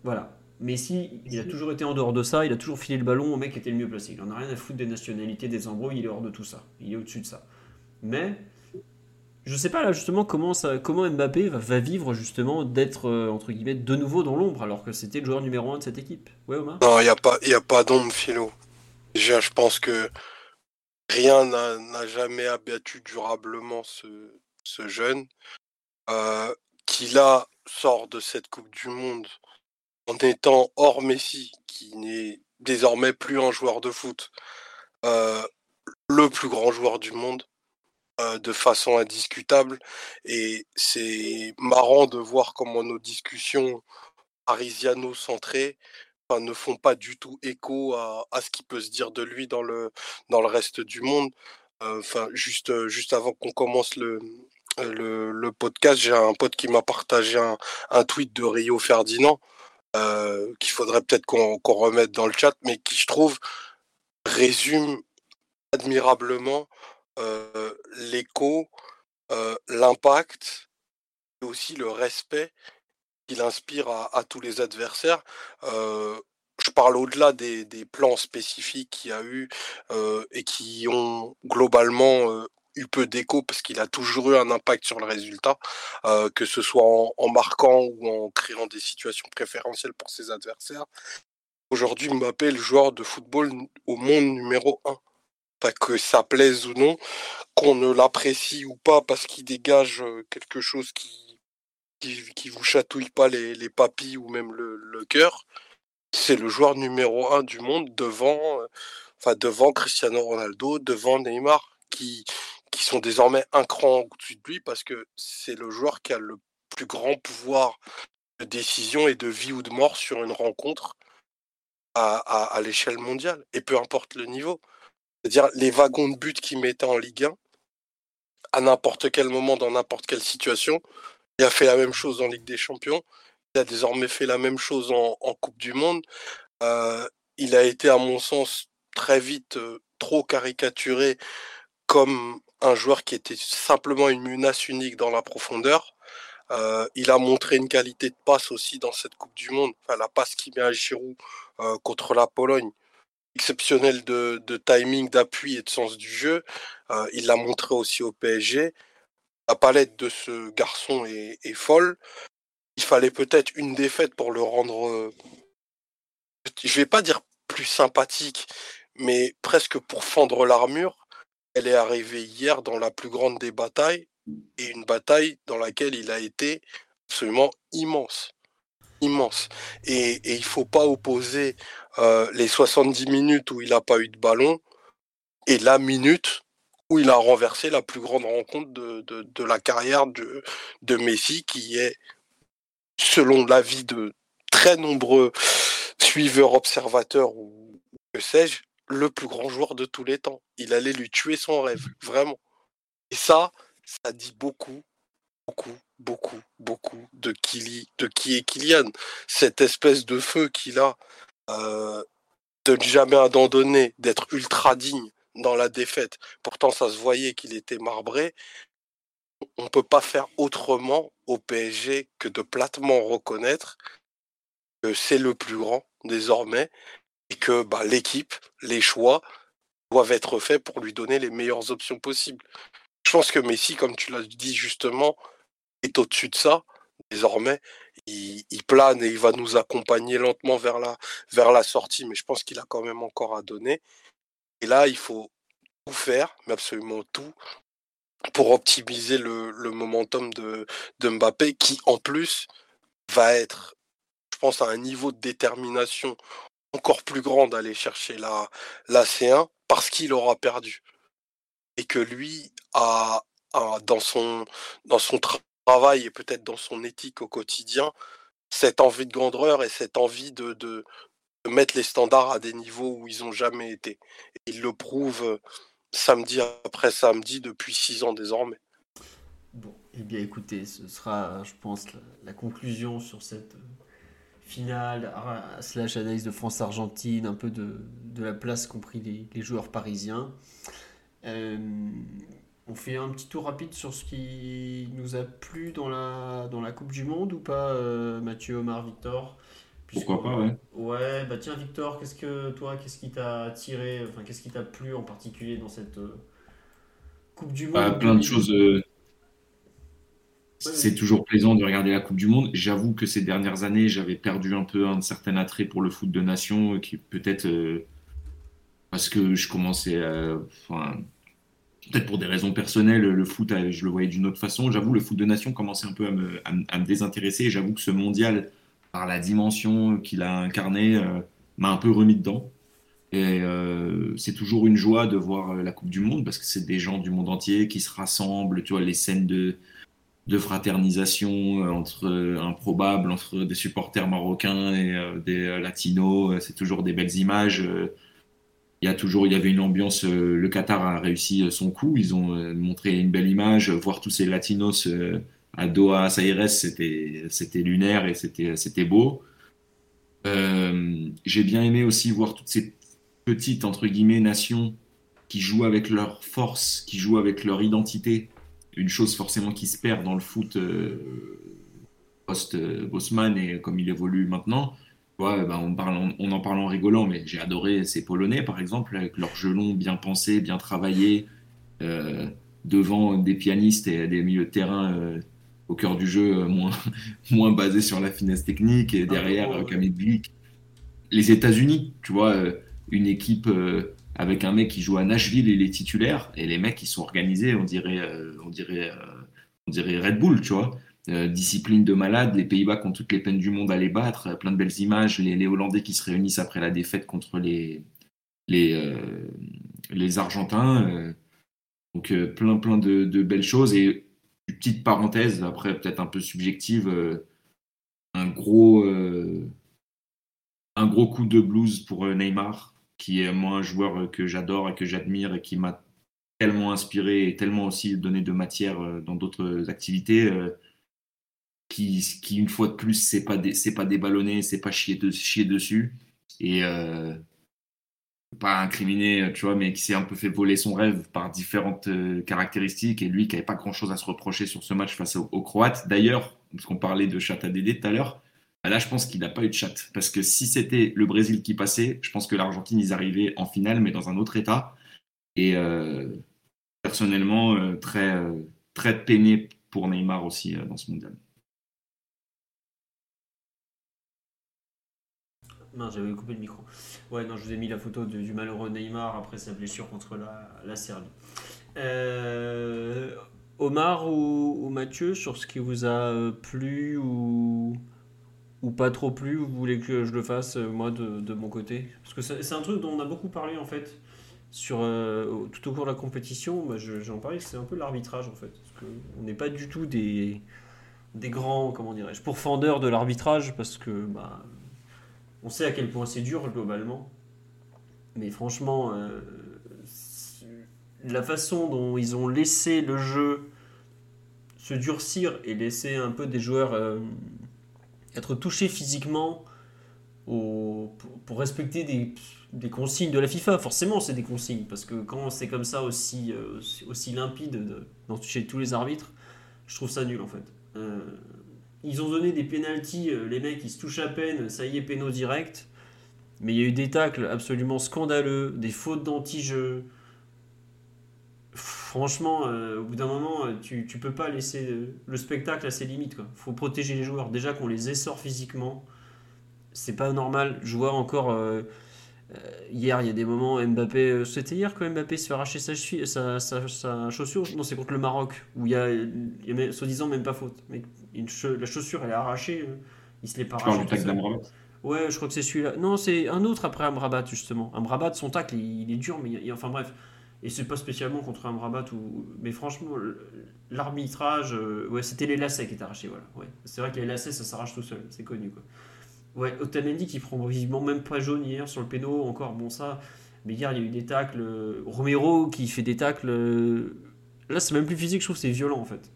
Voilà. Messi, il a toujours été en dehors de ça, il a toujours filé le ballon au mec qui était le mieux placé. Il en a rien à foutre des nationalités, des embrouilles, il est hors de tout ça. Il est au-dessus de ça. Mais je sais pas là justement comment, ça, comment Mbappé va, vivre justement d'être euh, entre guillemets de nouveau dans l'ombre alors que c'était le joueur numéro un de cette équipe. Ouais Omar? Non, il n'y a pas, a pas d'ombre philo. Déjà, je pense que rien n'a jamais abattu durablement ce, ce jeune, qui là sort de cette Coupe du Monde en étant hors Messi, qui n'est désormais plus un joueur de foot. le plus grand joueur du monde euh, de façon indiscutable. Et c'est marrant de voir comment nos discussions parisiano-centrées ne font pas du tout écho à, ce qui peut se dire de lui dans le, reste du monde. Euh, juste avant qu'on commence le, le, podcast, j'ai un pote qui m'a partagé un, tweet de Rio Ferdinand euh, qu'il faudrait peut-être qu'on remette dans le chat, mais qui, je trouve, résume admirablement euh, l'écho, euh, l'impact et aussi le respect qu'il inspire à, tous les adversaires. je parle au-delà des, plans spécifiques qu'il y a eu et qui ont globalement eu peu d'écho parce qu'il a toujours eu un impact sur le résultat, que ce soit en, marquant ou en créant des situations préférentielles pour ses adversaires. Aujourd'hui, Mbappé est le joueur de football au monde numéro un. Pas que ça plaise ou non, qu'on ne l'apprécie ou pas parce qu'il dégage quelque chose qui, qui, vous chatouille pas les, les papilles ou même le, le cœur. C'est le joueur numéro un du monde devant, enfin devant Cristiano Ronaldo, devant Neymar, qui, qui sont désormais un cran au-dessus de lui parce que c'est le joueur qui a le plus grand pouvoir de décision et de vie ou de mort sur une rencontre à, l'échelle mondiale, et peu importe le niveau. C'est-à-dire les wagons de but qu'il mettait en Ligue 1, à n'importe quel moment, dans n'importe quelle situation, il a fait la même chose en Ligue des Champions, il a désormais fait la même chose en, Coupe du Monde. Euh, il a été, à mon sens, très vite euh, trop caricaturé comme un joueur qui était simplement une menace unique dans la profondeur. Euh, il a montré une qualité de passe aussi dans cette Coupe du Monde. Enfin, la passe qu'il met à Giroud euh, contre la Pologne, exceptionnelle de, timing, d'appui et de sens du jeu. Euh, il l'a montré aussi au PSG. La palette de ce garçon est, folle. Il fallait peut-être une défaite pour le rendre, je vais pas dire plus sympathique, mais presque pour fendre l'armure elle est arrivée hier dans la plus grande des batailles et une bataille dans laquelle il a été absolument immense. Immense. Et, il ne faut pas opposer euh, les 70 minutes où il n'a pas eu de ballon et la minute où il a renversé la plus grande rencontre de, la carrière de, de Messi, qui est, selon l'avis de très nombreux suiveurs, observateurs ou que sais-je, le plus grand joueur de tous les temps. Il allait lui tuer son rêve, vraiment. Et ça, ça dit beaucoup, beaucoup, beaucoup, beaucoup de qui, de qui est Kylian. Cette espèce de feu qu'il a, euh, de ne jamais abandonner, d'être ultra digne dans la défaite. Pourtant, ça se voyait qu'il était marbré. On ne peut pas faire autrement au PSG que de platement reconnaître que c'est le plus grand désormais et que bah, l'équipe, les choix doivent être faits pour lui donner les meilleures options possibles. Je pense que Messi, comme tu l'as dit justement, est au-dessus de ça. Désormais, il, plane et il va nous accompagner lentement vers la, sortie, mais je pense qu'il a quand même encore à donner. Et là, il faut tout faire, mais absolument tout, pour optimiser le, momentum de Mbappé, qui en plus va être, je pense, à un niveau de détermination encore plus grand d'aller chercher la, la C1 parce qu'il aura perdu. Et que lui a, dans son, dans son travail et peut-être dans son éthique au quotidien, cette envie de grandeur et cette envie de, mettre les standards à des niveaux où ils n'ont jamais été. Et il le prouve euh, samedi après samedi depuis six ans désormais. Bon, eh bien écoutez, ce sera, je pense, la conclusion sur cette finale, slash analyse de France-Argentine, un peu de, la place qu'ont pris les, joueurs parisiens. Euh, on fait un petit tour rapide sur ce qui nous a plu dans la, dans la Coupe du Monde ou pas, euh, Mathieu, Omar, Victor? Pourquoi pas, ouais. Ouais, bah tiens, Victor, qu'est-ce que toi, qu'est-ce qui t'a attiré, enfin, qu'est-ce qui t'a plu en particulier dans cette euh, Coupe du bah, Monde Plein de choses c'est toujours plaisant de regarder la Coupe du Monde. J'avoue que ces dernières années, j'avais perdu un peu un certain attrait pour le foot de nation, qui peut-être euh, parce que je commençais, enfin, peut-être pour des raisons personnelles, le foot, euh, je le voyais d'une autre façon. J'avoue, le foot de nation commençait un peu à me, désintéresser. J'avoue que ce mondial, par la dimension qu'il a incarné, euh, m'a un peu remis dedans. Et euh, c'est toujours une joie de voir la Coupe du Monde parce que c'est des gens du monde entier qui se rassemblent. Tu vois, les scènes de, de fraternisation entre improbables, entre des supporters marocains et des latinos. C'est toujours des belles images. Il y a toujours, il y avait une ambiance. le Qatar a réussi son coup. Ils ont montré une belle image. Voir tous ces latinos à Doha, à Saïres, c'était, c'était lunaire et c'était, c'était beau. Euh, j'ai bien aimé aussi voir toutes ces petites, entre guillemets, nations qui jouent avec leur force, qui jouent avec leur identité. Une chose forcément qui se perd dans le foot euh, post-Bosman et comme il évolue maintenant. Ouais, bah on, parle, on, en parle en rigolant, mais j'ai adoré ces Polonais, par exemple, avec leurs gelons bien pensés, bien travaillés, euh, devant des pianistes et des milieux de terrain au cœur du jeu, euh, moins, moins basé sur la finesse technique. Et derrière, ah, euh, Les États-Unis, tu vois, euh, une équipe avec un mec qui joue à Nashville et les titulaires, et les mecs qui sont organisés, on dirait, on dirait, on dirait Red Bull, tu vois. discipline de malade, les Pays-Bas qui ont toutes les peines du monde à les battre, plein de belles images, les, Hollandais qui se réunissent après la défaite contre les, les, les Argentins. donc plein plein de, belles choses et petite parenthèse, après peut-être un peu subjective, euh, un gros, euh, un gros coup de blues pour euh, Neymar, qui est moi un joueur que j'adore et que j'admire et qui m'a tellement inspiré et tellement aussi donné de matière dans d'autres activités. Qui, qui, une fois de plus, c'est pas, c'est pas déballonné, c'est pas chier, de, chier dessus. Et pas incriminé, tu vois, mais qui s'est un peu fait voler son rêve par différentes euh, caractéristiques et lui qui n'avait pas grand chose à se reprocher sur ce match face aux, Croates. D'ailleurs, parce qu'on parlait de chat à Dédé tout à l'heure, là je pense qu'il n'a pas eu de chat parce que si c'était le Brésil qui passait, je pense que l'Argentine ils arrivaient en finale mais dans un autre état. Et euh, personnellement, euh, très, très peiné pour Neymar aussi dans ce mondial. J'avais coupé le micro. Ouais, non, je vous ai mis la photo du malheureux Neymar après sa blessure contre la, Serbie. Euh, Omar ou, Mathieu, sur ce qui vous a euh, plu ou, ou pas trop plu, vous voulez que je le fasse euh, moi de, de mon côté? Parce que c'est un truc dont on a beaucoup parlé en fait sur, tout au cours de la compétition. Bah, J'en parlais, c'est un peu l'arbitrage en fait. Parce on n'est pas du tout des, des grands, comment dirais-je, pourfendeurs de l'arbitrage parce que bah, on sait à quel point c'est dur globalement. Mais franchement, euh, la façon dont ils ont laissé le jeu se durcir et laisser un peu des joueurs euh, être touchés physiquement pour, respecter des, consignes de la FIFA. Forcément, c'est des consignes, parce que quand c'est comme ça aussi, euh, aussi limpide dans, chez tous les arbitres, je trouve ça nul en fait. Ils ont donné des pénalties, euh, les mecs ils se touchent à peine, ça y est, péno direct. Mais il y a eu des tacles absolument scandaleux, des fautes d'anti-jeu. Franchement, euh, au bout d'un moment, euh, tu, tu peux pas laisser le spectacle à ses limites. Il faut protéger les joueurs. Déjà qu'on les essore physiquement, c'est pas normal. Je vois encore. hier, il y a des moments, Mbappé. C'était hier que Mbappé se fait arracher sa, sa, chaussure Non, c'est contre le Maroc, où il y a, il y a soi-disant même pas faute. Mais la chaussure elle est arrachée. Euh, il se l'est pas arraché. Ouais, je crois que c'est celui-là. Non, c'est un autre après Amrabat, justement. Amrabat, son tacle, il, est dur, mais il, enfin bref. Et c'est pas spécialement contre Amrabat, ou... mais franchement, l'arbitrage, euh, ouais, c'était les lacets qui étaient arrachés. Voilà. Ouais. C'est vrai que les lacets, ça s'arrache tout seul, c'est connu. Quoi. Ouais, Otamendi qui prend visiblement même pas jaune hier sur le péno, encore, bon, ça. Mais hier, il y a eu des tacles. Euh, Romero qui fait des tacles. Là, c'est même plus physique, je trouve, c'est violent en fait.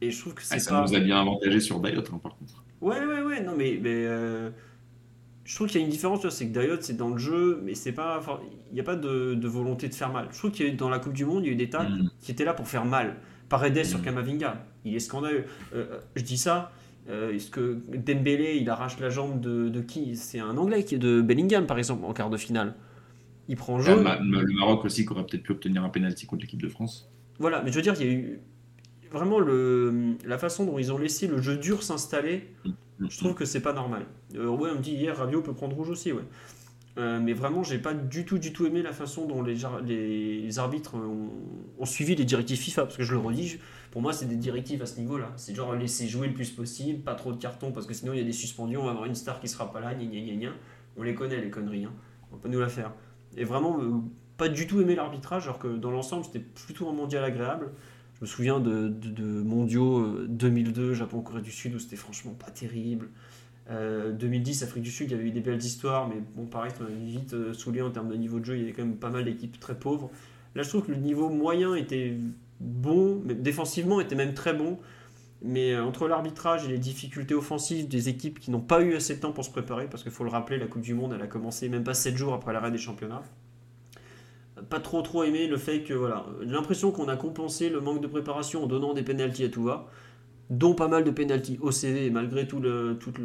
Et je trouve que c'est ah, ça nous a bien avantagé sur Dayot, hein, par contre. Ouais, ouais, ouais, non, mais, mais euh, je trouve qu'il y a une différence, c'est que Dayot, c'est dans le jeu, mais c'est pas, il n'y a pas de, de, volonté de faire mal. Je trouve qu'il y a dans la Coupe du Monde, il y a eu des tacles mm. qui étaient là pour faire mal. Paredes sur mm. Kamavinga, il est scandaleux. Euh, je dis ça, euh, est-ce que Dembélé, il arrache la jambe de, de qui? C'est un Anglais qui est de Bellingham, par exemple, en quart de finale. Il prend jaune. le Maroc aussi, qui aurait peut-être pu obtenir un penalty contre l'équipe de France. Voilà, mais je veux dire, il y a eu vraiment le, la façon dont ils ont laissé le jeu dur s'installer, je trouve que c'est pas normal. Euh, ouais, on me dit hier, Rabiot peut prendre rouge aussi, ouais. Euh, mais vraiment, j'ai pas du tout, du tout aimé la façon dont les, arbitres ont, suivi les directives FIFA, parce que je le redis, pour moi, c'est des directives à ce niveau-là. C'est genre laisser jouer le plus possible, pas trop de cartons, parce que sinon il y a des suspendus, on va avoir une star qui sera pas là, gna gna gna On les connaît, les conneries, hein. on peut nous la faire. et vraiment euh, pas du tout aimé l'arbitrage, alors que dans l'ensemble, c'était plutôt un mondial agréable. Je me souviens de, mondiaux 2002, Japon-Corée du Sud, où c'était franchement pas terrible. 2010, Afrique du Sud, il y avait eu des belles histoires, mais bon, pareil, on avait vite saoulé en termes de niveau de jeu. Il y avait quand même pas mal d'équipes très pauvres. Là, je trouve que le niveau moyen était bon, défensivement était même très bon. Mais euh, entre l'arbitrage et les difficultés offensives des équipes qui n'ont pas eu assez de temps pour se préparer, parce qu'il faut le rappeler, la Coupe du Monde, elle a commencé même pas 7 jours après l'arrêt des championnats. Pas trop trop aimé le fait que, voilà, j'ai l'impression qu'on a compensé le manque de préparation en donnant des pénalties à tout va, dont pas mal de pénalties au CV, malgré tout le, toute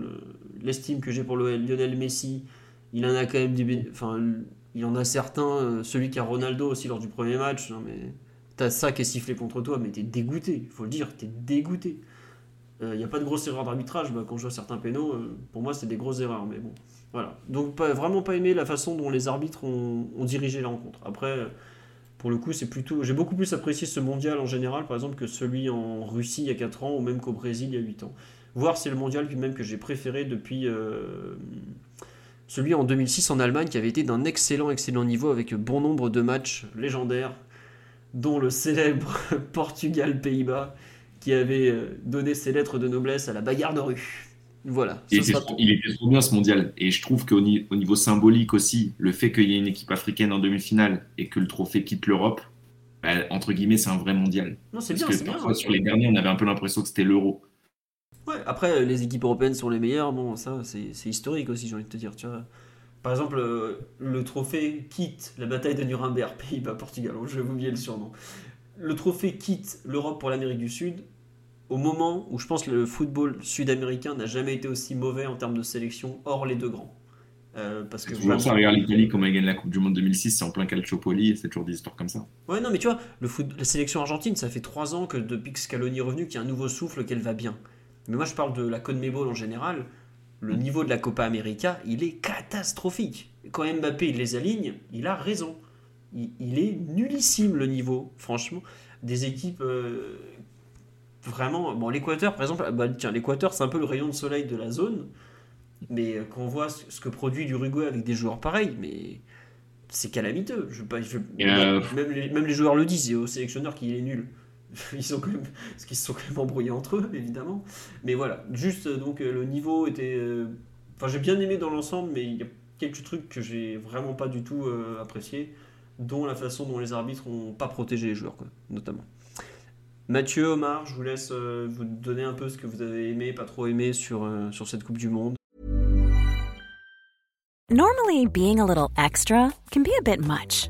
l'estime que j'ai pour le Lionel Messi, il en a quand même des, enfin, il en a certains, euh, celui qui a Ronaldo aussi lors du premier match, mais t'as ça qui est sifflé contre toi, mais t'es dégoûté, il faut le dire, t'es dégoûté. Il euh, n'y a pas de grosse erreur d'arbitrage, bah, quand je vois certains pénaux, euh, pour moi c'est des grosses erreurs, mais bon. Voilà. Donc vraiment pas aimé la façon dont les arbitres ont, dirigé la rencontre. Après, pour le coup, c'est plutôt. J'ai beaucoup plus apprécié ce mondial en général, par exemple, que celui en Russie il y a 4 ans, ou même qu'au Brésil il y a 8 ans. Voir c'est le mondial même que j'ai préféré depuis celui en 2006 en Allemagne qui avait été d'un excellent, excellent niveau avec bon nombre de matchs légendaires, dont le célèbre Portugal-Pays-Bas qui avait euh, donné ses lettres de noblesse à la bagarre de rue. Voilà. Il était, trop bien ce mondial. Et je trouve qu'au niveau symbolique aussi, le fait qu'il y ait une équipe africaine en demi-finale et que le trophée quitte l'Europe, bah, entre guillemets, c'est un vrai mondial. Non, c'est bien. parfois, sur les derniers, on avait un peu l'impression que c'était l'euro. Ouais, après, les équipes européennes sont les meilleures, bon, ça, c'est historique aussi, j'ai envie de te dire, tu vois. Par exemple, euh, le trophée quitte la bataille de Nuremberg, Pays-Bas-Portugal, je vais oublier le surnom. Le trophée quitte l'Europe pour l'Amérique du Sud au moment où je pense que le football sud-américain n'a jamais été aussi mauvais en termes de sélection, hors les deux grands. Euh, parce que toujours ça, regarde l'Italie, comme elle gagne la Coupe du Monde 2006, c'est en plein Calciopoli, c'est toujours des histoires comme ça. Ouais, non, mais tu vois, le foot, la sélection argentine, ça fait trois ans que depuis que Scaloni est revenu, qu'il y a un nouveau souffle, qu'elle va bien. Mais moi, je parle de la CONMEBOL en général. Le niveau de la Copa América, il est catastrophique. Quand Mbappé il les aligne, il a raison. Il, est nullissime le niveau, franchement. Des équipes euh, vraiment. Bon, l'Équateur, par exemple, bah, tiens, l'Équateur, c'est un peu le rayon de soleil de la zone. Mais euh, quand on voit ce que produit l'Uruguay avec des joueurs pareils, mais c'est calamiteux. Je, euh, même, les, même, les, joueurs le disent, et au sélectionneur qui est nul. ils sont quand même, parce qu'ils se sont quand même embrouillés entre eux, évidemment. Mais voilà, juste donc euh, le niveau était. Euh, enfin, j'ai bien aimé dans l'ensemble, mais il y a quelques trucs que j'ai vraiment pas du tout euh, apprécié, dont la façon dont les arbitres ont pas protégé les joueurs, quoi, notamment. Mathieu, Omar, je vous laisse vous donner un peu ce que vous avez aimé, pas trop aimé sur, sur cette Coupe du Monde. Normally, being a little extra can be a bit much,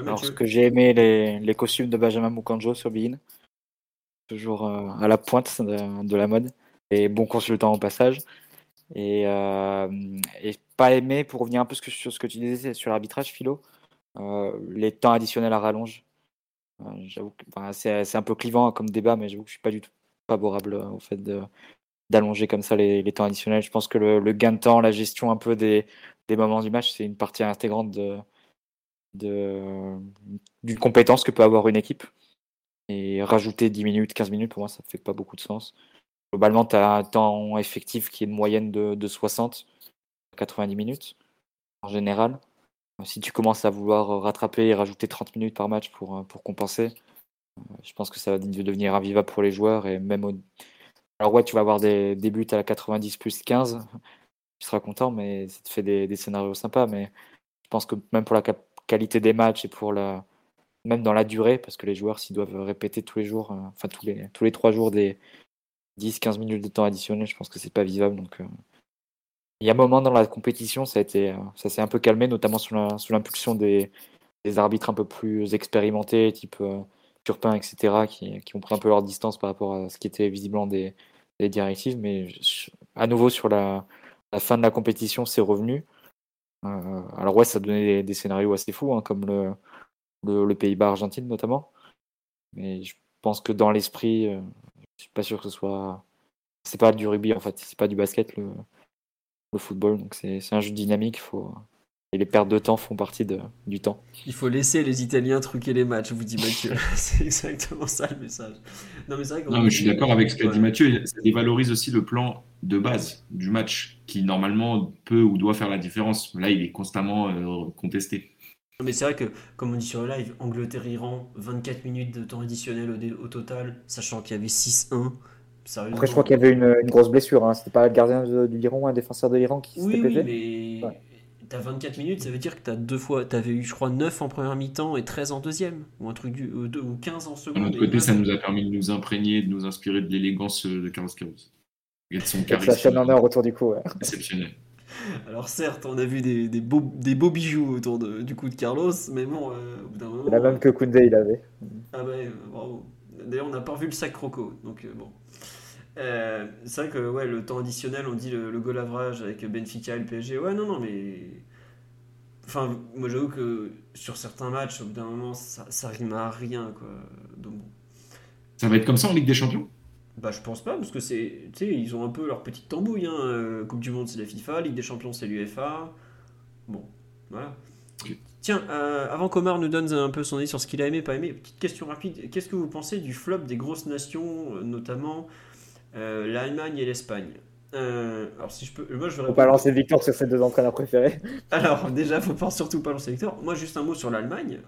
Alors, ce que j'ai aimé, les, les, costumes de Benjamin Mukanjo sur Bein. Toujours euh, à la pointe de, la mode. Et bon consultant au passage. Et, euh, et, pas aimé, pour revenir un peu sur ce que tu disais sur l'arbitrage, Philo, euh, les temps additionnels à rallonge. j'avoue c'est, un peu clivant comme débat, mais j'avoue que je suis pas du tout favorable au fait de, d'allonger comme ça les, les, temps additionnels. Je pense que le, le, gain de temps, la gestion un peu des, des moments du match, c'est une partie intégrante de, d'une compétence que peut avoir une équipe. Et rajouter 10 minutes, 15 minutes, pour moi, ça fait pas beaucoup de sens. Globalement, tu as un temps effectif qui est une moyenne de, de 60 90 minutes en général. Si tu commences à vouloir rattraper et rajouter 30 minutes par match pour, pour compenser, je pense que ça va devenir invivable pour les joueurs. Et même Alors ouais, tu vas avoir des, des, buts à la 90 plus 15, tu seras content, mais ça te fait des, scénarios sympas. Mais je pense que même pour la, qualité des matchs et pour la même dans la durée, parce que les joueurs s'ils doivent répéter tous les jours, euh, enfin tous les tous les trois jours des 10-15 minutes de temps additionnel, je pense que c'est pas vivable. Donc euh, il y a un moment dans la compétition, ça a été euh, ça s'est un peu calmé, notamment sous l'impulsion des, arbitres un peu plus expérimentés, type Turpin, etc., qui, qui, ont pris un peu leur distance par rapport à ce qui était visiblement des, des directives. Mais à nouveau sur la fin de la compétition, c'est revenu. Alors ouais, ça donnait des, scénarios assez fous, hein, comme le, Pays-Bas-Argentine notamment. Mais je pense que dans l'esprit, je suis pas sûr que ce soit. C'est pas du rugby en fait, c'est pas du basket le, football. Donc c'est un jeu dynamique. Faut... Et les pertes de temps font partie de, du temps. Il faut laisser les Italiens truquer les matchs, vous dit Mathieu. c'est exactement ça le message. Non, mais, vrai non, mais je suis d'accord avec ce qu'a dit Mathieu. Ça dévalorise aussi le plan de base du match qui normalement peut ou doit faire la différence. Là, il est constamment euh, contesté. Mais c'est vrai que, comme on dit sur le live, Angleterre-Iran, 24 minutes de temps additionnel au, au total, sachant qu'il y avait 6-1. Après, je crois qu'il y avait une, grosse blessure. Hein. C'était pas le gardien de, de l'Iran ou un défenseur de l'Iran qui s'était pété Oui, mais t'as 24 minutes, ça veut dire que t'as deux fois. T'avais eu, je crois, 9 en première mi-temps et 13 en deuxième. Ou un truc du, ou, 15 en seconde. De notre côté, ça nous a permis de nous imprégner, de nous inspirer de l'élégance de Carlos Queiroz. Et de son charisme. Ça en du cou. Exceptionnel. Alors certes, on a vu des, des, beaux, des beaux bijoux autour de, du coup de Carlos, mais bon, euh, au bout d'un moment... La même que Koundé, il avait. Ah bah, bravo. D'ailleurs, on n'a pas revu le sac croco, donc euh, bon. Euh, c'est vrai que ouais, le temps additionnel, on dit le, le goal average avec Benfica et le PSG. Ouais, non, non, mais. Enfin, moi j'avoue que sur certains matchs, au bout d'un moment, ça, ça rime à rien. Quoi. Donc, Ça va être comme ça en Ligue des Champions? Bah, je pense pas, parce que c'est. Tu sais, ils ont un peu leur petite tambouille. Hein. Euh, coupe du Monde, c'est la FIFA. Ligue des Champions, c'est l'UFA. Bon, voilà. Tiens, euh, avant qu'Omar nous donne un peu son avis sur ce qu'il a aimé, pas aimé, petite question rapide. Qu'est-ce que vous pensez du flop des grosses nations, notamment euh, l'Allemagne et l'Espagne. Euh, alors si je peux, moi je vais Faut pas lancer Victor sur ses deux entraîneurs préférés. Alors déjà, faut pas surtout pas lancer Victor. Moi juste un mot sur l'Allemagne.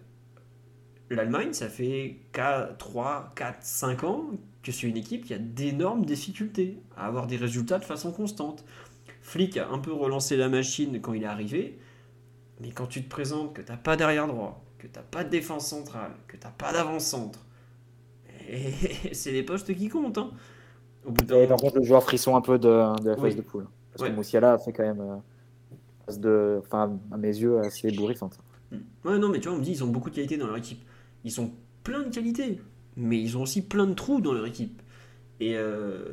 L'Allemagne, ça fait 4, 3, 4, 5 ans que c'est une équipe qui a d'énormes difficultés à avoir des résultats de façon constante. Flick a un peu relancé la machine quand il est arrivé, mais quand tu te présentes que t'as pas derrière droit, que t'as pas de défense centrale, que t'as pas d'avant-centre, c'est les postes qui comptent. Hein. Et par contre, le joueur frisson un peu de, la phase de poule. Parce que Moussiala a fait quand même, euh, de, enfin, à mes yeux, assez ébouriffante. Mm. Ouais, non, mais tu vois, on me dit ils ont beaucoup de qualités dans leur équipe. Ils ont plein de qualités, mais ils ont aussi plein de trous dans leur équipe. Et euh,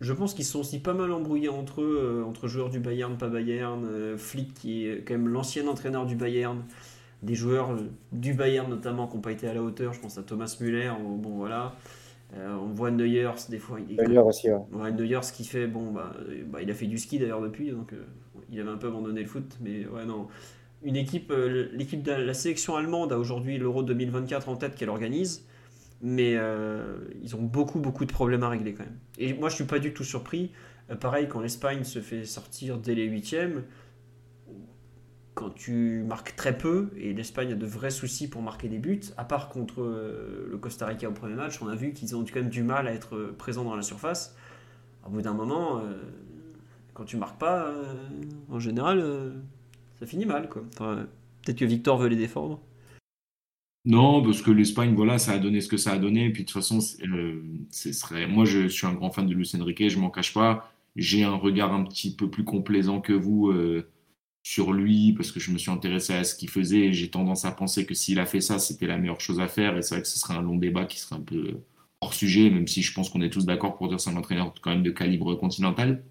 je pense qu'ils sont aussi pas mal embrouillés entre eux, euh, entre joueurs du Bayern, pas Bayern, Flick qui est quand même l'ancien entraîneur du Bayern, des joueurs du Bayern notamment qui n'ont pas été à la hauteur. Je pense à Thomas Müller. Bon, voilà. Euh, on voit Neuers, des fois. Il, Neuers aussi, ouais. ouais. Neuers, ce qu'il fait, bon, bah, bah, il a fait du ski d'ailleurs depuis, donc euh, il avait un peu abandonné le foot, mais ouais, non. Une équipe, euh, l'équipe de la sélection allemande a aujourd'hui l'Euro 2024 en tête qu'elle organise, mais ils ont beaucoup, beaucoup de problèmes à régler quand même. Et moi, je suis pas du tout surpris. pareil, quand l'Espagne se fait sortir dès les huitièmes, quand tu marques très peu, et l'Espagne a de vrais soucis pour marquer des buts, à part contre euh, le Costa Rica au premier match, on a vu qu'ils ont quand même du mal à être présents dans la surface. Au bout d'un moment, euh, quand tu marques pas, euh, en général, ça finit mal. Quoi. Peut-être que Victor veut les défendre. Non, parce que l'Espagne, voilà, ça a donné ce que ça a donné. Puis de toute façon, serait... moi, je suis un grand fan de Luis Enrique, je m'en cache pas. J'ai un regard un petit peu plus complaisant que vous sur lui parce que je me suis intéressé à ce qu'il faisait et j'ai tendance à penser que s'il a fait ça, c'était la meilleure chose à faire et c'est vrai que ce serait un long débat qui serait un peu hors sujet, même si je pense qu'on est tous d'accord pour dire que c'est un entraîneur quand même de calibre continental.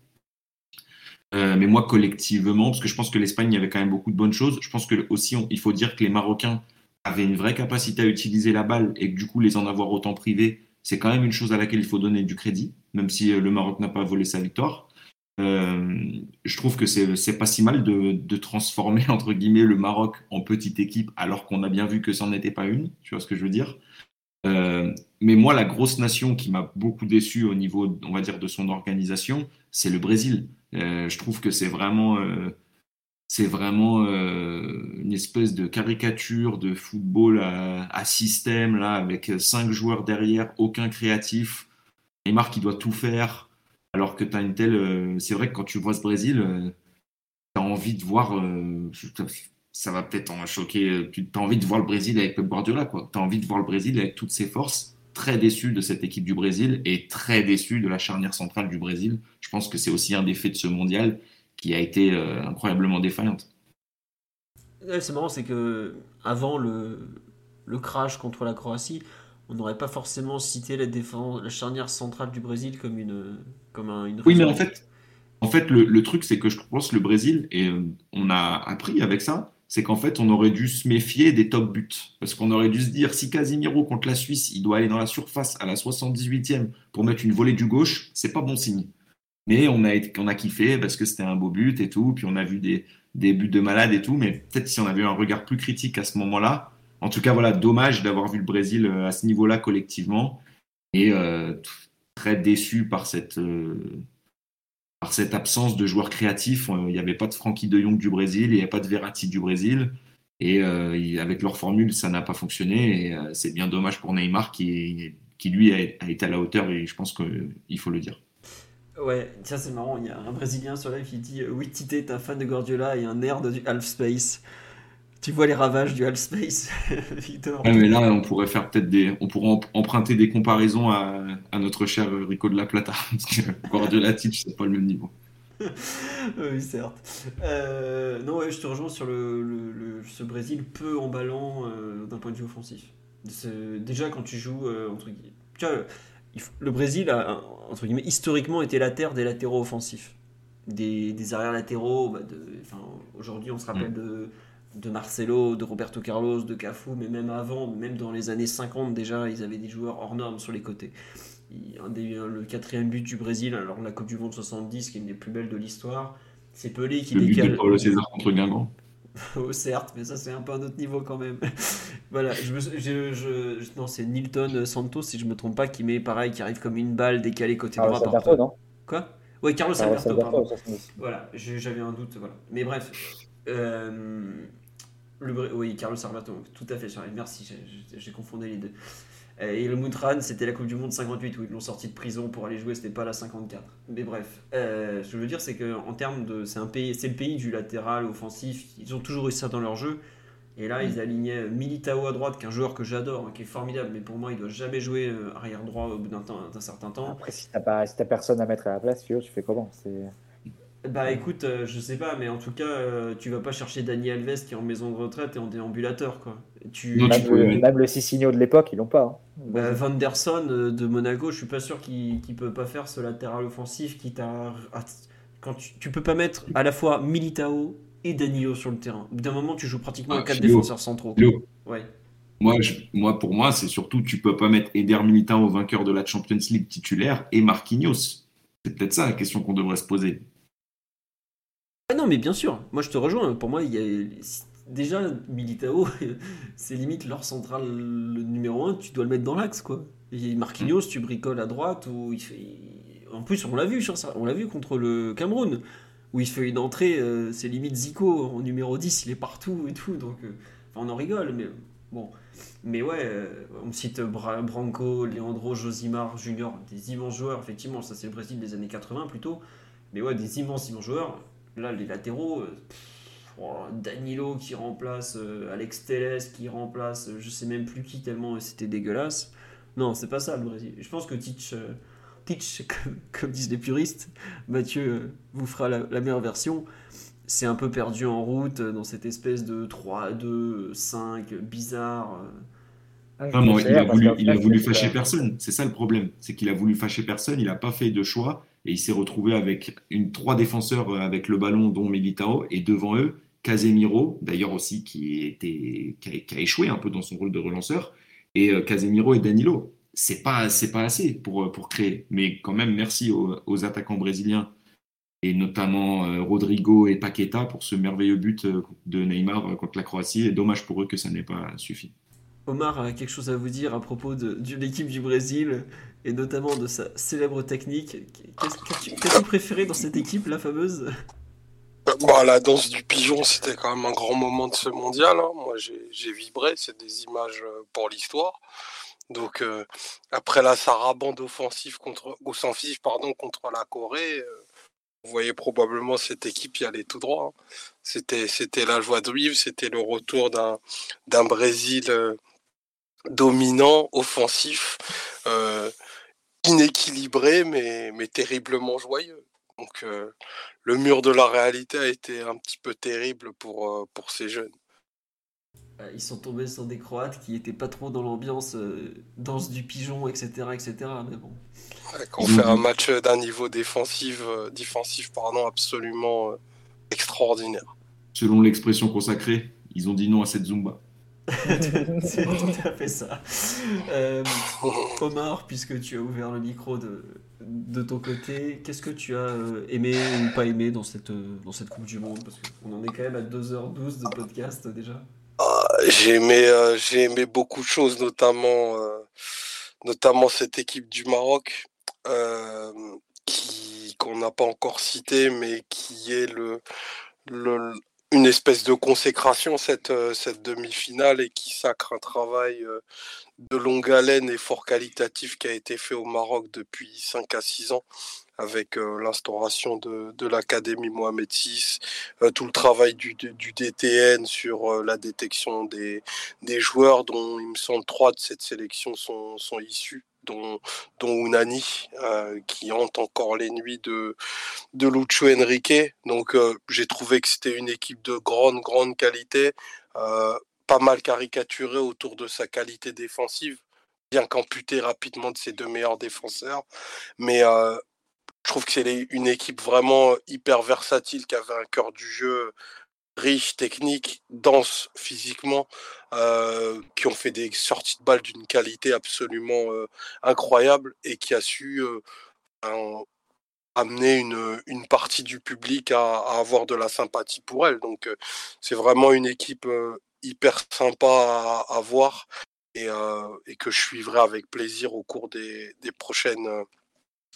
Euh, mais moi, collectivement, parce que je pense que l'Espagne, avait quand même beaucoup de bonnes choses, je pense que aussi, il faut dire que les Marocains avaient une vraie capacité à utiliser la balle et que du coup, les en avoir autant privés, c'est quand même une chose à laquelle il faut donner du crédit, même si euh, le Maroc n'a pas volé sa victoire. Euh, je trouve que c'est pas si mal de, transformer entre guillemets le Maroc en petite équipe alors qu'on a bien vu que ça n'en était pas une. Tu vois ce que je veux dire euh, Mais moi, la grosse nation qui m'a beaucoup déçu au niveau, on va dire, de son organisation, c'est le Brésil. Euh, je trouve que c'est vraiment c'est vraiment une espèce de caricature de football à, à, système, là, avec cinq joueurs derrière, aucun créatif. Neymar qui doit tout faire. Alors que tu as une telle. Euh, c'est vrai que quand tu vois ce Brésil, euh, tu as envie de voir. Euh, ça va peut-être en choquer. Tu as envie de voir le Brésil avec Pep Guardiola. Tu as envie de voir le Brésil avec toutes ses forces. Très déçu de cette équipe du Brésil et très déçu de la charnière centrale du Brésil. Je pense que c'est aussi un des faits de ce mondial qui a été incroyablement défaillante. c'est marrant, c'est que avant le crash contre la Croatie, on n'aurait pas forcément cité la, défense, la charnière centrale du Brésil comme une, comme une Oui, mais en fait, En fait, le, truc, c'est que je pense que le Brésil, et on a appris avec ça, c'est qu'en fait, on aurait dû se méfier des top buts. Parce qu'on aurait dû se dire, si Casimiro contre la Suisse, il doit aller dans la surface à la 78e pour mettre une volée du gauche, c'est pas bon signe. Mais on a, on a kiffé parce que c'était un beau but et tout. Puis on a vu des, des buts de malade et tout. Mais peut-être si on avait eu un regard plus critique à ce moment-là. En tout cas, voilà, dommage d'avoir vu le Brésil euh, à ce niveau-là collectivement. Et euh, très déçu par cette, euh, par cette absence de joueurs créatifs. Il n'y avait pas de Frankie de Jong du Brésil, il n'y avait pas de Verratti du Brésil. Et avec leur formule, ça n'a pas fonctionné. Et c'est bien dommage pour Neymar qui, lui, a, été à la hauteur. Et je pense qu'il faut le dire. Ouais, tiens, c'est marrant. Il y a un Brésilien sur live qui dit Oui, Tite, t'es un fan de Guardiola et un nerd du Half Space. Tu vois les ravages du Half Space, Victor. mais là, on pourrait faire peut-être des, on pourrait emprunter des comparaisons à, à, notre cher Rico de la Plata. Guardiola, Tite, c'est pas le même niveau. oui, certes. Euh, non, ouais, je te rejoins sur le, le, ce Brésil peu emballant euh, d'un point de vue offensif. Déjà, quand tu joues euh, entre tu vois, le Brésil a, entre guillemets, historiquement été la terre des latéraux offensifs. Des, des arrières latéraux. Bah, Aujourd'hui, on se rappelle mm. de, de, Marcelo, de Roberto Carlos, de Cafu, mais même avant, même dans les années 50 déjà, ils avaient des joueurs hors normes sur les côtés. le quatrième but du Brésil, alors la Coupe du Monde 70, qui est une des plus belles de l'histoire, c'est Pelé qui le décale. But de César contre Guingamp. oh, certes, mais ça c'est un peu un autre niveau quand même. voilà, je, me, je, je non, c'est Nilton Santos, si je me trompe pas, qui met pareil, qui arrive comme une balle décalée côté droit. Alberto, non? Quoi? Oui, Carlos Alberto, pardon. Voilà, j'avais un doute, voilà. Mais bref, euh, oui, Carlos Alberto, tout à fait, merci, j'ai confondu les deux. Et le Moutran, c'était la Coupe du Monde 58 où ils l'ont sorti de prison pour aller jouer, c'était pas la 54. Mais bref, euh, ce que je veux dire, c'est qu'en termes de. C'est, pays, c'est le pays du latéral offensif, ils ont toujours eu ça dans leur jeu. Et là, ils alignaient Militao à droite, qui est un joueur que j'adore, hein, qui est formidable, mais pour moi, il doit jamais jouer euh, arrière droit au bout d'un, certain temps. Après, si t'as, pas, si personne à mettre à la place, tu fais comment? Bah écoute, je sais pas, mais en tout cas, tu vas pas chercher Dani Alves qui est en maison de retraite et en déambulateur, quoi. Tu... même, le, le de l'époque, ils l'ont pas. Hein. Bah, Van der euh, de Monaco, je suis pas sûr qu'il ne peut pas faire ce latéral offensif qui t'a. Quand tu, tu peux pas mettre à la fois Militao et Danilo sur le terrain. D'un moment, tu joues pratiquement ah, quatre défenseurs centraux. Ouais. Moi, moi, pour moi, c'est surtout tu peux pas mettre Eder Militao, vainqueur de la Champions League titulaire, et Marquinhos. C'est peut-être ça la question qu'on devrait se poser. Ah non, mais bien sûr. Moi, je te rejoins. Pour moi, il y a déjà, Militao, c'est limite leur central numéro 1, tu dois le mettre dans l'axe, quoi. Et Marquinhos, tu bricoles à droite, ou il fait... En plus, on l'a vu, on l'a vu contre le Cameroun, où il fait une entrée, euh, c'est limite Zico, en numéro 10, il est partout et tout, donc euh, on en rigole, mais bon. Mais ouais, euh, on cite Branco, Leandro, Josimar, Junior, des immenses joueurs, effectivement, ça c'est le Brésil des années 80 plutôt, mais ouais, des immenses, immenses joueurs. Là, les latéraux... Danilo qui remplace euh, Alex Telles qui remplace euh, je sais même plus qui tellement c'était dégueulasse. Non, c'est pas ça le Brésil. Je pense que Teach, euh, comme, disent les puristes, Mathieu vous fera la, meilleure version. C'est un peu perdu en route dans cette espèce de 3, 2, 5 bizarre. Ah, il a voulu, il a voulu fâcher personne. C'est ça le problème. C'est qu'il a voulu fâcher personne. Il n'a pas fait de choix et il s'est retrouvé avec trois défenseurs avec le ballon, dont Militao, et devant eux, Casemiro, d'ailleurs aussi qui, a, échoué un peu dans son rôle de relanceur, et euh, Casemiro et Danilo. C'est pas, pas assez pour, pour créer. Mais quand même, merci aux, attaquants brésiliens, et notamment euh, Rodrigo et Paqueta pour ce merveilleux but euh, de Neymar contre la Croatie. Et dommage pour eux que ça n'ait pas suffi. Omar a quelque chose à vous dire à propos de, l'équipe du Brésil et notamment de sa célèbre technique. Qu'as-tu préféré dans cette équipe, la fameuse? Bah, la danse du pigeon, c'était quand même un grand moment de ce mondial. Hein. Moi, j'ai vibré. C'est des images euh, pour l'histoire. Donc, euh, après la sarabande offensive contre, pardon, contre la Corée, euh, vous voyez probablement cette équipe y aller tout droit. Hein. C'était, c'était la joie de vivre. C'était le retour d'un, d'un Brésil dominant, offensif, inéquilibré, mais, mais terriblement joyeux. Donc euh, le mur de la réalité a été un petit peu terrible pour, euh, pour ces jeunes. Euh, Ils sont tombés sur des Croates qui étaient pas trop dans l'ambiance euh, danse du pigeon, etc., etc. Mais bon. Ouais, Quand on fait un match d'un niveau défensif, euh, défensif pardon, absolument euh, extraordinaire. Selon l'expression consacrée, ils ont dit non à cette Zumba. C'est tout à fait ça. Euh, Omar, puisque tu as ouvert le micro de, de ton côté, qu'est-ce que tu as euh, aimé ou pas aimé dans cette, euh, dans cette Coupe du Monde? Parce qu'on en est quand même à 2h12 de podcast déjà. Ah, J'ai aimé, j'ai aimé beaucoup de choses, notamment, notamment cette équipe du Maroc, qui qu'on n'a pas encore citée, mais qui est le, le- une espèce de consécration cette, euh, cette demi-finale et qui sacre un travail euh, de longue haleine et fort qualitatif qui a été fait au Maroc depuis 5 à 6 ans avec euh, l'instauration de, de l'Académie Mohamed VI, tout le travail du, du DTN sur la détection des, des joueurs dont il me semble trois de cette sélection sont, sont issus, dont, Unani, euh, qui hante encore les nuits de, de Lucho Enrique. Donc euh, j'ai trouvé que c'était une équipe de grande, grande qualité, euh, pas mal caricaturée autour de sa qualité défensive, bien qu'amputée rapidement de ses deux meilleurs défenseurs. Mais je trouve que c'est une équipe vraiment hyper versatile qui avait un cœur du jeu riche, technique, dense physiquement, euh, qui ont fait des sorties de balles d'une qualité absolument euh, incroyable et qui a su euh, un- amener une, partie du public à, avoir de la sympathie pour elle. Donc c'est vraiment une équipe hyper sympa à, à voir et, que je suivrai avec plaisir au cours des, prochaines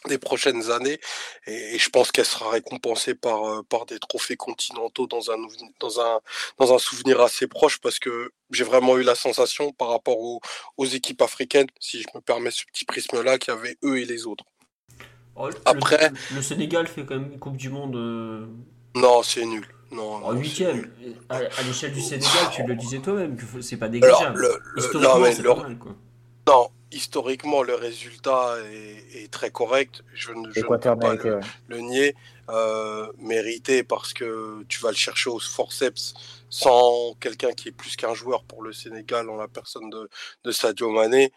des prochaines années et, je pense qu'elle sera récompensée par euh, par des trophées continentaux dans un dans un dans un souvenir assez proche parce que j'ai vraiment eu la sensation par rapport aux, aux équipes africaines si je me permets ce petit prisme là qu'il y avait eux et les autres Oh, le- Après- le, Sénégal fait quand même une Coupe du Monde euh, non c'est nul non, en huitième. À, à l'échelle du Sénégal, tu le disais toi-même, c'est pas alors négligeable. le, le- Historiquement, non, mais pas mal, quoi. non, historiquement le résultat est, est très correct je ne, je ne peux pas mérité, le, ouais. le nier, euh, mérité parce que tu vas le chercher au forceps sans quelqu'un qui est plus qu'un joueur pour le Sénégal en la personne de, de Sadio Mané.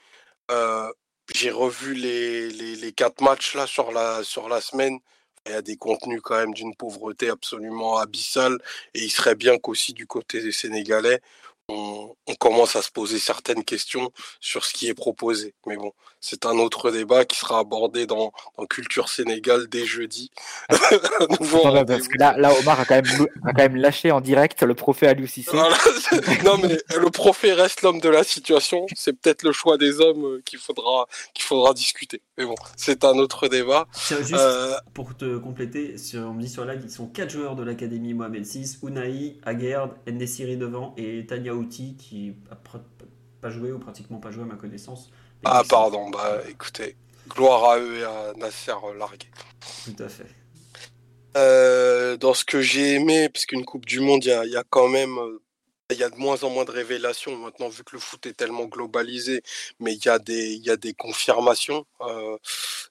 Euh, j'ai revu les, les, les quatre matchs là sur la, sur la semaine. Il y a des contenus quand même d'une pauvreté absolument abyssale et il serait bien qu'aussi du côté des Sénégalais, on, on commence à se poser certaines questions sur ce qui est proposé. Mais bon, c'est un autre débat qui sera abordé dans, dans Culture Sénégal dès jeudi. Nouveau Non, parce que là, là, Omar a quand, même, a quand même lâché en direct le prophète. Voilà, c'est- non mais le prophète reste l'homme de la situation. C'est peut-être le choix des hommes euh, qu'il faudra qu'il faudra discuter. Mais bon, c'est un autre débat. Juste Euh, pour te compléter, sur, on me dit sur live qu'ils sont quatre joueurs de l'Académie Mohamed VI Unai, Aguerd, Nessiri devant et Tania Outi qui a pr- pas joué ou pratiquement pas joué à ma connaissance. Ah pardon, bah écoutez, gloire à eux et à Nasser euh, Largué. Tout à fait. Euh, dans ce que j'ai aimé, parce qu'une Coupe du Monde, il y a, il y a quand même, euh, il y a de moins en moins de révélations maintenant, vu que le foot est tellement globalisé, mais il y a des, il y a des confirmations, euh,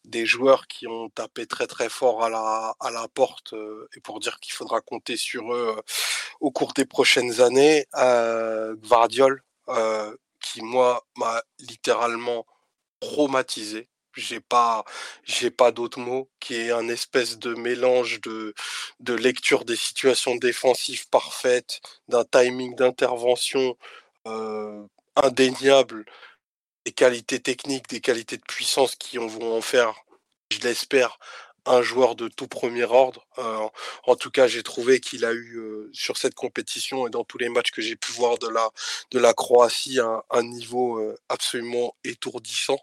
des joueurs qui ont tapé très très fort à la, à la porte, euh, et pour dire qu'il faudra compter sur eux euh, au cours des prochaines années. Gvardiol, euh, qui moi m'a littéralement traumatisé. J'ai pas, j'ai pas d'autres mots, qui est un espèce de mélange de, de lecture des situations défensives parfaites, d'un timing d'intervention euh, indéniable, des qualités techniques, des qualités de puissance qui en vont en faire, je l'espère, un joueur de tout premier ordre. Euh, en tout cas, j'ai trouvé qu'il a eu euh, sur cette compétition et dans tous les matchs que j'ai pu voir de la, de la Croatie un, niveau euh, absolument étourdissant.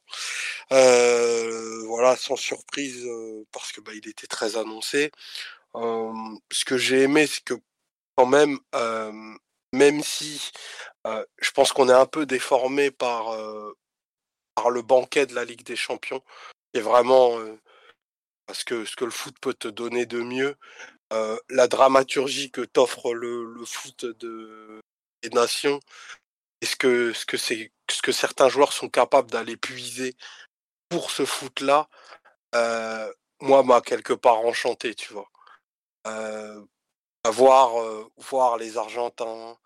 Voilà, sans surprise, parce que bah, il était très annoncé. Ce que j'ai aimé, c'est que quand même, même si je pense qu'on est un peu déformé par, par le banquet de la Ligue des Champions, et vraiment euh, parce que ce que le foot peut te donner de mieux, euh, la dramaturgie que t'offre le, foot de, des nations, et ce que, ce, que certains joueurs sont capables d'aller puiser pour ce foot-là, euh, moi, m'a quelque part enchanté, tu vois. Euh, voir, les Argentins,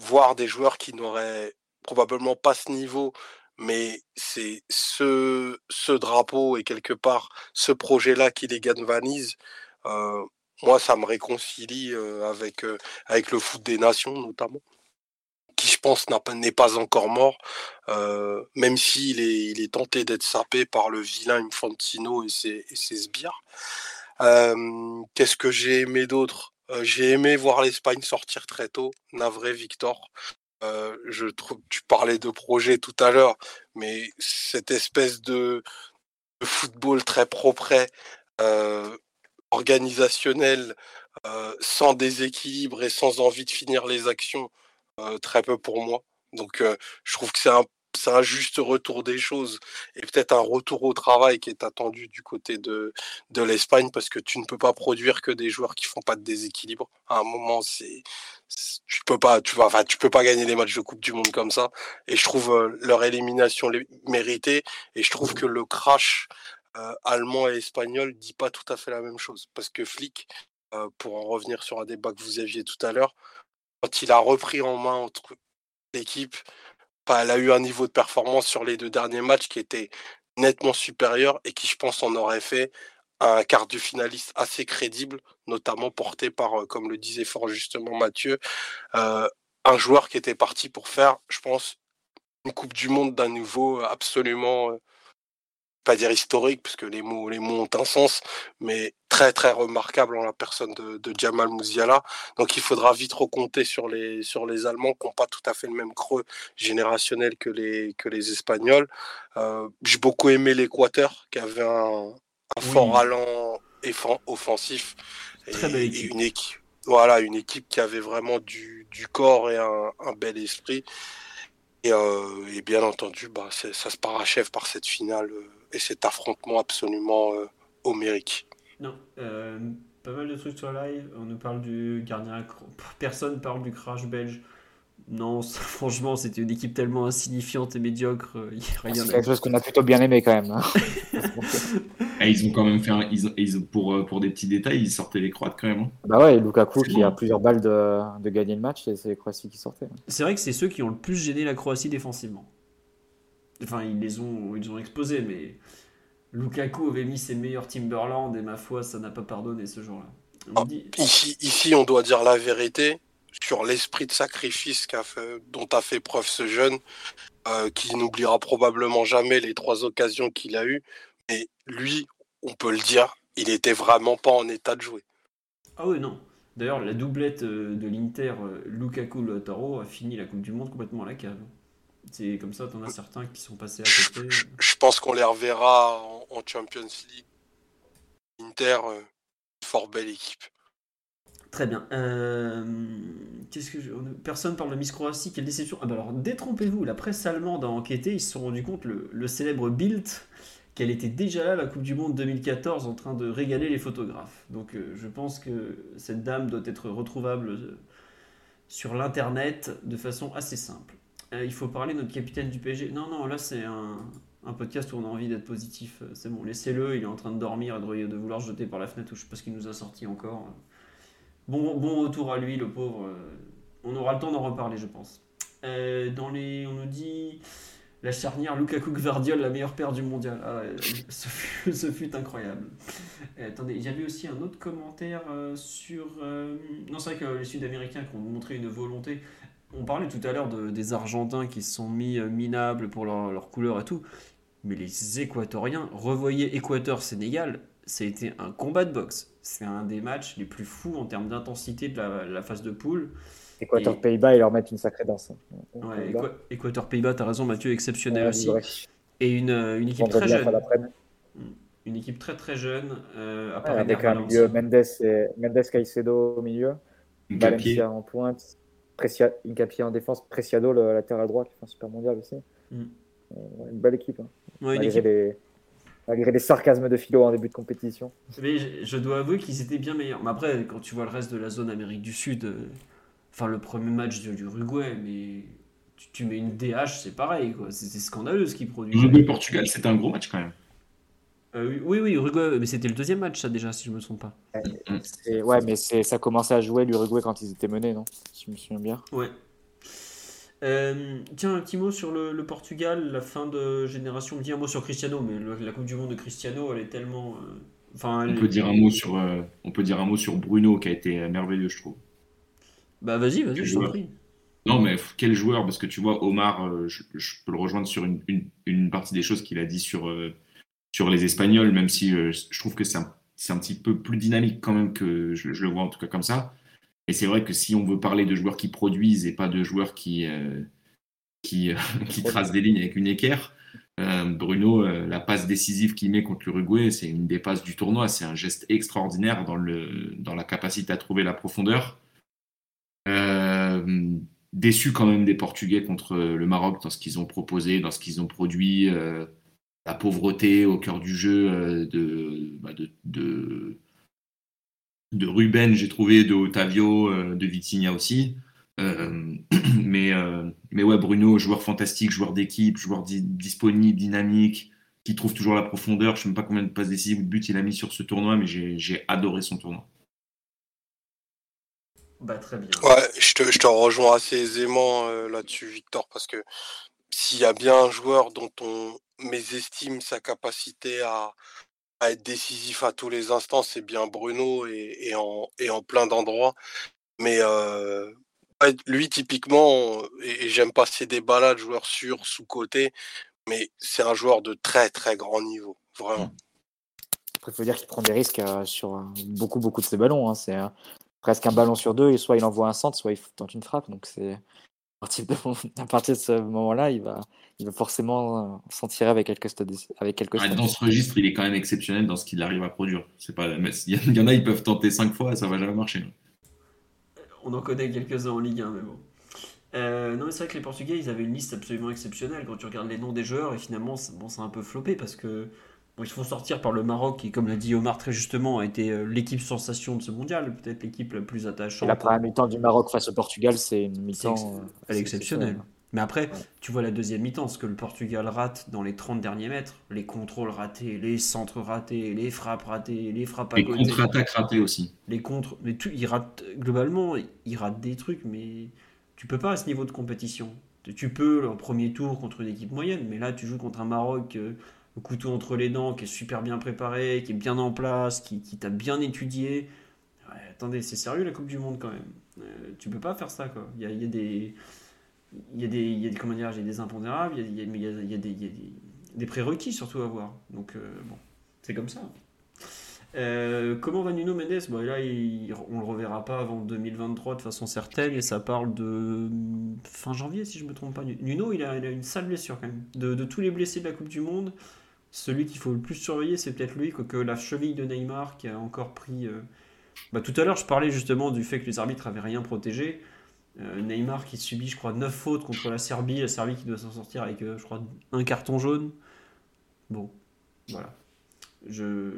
voir des joueurs qui n'auraient probablement pas ce niveau, mais c'est ce, ce drapeau et quelque part ce projet-là qui les galvanise. Euh, moi, ça me réconcilie euh, avec, euh, avec le foot des nations, notamment, qui, je pense, n'est pas encore mort, même s'il est, il est tenté d'être sapé par le vilain Infantino et ses, et ses sbires. Qu'est-ce que j'ai aimé d'autre? J'ai aimé voir l'Espagne sortir très tôt. Navré, Victor. Je trouve, tu parlais de projet tout à l'heure, mais cette espèce de, football très propre, euh, organisationnel, euh, sans déséquilibre et sans envie de finir les actions, euh, très peu pour moi. Donc euh, je trouve que c'est un, un juste retour des choses et peut-être un retour au travail qui est attendu du côté de, de l'Espagne parce que tu ne peux pas produire que des joueurs qui font pas de déséquilibre. À un moment, c'est tu peux pas, tu enfin, tu peux pas gagner des matchs de Coupe du Monde comme ça. Et je trouve leur élimination méritée. Et je trouve que le crash euh, allemand et espagnol dit pas tout à fait la même chose. Parce que Flick, euh, pour en revenir sur un débat que vous aviez tout à l'heure, quand il a repris en main entre l'équipe, bah, elle a eu un niveau de performance sur les deux derniers matchs qui était nettement supérieur et qui, je pense, en aurait fait un quart de finaliste assez crédible, notamment porté par, euh, comme le disait fort justement Mathieu, un joueur qui était parti pour faire, je pense, une Coupe du Monde d'un niveau absolument pas dire historique, parce que les mots, les mots ont un sens, mais très très remarquable en la personne de, de Jamal Mouziala. Donc il faudra vite recompter sur les, sur les Allemands qui n'ont pas tout à fait le même creux générationnel que les, que les Espagnols. Euh, J'ai beaucoup aimé l'Équateur, qui avait un, un fort allant offensif. Très belle équipe. Une équipe. Voilà, une équipe qui avait vraiment du, du corps et un, un bel esprit. Et, euh, et, bien entendu, bah, ça se parachève par cette finale euh, et cet affrontement absolument euh, homérique. Non, pas mal de trucs sur live. On nous parle du gardien. Personne parle du crash belge. Non, franchement, c'était une équipe tellement insignifiante et médiocre. Euh, c'est quelque chose qu'on a plutôt bien aimé quand même. Hein. Eh, ils ont quand même fait un, ils, ils, pour, pour des petits détails, ils sortaient les croates quand même. Hein. Bah ouais, Lukaku qui a plusieurs balles de, de gagner le match et c'est les Croaties qui sortaient. C'est vrai que c'est ceux qui ont le plus gêné la Croatie défensivement. Enfin, ils les ont, ils ont exposés, mais Lukaku avait mis ses meilleurs Timberland et ma foi, ça n'a pas pardonné ce jour-là. Ah, ici, ici, on doit dire la vérité sur l'esprit de sacrifice fait, dont a fait preuve ce jeune, euh, qui n'oubliera probablement jamais les trois occasions qu'il a eues. Mais lui, on peut le dire, il était vraiment pas en état de jouer. Ah oui, non. D'ailleurs, la doublette euh, de l'Inter, euh, Lukaku-Lautaro, a fini la Coupe du Monde complètement à la cave. C'est comme ça, t'en as certains qui sont passés à côté. Je, pense qu'on les reverra en, Champions League. Inter, euh, fort belle équipe. Très bien. Euh, qu'est-ce que Personne parle de Miss Croatie, quelle déception. Ah bah alors, détrompez-vous, la presse allemande a enquêté, ils se sont rendus compte, le, célèbre Bild, qu'elle était déjà là, la Coupe du Monde 2014, en train de régaler les photographes. Donc euh, je pense que cette dame doit être retrouvable sur l'Internet de façon assez simple. Euh, il faut parler de notre capitaine du PSG. Non, non, là c'est un, podcast où on a envie d'être positif. Euh, c'est bon, laissez-le, il est en train de dormir et de, vouloir jeter par la fenêtre, ou je sais pas ce qu'il nous a sorti encore. Bon, retour à lui, le pauvre. Euh, on aura le temps d'en reparler, je pense. dans les, on nous dit la charnière Lukaku Gvardiol, la meilleure paire du mondial. Ah, ce, fut, incroyable. attendez, il y avait aussi un autre commentaire sur. non, c'est vrai que les Sud-Américains qui ont montré une volonté. On parlait tout à l'heure de, des Argentins qui se sont mis euh, minables pour leur, leur, couleur et tout. Mais les Équatoriens, revoyez Équateur-Sénégal, ça a été un combat de boxe. C'est un des matchs les plus fous en termes d'intensité de la, phase de poule. Équateur-Pays-Bas, ils leur mettent une sacrée danse. Hein. Ouais, Équateur-Pays-Bas, t'as raison Mathieu, exceptionnel aussi. Et une, euh, une équipe très jeune. Une équipe très très jeune. Euh, à avec un milieu Mendes, et, Mendes Caicedo au milieu, Valencia en pointe, Precia, Incapié en défense, Preciado, le latéral droit, qui fait un super mondial aussi. Mm. Euh, une belle équipe. Hein. malgré, Les, malgré, Les, sarcasmes de Philo en début de compétition. Mais je, dois avouer qu'ils étaient bien meilleurs. Mais après, quand tu vois le reste de la zone Amérique du Sud, euh, enfin le premier match de l'Uruguay, mais tu, mets une DH, c'est pareil. C'est scandaleux ce qu'ils produisent. Uruguay-Portugal, c'était un gros match quand même. Euh, oui, oui, Uruguay, mais c'était le deuxième match, ça déjà, si je me trompe pas. Ouais, mais ça commençait à jouer l'Uruguay quand ils étaient menés, non? Si je me souviens bien. Ouais. Euh, tiens, un petit mot sur le, le Portugal, la fin de génération. On dit un mot sur Cristiano, mais le- la Coupe du Monde de Cristiano, elle est tellement. euh, Enfin, On peut dire un mot sur, euh, on peut dire un mot sur Bruno qui a été merveilleux, je trouve. Bah vas-y, vas-y, je t'en prie. Non, mais quel joueur, parce que tu vois, Omar, je, je peux le rejoindre sur une, une- une partie des choses qu'il a dit sur, sur les Espagnols, même si je trouve que c'est un, un petit peu plus dynamique quand même que je, je le vois en tout cas comme ça. Et c'est vrai que si on veut parler de joueurs qui produisent et pas de joueurs qui, euh, euh, qui tracent des lignes avec une équerre, euh, Bruno, la passe décisive qu'il met contre l'Uruguay, c'est une des passes du tournoi. C'est un geste extraordinaire dans, le, dans la capacité à trouver la profondeur. Déçu quand même des Portugais contre le Maroc dans ce qu'ils ont proposé, dans ce qu'ils ont produit. la pauvreté au cœur du jeu de, bah, de Ruben, j'ai trouvé, de Otavio, euh, de Vitinha aussi. Euh, mais, euh, mais ouais, Bruno, joueur fantastique, joueur d'équipe, joueur di- disponible, dynamique, qui trouve toujours la profondeur. Je ne sais même pas combien de passes décisives ou de buts il a mis sur ce tournoi, mais j'ai j'ai adoré son tournoi. Bah très bien. Ouais, je te, je te rejoins assez aisément euh, là-dessus, Victor, parce que s'il y a bien un joueur dont on mésestime sa capacité à, à être décisif à tous les instants, c'est bien Bruno et, en, plein d'endroits. Mais euh, lui, typiquement, et, j'aime pas ces débats-là de joueurs sûrs, sous-côté, mais c'est un joueur de très très grand niveau, vraiment. Il faut dire qu'il prend des risques euh, sur euh, beaucoup, beaucoup de ses ballons. hein. C'est presque un ballon sur deux, et soit il envoie un centre, soit il tente une frappe. Donc, c'est à partir de ce moment-là, il va, il va forcément euh, s'en tirer avec quelques, stati- avec quelques Ouais, dans ce registre, il est quand même exceptionnel dans ce qu'il arrive à produire. C'est pas, mais il y a- il y en a, ils peuvent tenter cinq fois, ça va jamais marcher. On en connaît quelques-uns en Ligue 1, mais bon. Euh, non, mais c'est vrai que les Portugais, ils avaient une liste absolument exceptionnelle quand tu regardes les noms des joueurs, et finalement, c'est bon, c'est un peu floppé parce que bon, ils se font sortir par le Maroc, qui, comme l'a dit Omar très justement, a été euh, l'équipe sensation de ce mondial, peut-être l'équipe la plus Et attachante. la première mi-temps du Maroc face au Portugal, c'est une mi-temps. Euh, elle est exceptionnelle. Mais après, tu vois la deuxième mi-temps, ce que le Portugal rate dans les 30 derniers mètres, les contrôles ratés, les centres ratés, les frappes ratées, les frappes à Et côté. contre-attaque ratée aussi. les contres, mais tout, il rate, globalement, il rate des trucs, mais tu peux pas à ce niveau de compétition. Tu- peux en premier tour contre une équipe moyenne, mais là tu joues contre un Maroc, euh, le couteau entre les dents, qui est super bien préparé, qui est bien en place, qui, qui t'a bien étudié. Ouais, attendez, c'est sérieux la Coupe du Monde quand même. Euh, tu peux pas faire ça quoi. Il y a, il y a des, il y a des, il y a des, comment dire, des impondérables, il y a, il y a- des, il y a des, des prérequis surtout à avoir. Donc euh, bon, c'est comme ça. Euh, comment va Nuno Mendes? Bon, Là, il- on le reverra pas avant 2023 de façon certaine, et ça parle de fin janvier, si je me trompe pas. Nuno, il a, a une sale blessure quand même. De, de tous les blessés de la Coupe du Monde, celui qu'il faut le plus surveiller, c'est peut-être lui, que, que la cheville de Neymar qui a encore pris. euh, bah, tout à l'heure, je parlais justement du fait que les arbitres avaient rien protégé. Euh, Neymar qui subit, je crois, 9 fautes contre la Serbie, la Serbie qui doit s'en sortir avec, euh, je crois, un carton jaune. Bon, voilà. Je,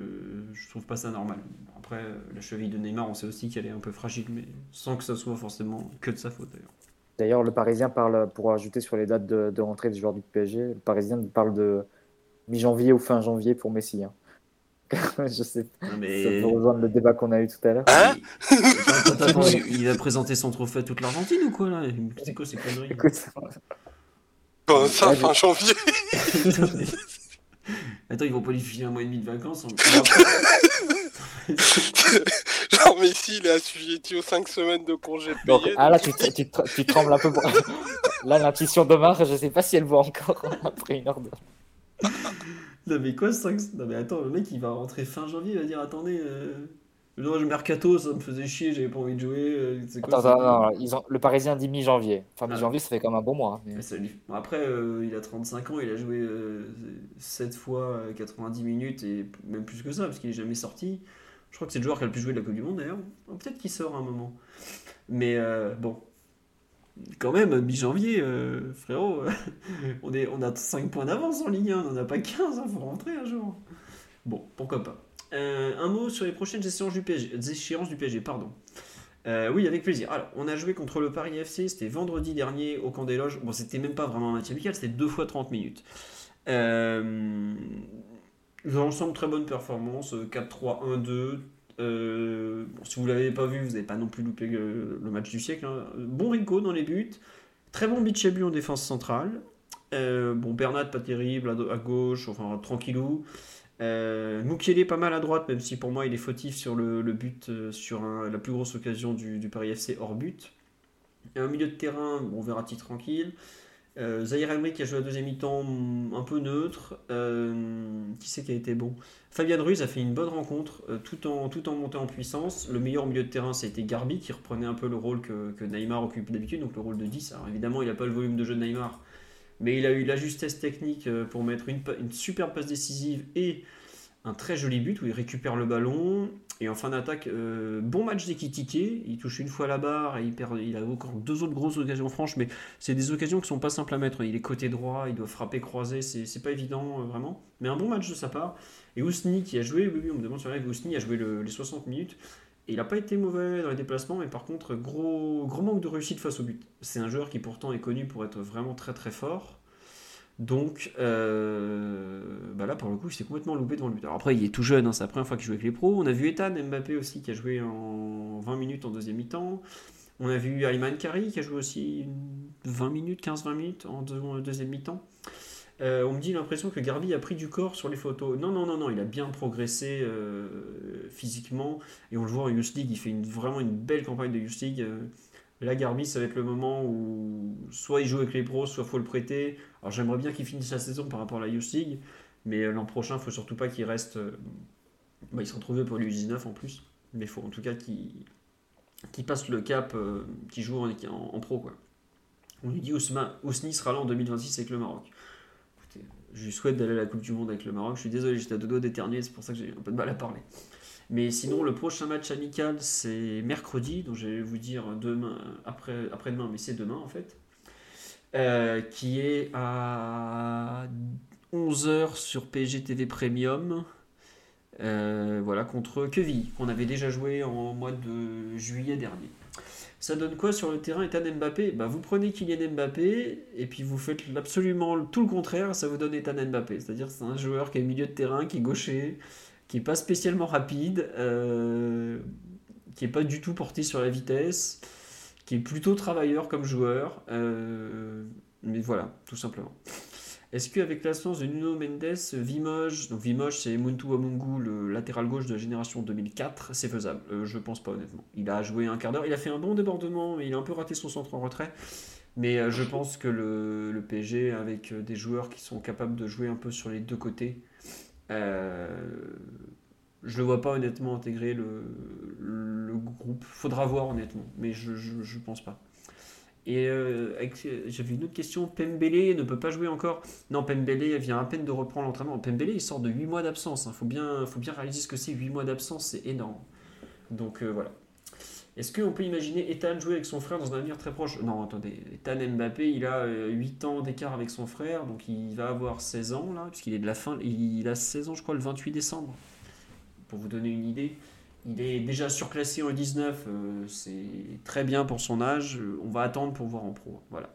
trouve pas ça normal. Après, euh, la cheville de Neymar, on sait aussi qu'elle est un peu fragile, mais sans que ça soit forcément que de sa faute d'ailleurs. D'ailleurs, le Parisien parle, pour ajouter sur les dates de, de rentrée des joueurs du PSG, le Parisien parle de mi-janvier ou fin janvier pour Messi. hein. Je sais, ça mais. peut rejoindre le débat qu'on a eu tout à l'heure. Hein Attends, attends, il il va présenter son trophée à toute l'Argentine ou quoi là? C'est quoi ces conneries? Écoute, Comme ça, Ouais, fin janvier. Attends, ils vont pas lui filer un mois et demi de vacances. en- Genre Messi, il est assujetti aux 5 semaines de congés donc, payés. ah là, tu, tu, tu, tu trembles un peu. Pour... Là, l'intuition d'Omar, je sais pas si elle voit encore après une heure de. Non mais quoi 5 Non mais attends, le mec il va rentrer fin janvier, il va dire attendez, euh... non, je mercato, ça me faisait chier, j'avais pas envie de jouer. euh, quoi Attends, ça attends, non, ils ont... le Parisien dit mi-janvier. Enfin, Ah. mi-janvier, ça fait comme un bon mois. hein, mais- bon, après, euh, il a 35 ans, il a joué 7 fois euh, 90 minutes et même plus que ça, parce qu'il est jamais sorti. Je crois que c'est le joueur qui a le plus joué de la Coupe du Monde d'ailleurs. Peut-être qu'il sort à un moment. Mais euh, bon, quand même, mi-janvier, euh, frérot, on, est, on a 5 points d'avance en Ligue 1, on n'en a pas 15, il faut rentrer un jour. Bon, pourquoi pas. Euh, un mot sur les prochaines échéances du PSG. pardon. Euh, oui, avec plaisir. Alors, on a joué contre le Paris FC, c'était vendredi dernier au camp des loges. Bon, c'était même pas vraiment un match amical, c'était deux fois 30 minutes. Euh, l'ensemble, très bonne performance, euh, 4-3-1-2. Euh, bon, si vous l'avez pas vu, vous n'avez pas non plus loupé le, le match du siècle. hein. Bon Rico dans les buts, Très bon Bichabu en défense centrale. Euh, bon, Bernat, pas terrible, à, gauche, enfin tranquillou. Euh, pas mal à droite, même si pour moi il est fautif sur le, but, euh, sur la plus grosse occasion du, Paris FC hors but. Et un milieu de terrain, on verra titre tranquille. Euh, Zahir qui a joué à deuxième mi-temps mm, un peu neutre. Euh, qui c'est qui a été bon? Fabien Ruiz a fait une bonne rencontre tout, en, tout en montant en puissance. Le meilleur milieu de terrain, été Garbi qui reprenait un peu le rôle que, que Neymar occupe d'habitude, donc le rôle de 10. Alors évidemment, il n'a pas le volume de jeu de Neymar, mais il a eu la justesse technique euh, pour mettre une, une superbe passe décisive et un très joli but où il récupère le ballon. Et en fin d'attaque, euh, bon match d'Ekitike. Il touche une fois la barre et il, perd, il a encore deux autres grosses occasions franches, mais c'est des occasions qui sont pas simples à mettre. Il est côté droit, il doit frapper croisé, c'est pas évident euh, vraiment. Mais un bon match de sa part. Et Ousni qui a joué, oui, on me demande sur live, Ousni a joué les 60 minutes. Et il n'a pas été mauvais dans les déplacements, mais par contre, gros, gros manque de réussite face au but. C'est un joueur qui pourtant est connu pour être vraiment très très fort. Donc euh, bah là, pour le coup, il s'est complètement loupé devant le but. Alors après, il est tout jeune, hein, c'est la première fois qu'il joue avec les pros. On a vu Ethan Mbappé aussi qui a joué en 20 minutes en deuxième mi-temps. On a vu Ayman Kari qui a joué aussi 20 minutes, 15-20 minutes en deuxième mi-temps. Euh, on me dit l'impression que Garbi a pris du corps sur les photos. Non, non, non, non, il a bien progressé euh, physiquement. Et on le voit en Youth League, il fait vraiment une belle campagne de Youth League. Là, Garbi, ça va être le moment où soit il joue avec les pros, soit il faut le prêter. Alors j'aimerais bien qu'il finisse la saison par rapport à la Youth mais euh, l'an prochain, il faut surtout pas qu'il reste. Euh, bah, il se retrouve pour l'U19 en plus, mais il faut en tout cas qu'il passe le cap, euh, qu'il joue en, pro. Quoi. On lui dit Ousni sera là en 2026 avec le Maroc. je lui souhaite d'aller à la Coupe du Monde avec le Maroc. Je suis désolé, j'étais à deux doigts d'éternuer, c'est pour ça que j'ai un peu de mal à parler. Mais sinon, le prochain match amical, c'est mercredi, donc je vais vous dire demain, après, après demain, mais c'est demain en fait, euh, qui est à 11h sur PSG TV Premium. Euh, voilà, contre Queville, qu'on avait déjà joué en mois de juillet dernier. Ça donne quoi sur le terrain Ethan Mbappé? Bah, Vous prenez Kylian Mbappé et puis vous faites absolument tout le contraire, ça vous donne Ethan Mbappé. C'est-à-dire c'est un joueur qui est milieu de terrain, qui est gaucher, qui n'est pas spécialement rapide, euh, qui n'est pas du tout porté sur la vitesse, qui est plutôt travailleur comme joueur. Euh, mais voilà, tout simplement. Est-ce qu'avec l'absence de Nuno Mendes, Vimoge, donc Vimoge c'est Muntu Amungu, le latéral gauche de la génération 2004, c'est faisable? Euh, Je pense pas honnêtement. Il a joué un quart d'heure, il a fait un bon débordement, mais il a un peu raté son centre en retrait. Mais je pense que le, le, PSG, avec des joueurs qui sont capables de jouer un peu sur les deux côtés, euh, je le vois pas honnêtement intégrer le, le, groupe. Faudra voir honnêtement, mais je, je, pense pas. Et euh, j'avais une autre question. Pembele ne peut pas jouer encore. Non, Pembele vient à peine de reprendre l'entraînement. Pembele il sort de 8 mois d'absence. Il hein. faut, bien, réaliser ce que c'est 8 mois d'absence, c'est énorme. Donc euh, voilà. Est-ce qu'on peut imaginer Ethan jouer avec son frère dans un avenir très proche? Non, attendez. Ethan Mbappé, il a 8 euh, ans d'écart avec son frère, donc il va avoir 16 ans, puisqu'il est de la fin. Il a 16 ans, je crois, le 28 décembre. Pour vous donner une idée. Il est déjà surclassé en 19, euh, c'est très bien pour son âge. On va attendre pour voir en pro. Voilà.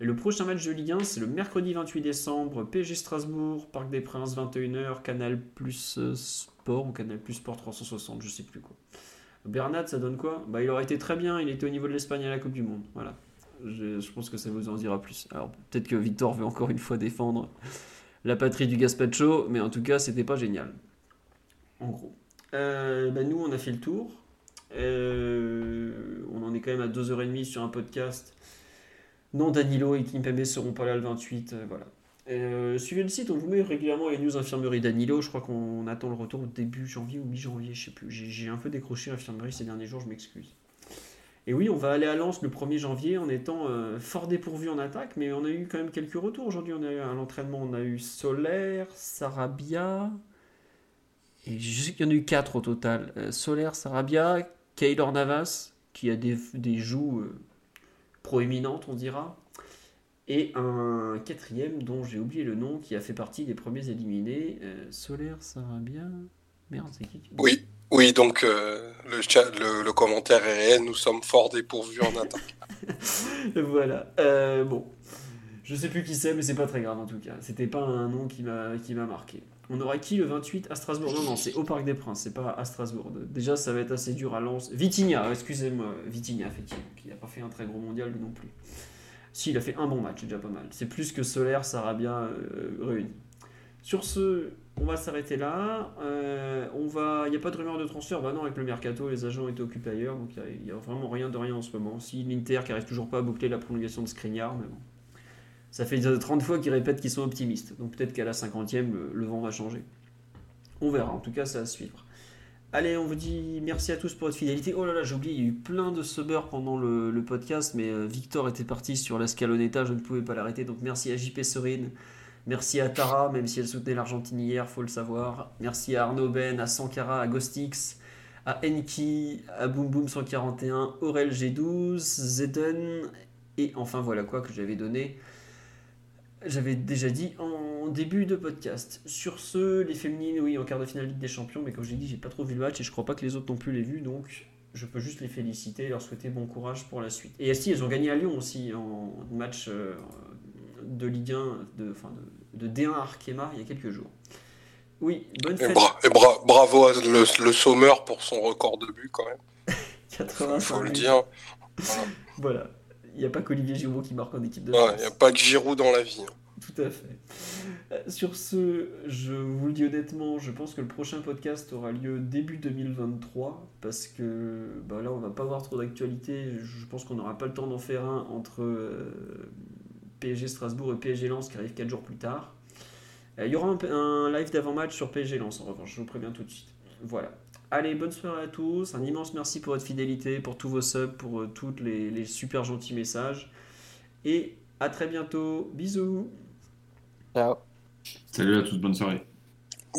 Et le prochain match de Ligue 1, c'est le mercredi 28 décembre, PSG Strasbourg, Parc des Princes, 21h, Canal Plus euh, Sport ou Canal Plus Sport 360, je sais plus quoi. Bernat, ça donne quoi? Bah, Il aurait été très bien, il était au niveau de l'Espagne à la Coupe du Monde. Voilà. Je, pense que ça vous en dira plus. Alors peut-être que Victor veut encore une fois défendre la patrie du Gaspacho, mais en tout cas, c'était pas génial. En gros. Euh, bah, nous, on a fait le tour. Euh, on en est quand même à 2h30 sur un podcast. Non, Danilo et Kimpembe seront pas là le 28. Euh, voilà. Suivez le site, on vous met régulièrement les news infirmerie Danilo. Je crois qu'on attend le retour début janvier ou mi-janvier, je sais plus. J'ai un peu décroché l'infirmerie ces derniers jours, je m'excuse. Et oui, on va aller à Lens le 1er janvier en étant fort dépourvu en attaque, mais on a eu quand même quelques retours aujourd'hui. On a eu à l'entraînement, on a eu Solaire, Sarabia, et je sais qu'il y en a eu 4 au total. Euh, Solaire, Sarabia, Kaylor Navas, qui a des, des joues proéminentes, on dira et un quatrième dont j'ai oublié le nom qui a fait partie des premiers éliminés. Euh, Solaire, bien Merde, c'est qui Oui, oui, donc euh, le, chat, le, commentaire est réel, nous sommes fort dépourvus en attaque. voilà. Euh, bon, je sais plus qui c'est, mais c'est pas très grave en tout cas. C'était pas un nom qui m'a marqué. On aura qui le 28 à Strasbourg? Non, non, c'est au Parc des Princes, c'est pas à Strasbourg. Déjà, ça va être assez dur à Lens. Vitigna, excusez-moi, Vitigna, effectivement, qui n'a pas fait un très gros mondial non plus. Si, il a fait un bon match, c'est déjà pas mal. C'est plus que Solaire, Sarabia euh, réunis. Sur ce, on va s'arrêter là. Euh, on va, il n'y a pas de rumeur de transfert? Bah non, avec le mercato, les agents étaient occupés ailleurs, donc il n'y a, vraiment rien de rien en ce moment. Si l'Inter qui arrive toujours pas à boucler la prolongation de Skriniar, mais bon. Ça fait 30 fois qu'ils répètent qu'ils sont optimistes. Donc peut-être qu'à la 50e, le, vent va changer. On verra. En tout cas, ça à suivre. Allez, on vous dit merci à tous pour votre fidélité. Oh là là, j'ai oublié, il y a eu plein de subbers pendant le, podcast, mais euh, Victor était parti sur la Scaloneta, je ne pouvais pas l'arrêter. Donc merci à JP Serine, merci à Tara, même si elle soutenait l'Argentine hier, faut le savoir. Merci à Arnaud Ben, à Sankara, à Ghostix, à Enki, à Boom Boom 141, Aurel G12, Zeden, et enfin voilà quoi que j'avais donné. J'avais déjà dit en début de podcast. Sur ce, les féminines, oui, en quart de finale Ligue des Champions, mais comme j'ai dit, j'ai pas trop vu le match et je crois pas que les autres non plus l'aient vu, donc je peux juste les féliciter et leur souhaiter bon courage pour la suite. Et si, elles ont gagné à Lyon aussi en match euh, de Ligue 1, de, enfin de, de D1 Arkema il y a quelques jours. Oui, bonne Et, fête. bra- et bra- bravo à le, le Sommer pour son record de but quand même. 85 Faut le dire. Voilà. Il n'y a pas qu'Olivier Giroud qui marque en équipe de Il France. n'y a pas que Giroud dans la vie. hein. Tout à fait. Euh, Sur ce, je vous le dis honnêtement, je pense que le prochain podcast aura lieu début 2023 parce que bah là, on va pas avoir trop d'actualité. Je pense qu'on n'aura pas le temps d'en faire un entre euh, PSG Strasbourg et PSG Lens qui arrive 4 jours plus tard. Euh, Il y aura un, un live d'avant-match sur PSG Lens en revanche, je vous préviens tout de suite. Voilà. Allez, bonne soirée à tous. Un immense merci pour votre fidélité, pour tous vos subs, pour euh, tous les, les super gentils messages. Et à très bientôt. Bisous. Ciao. Salut à tous, bonne soirée.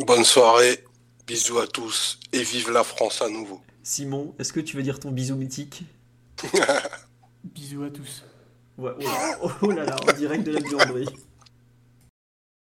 Bonne soirée, bisous à tous et vive la France à nouveau. Simon, est-ce que tu veux dire ton bisou mythique Bisous à tous. Ouais, oh, là, oh là là, en direct de la buanderie.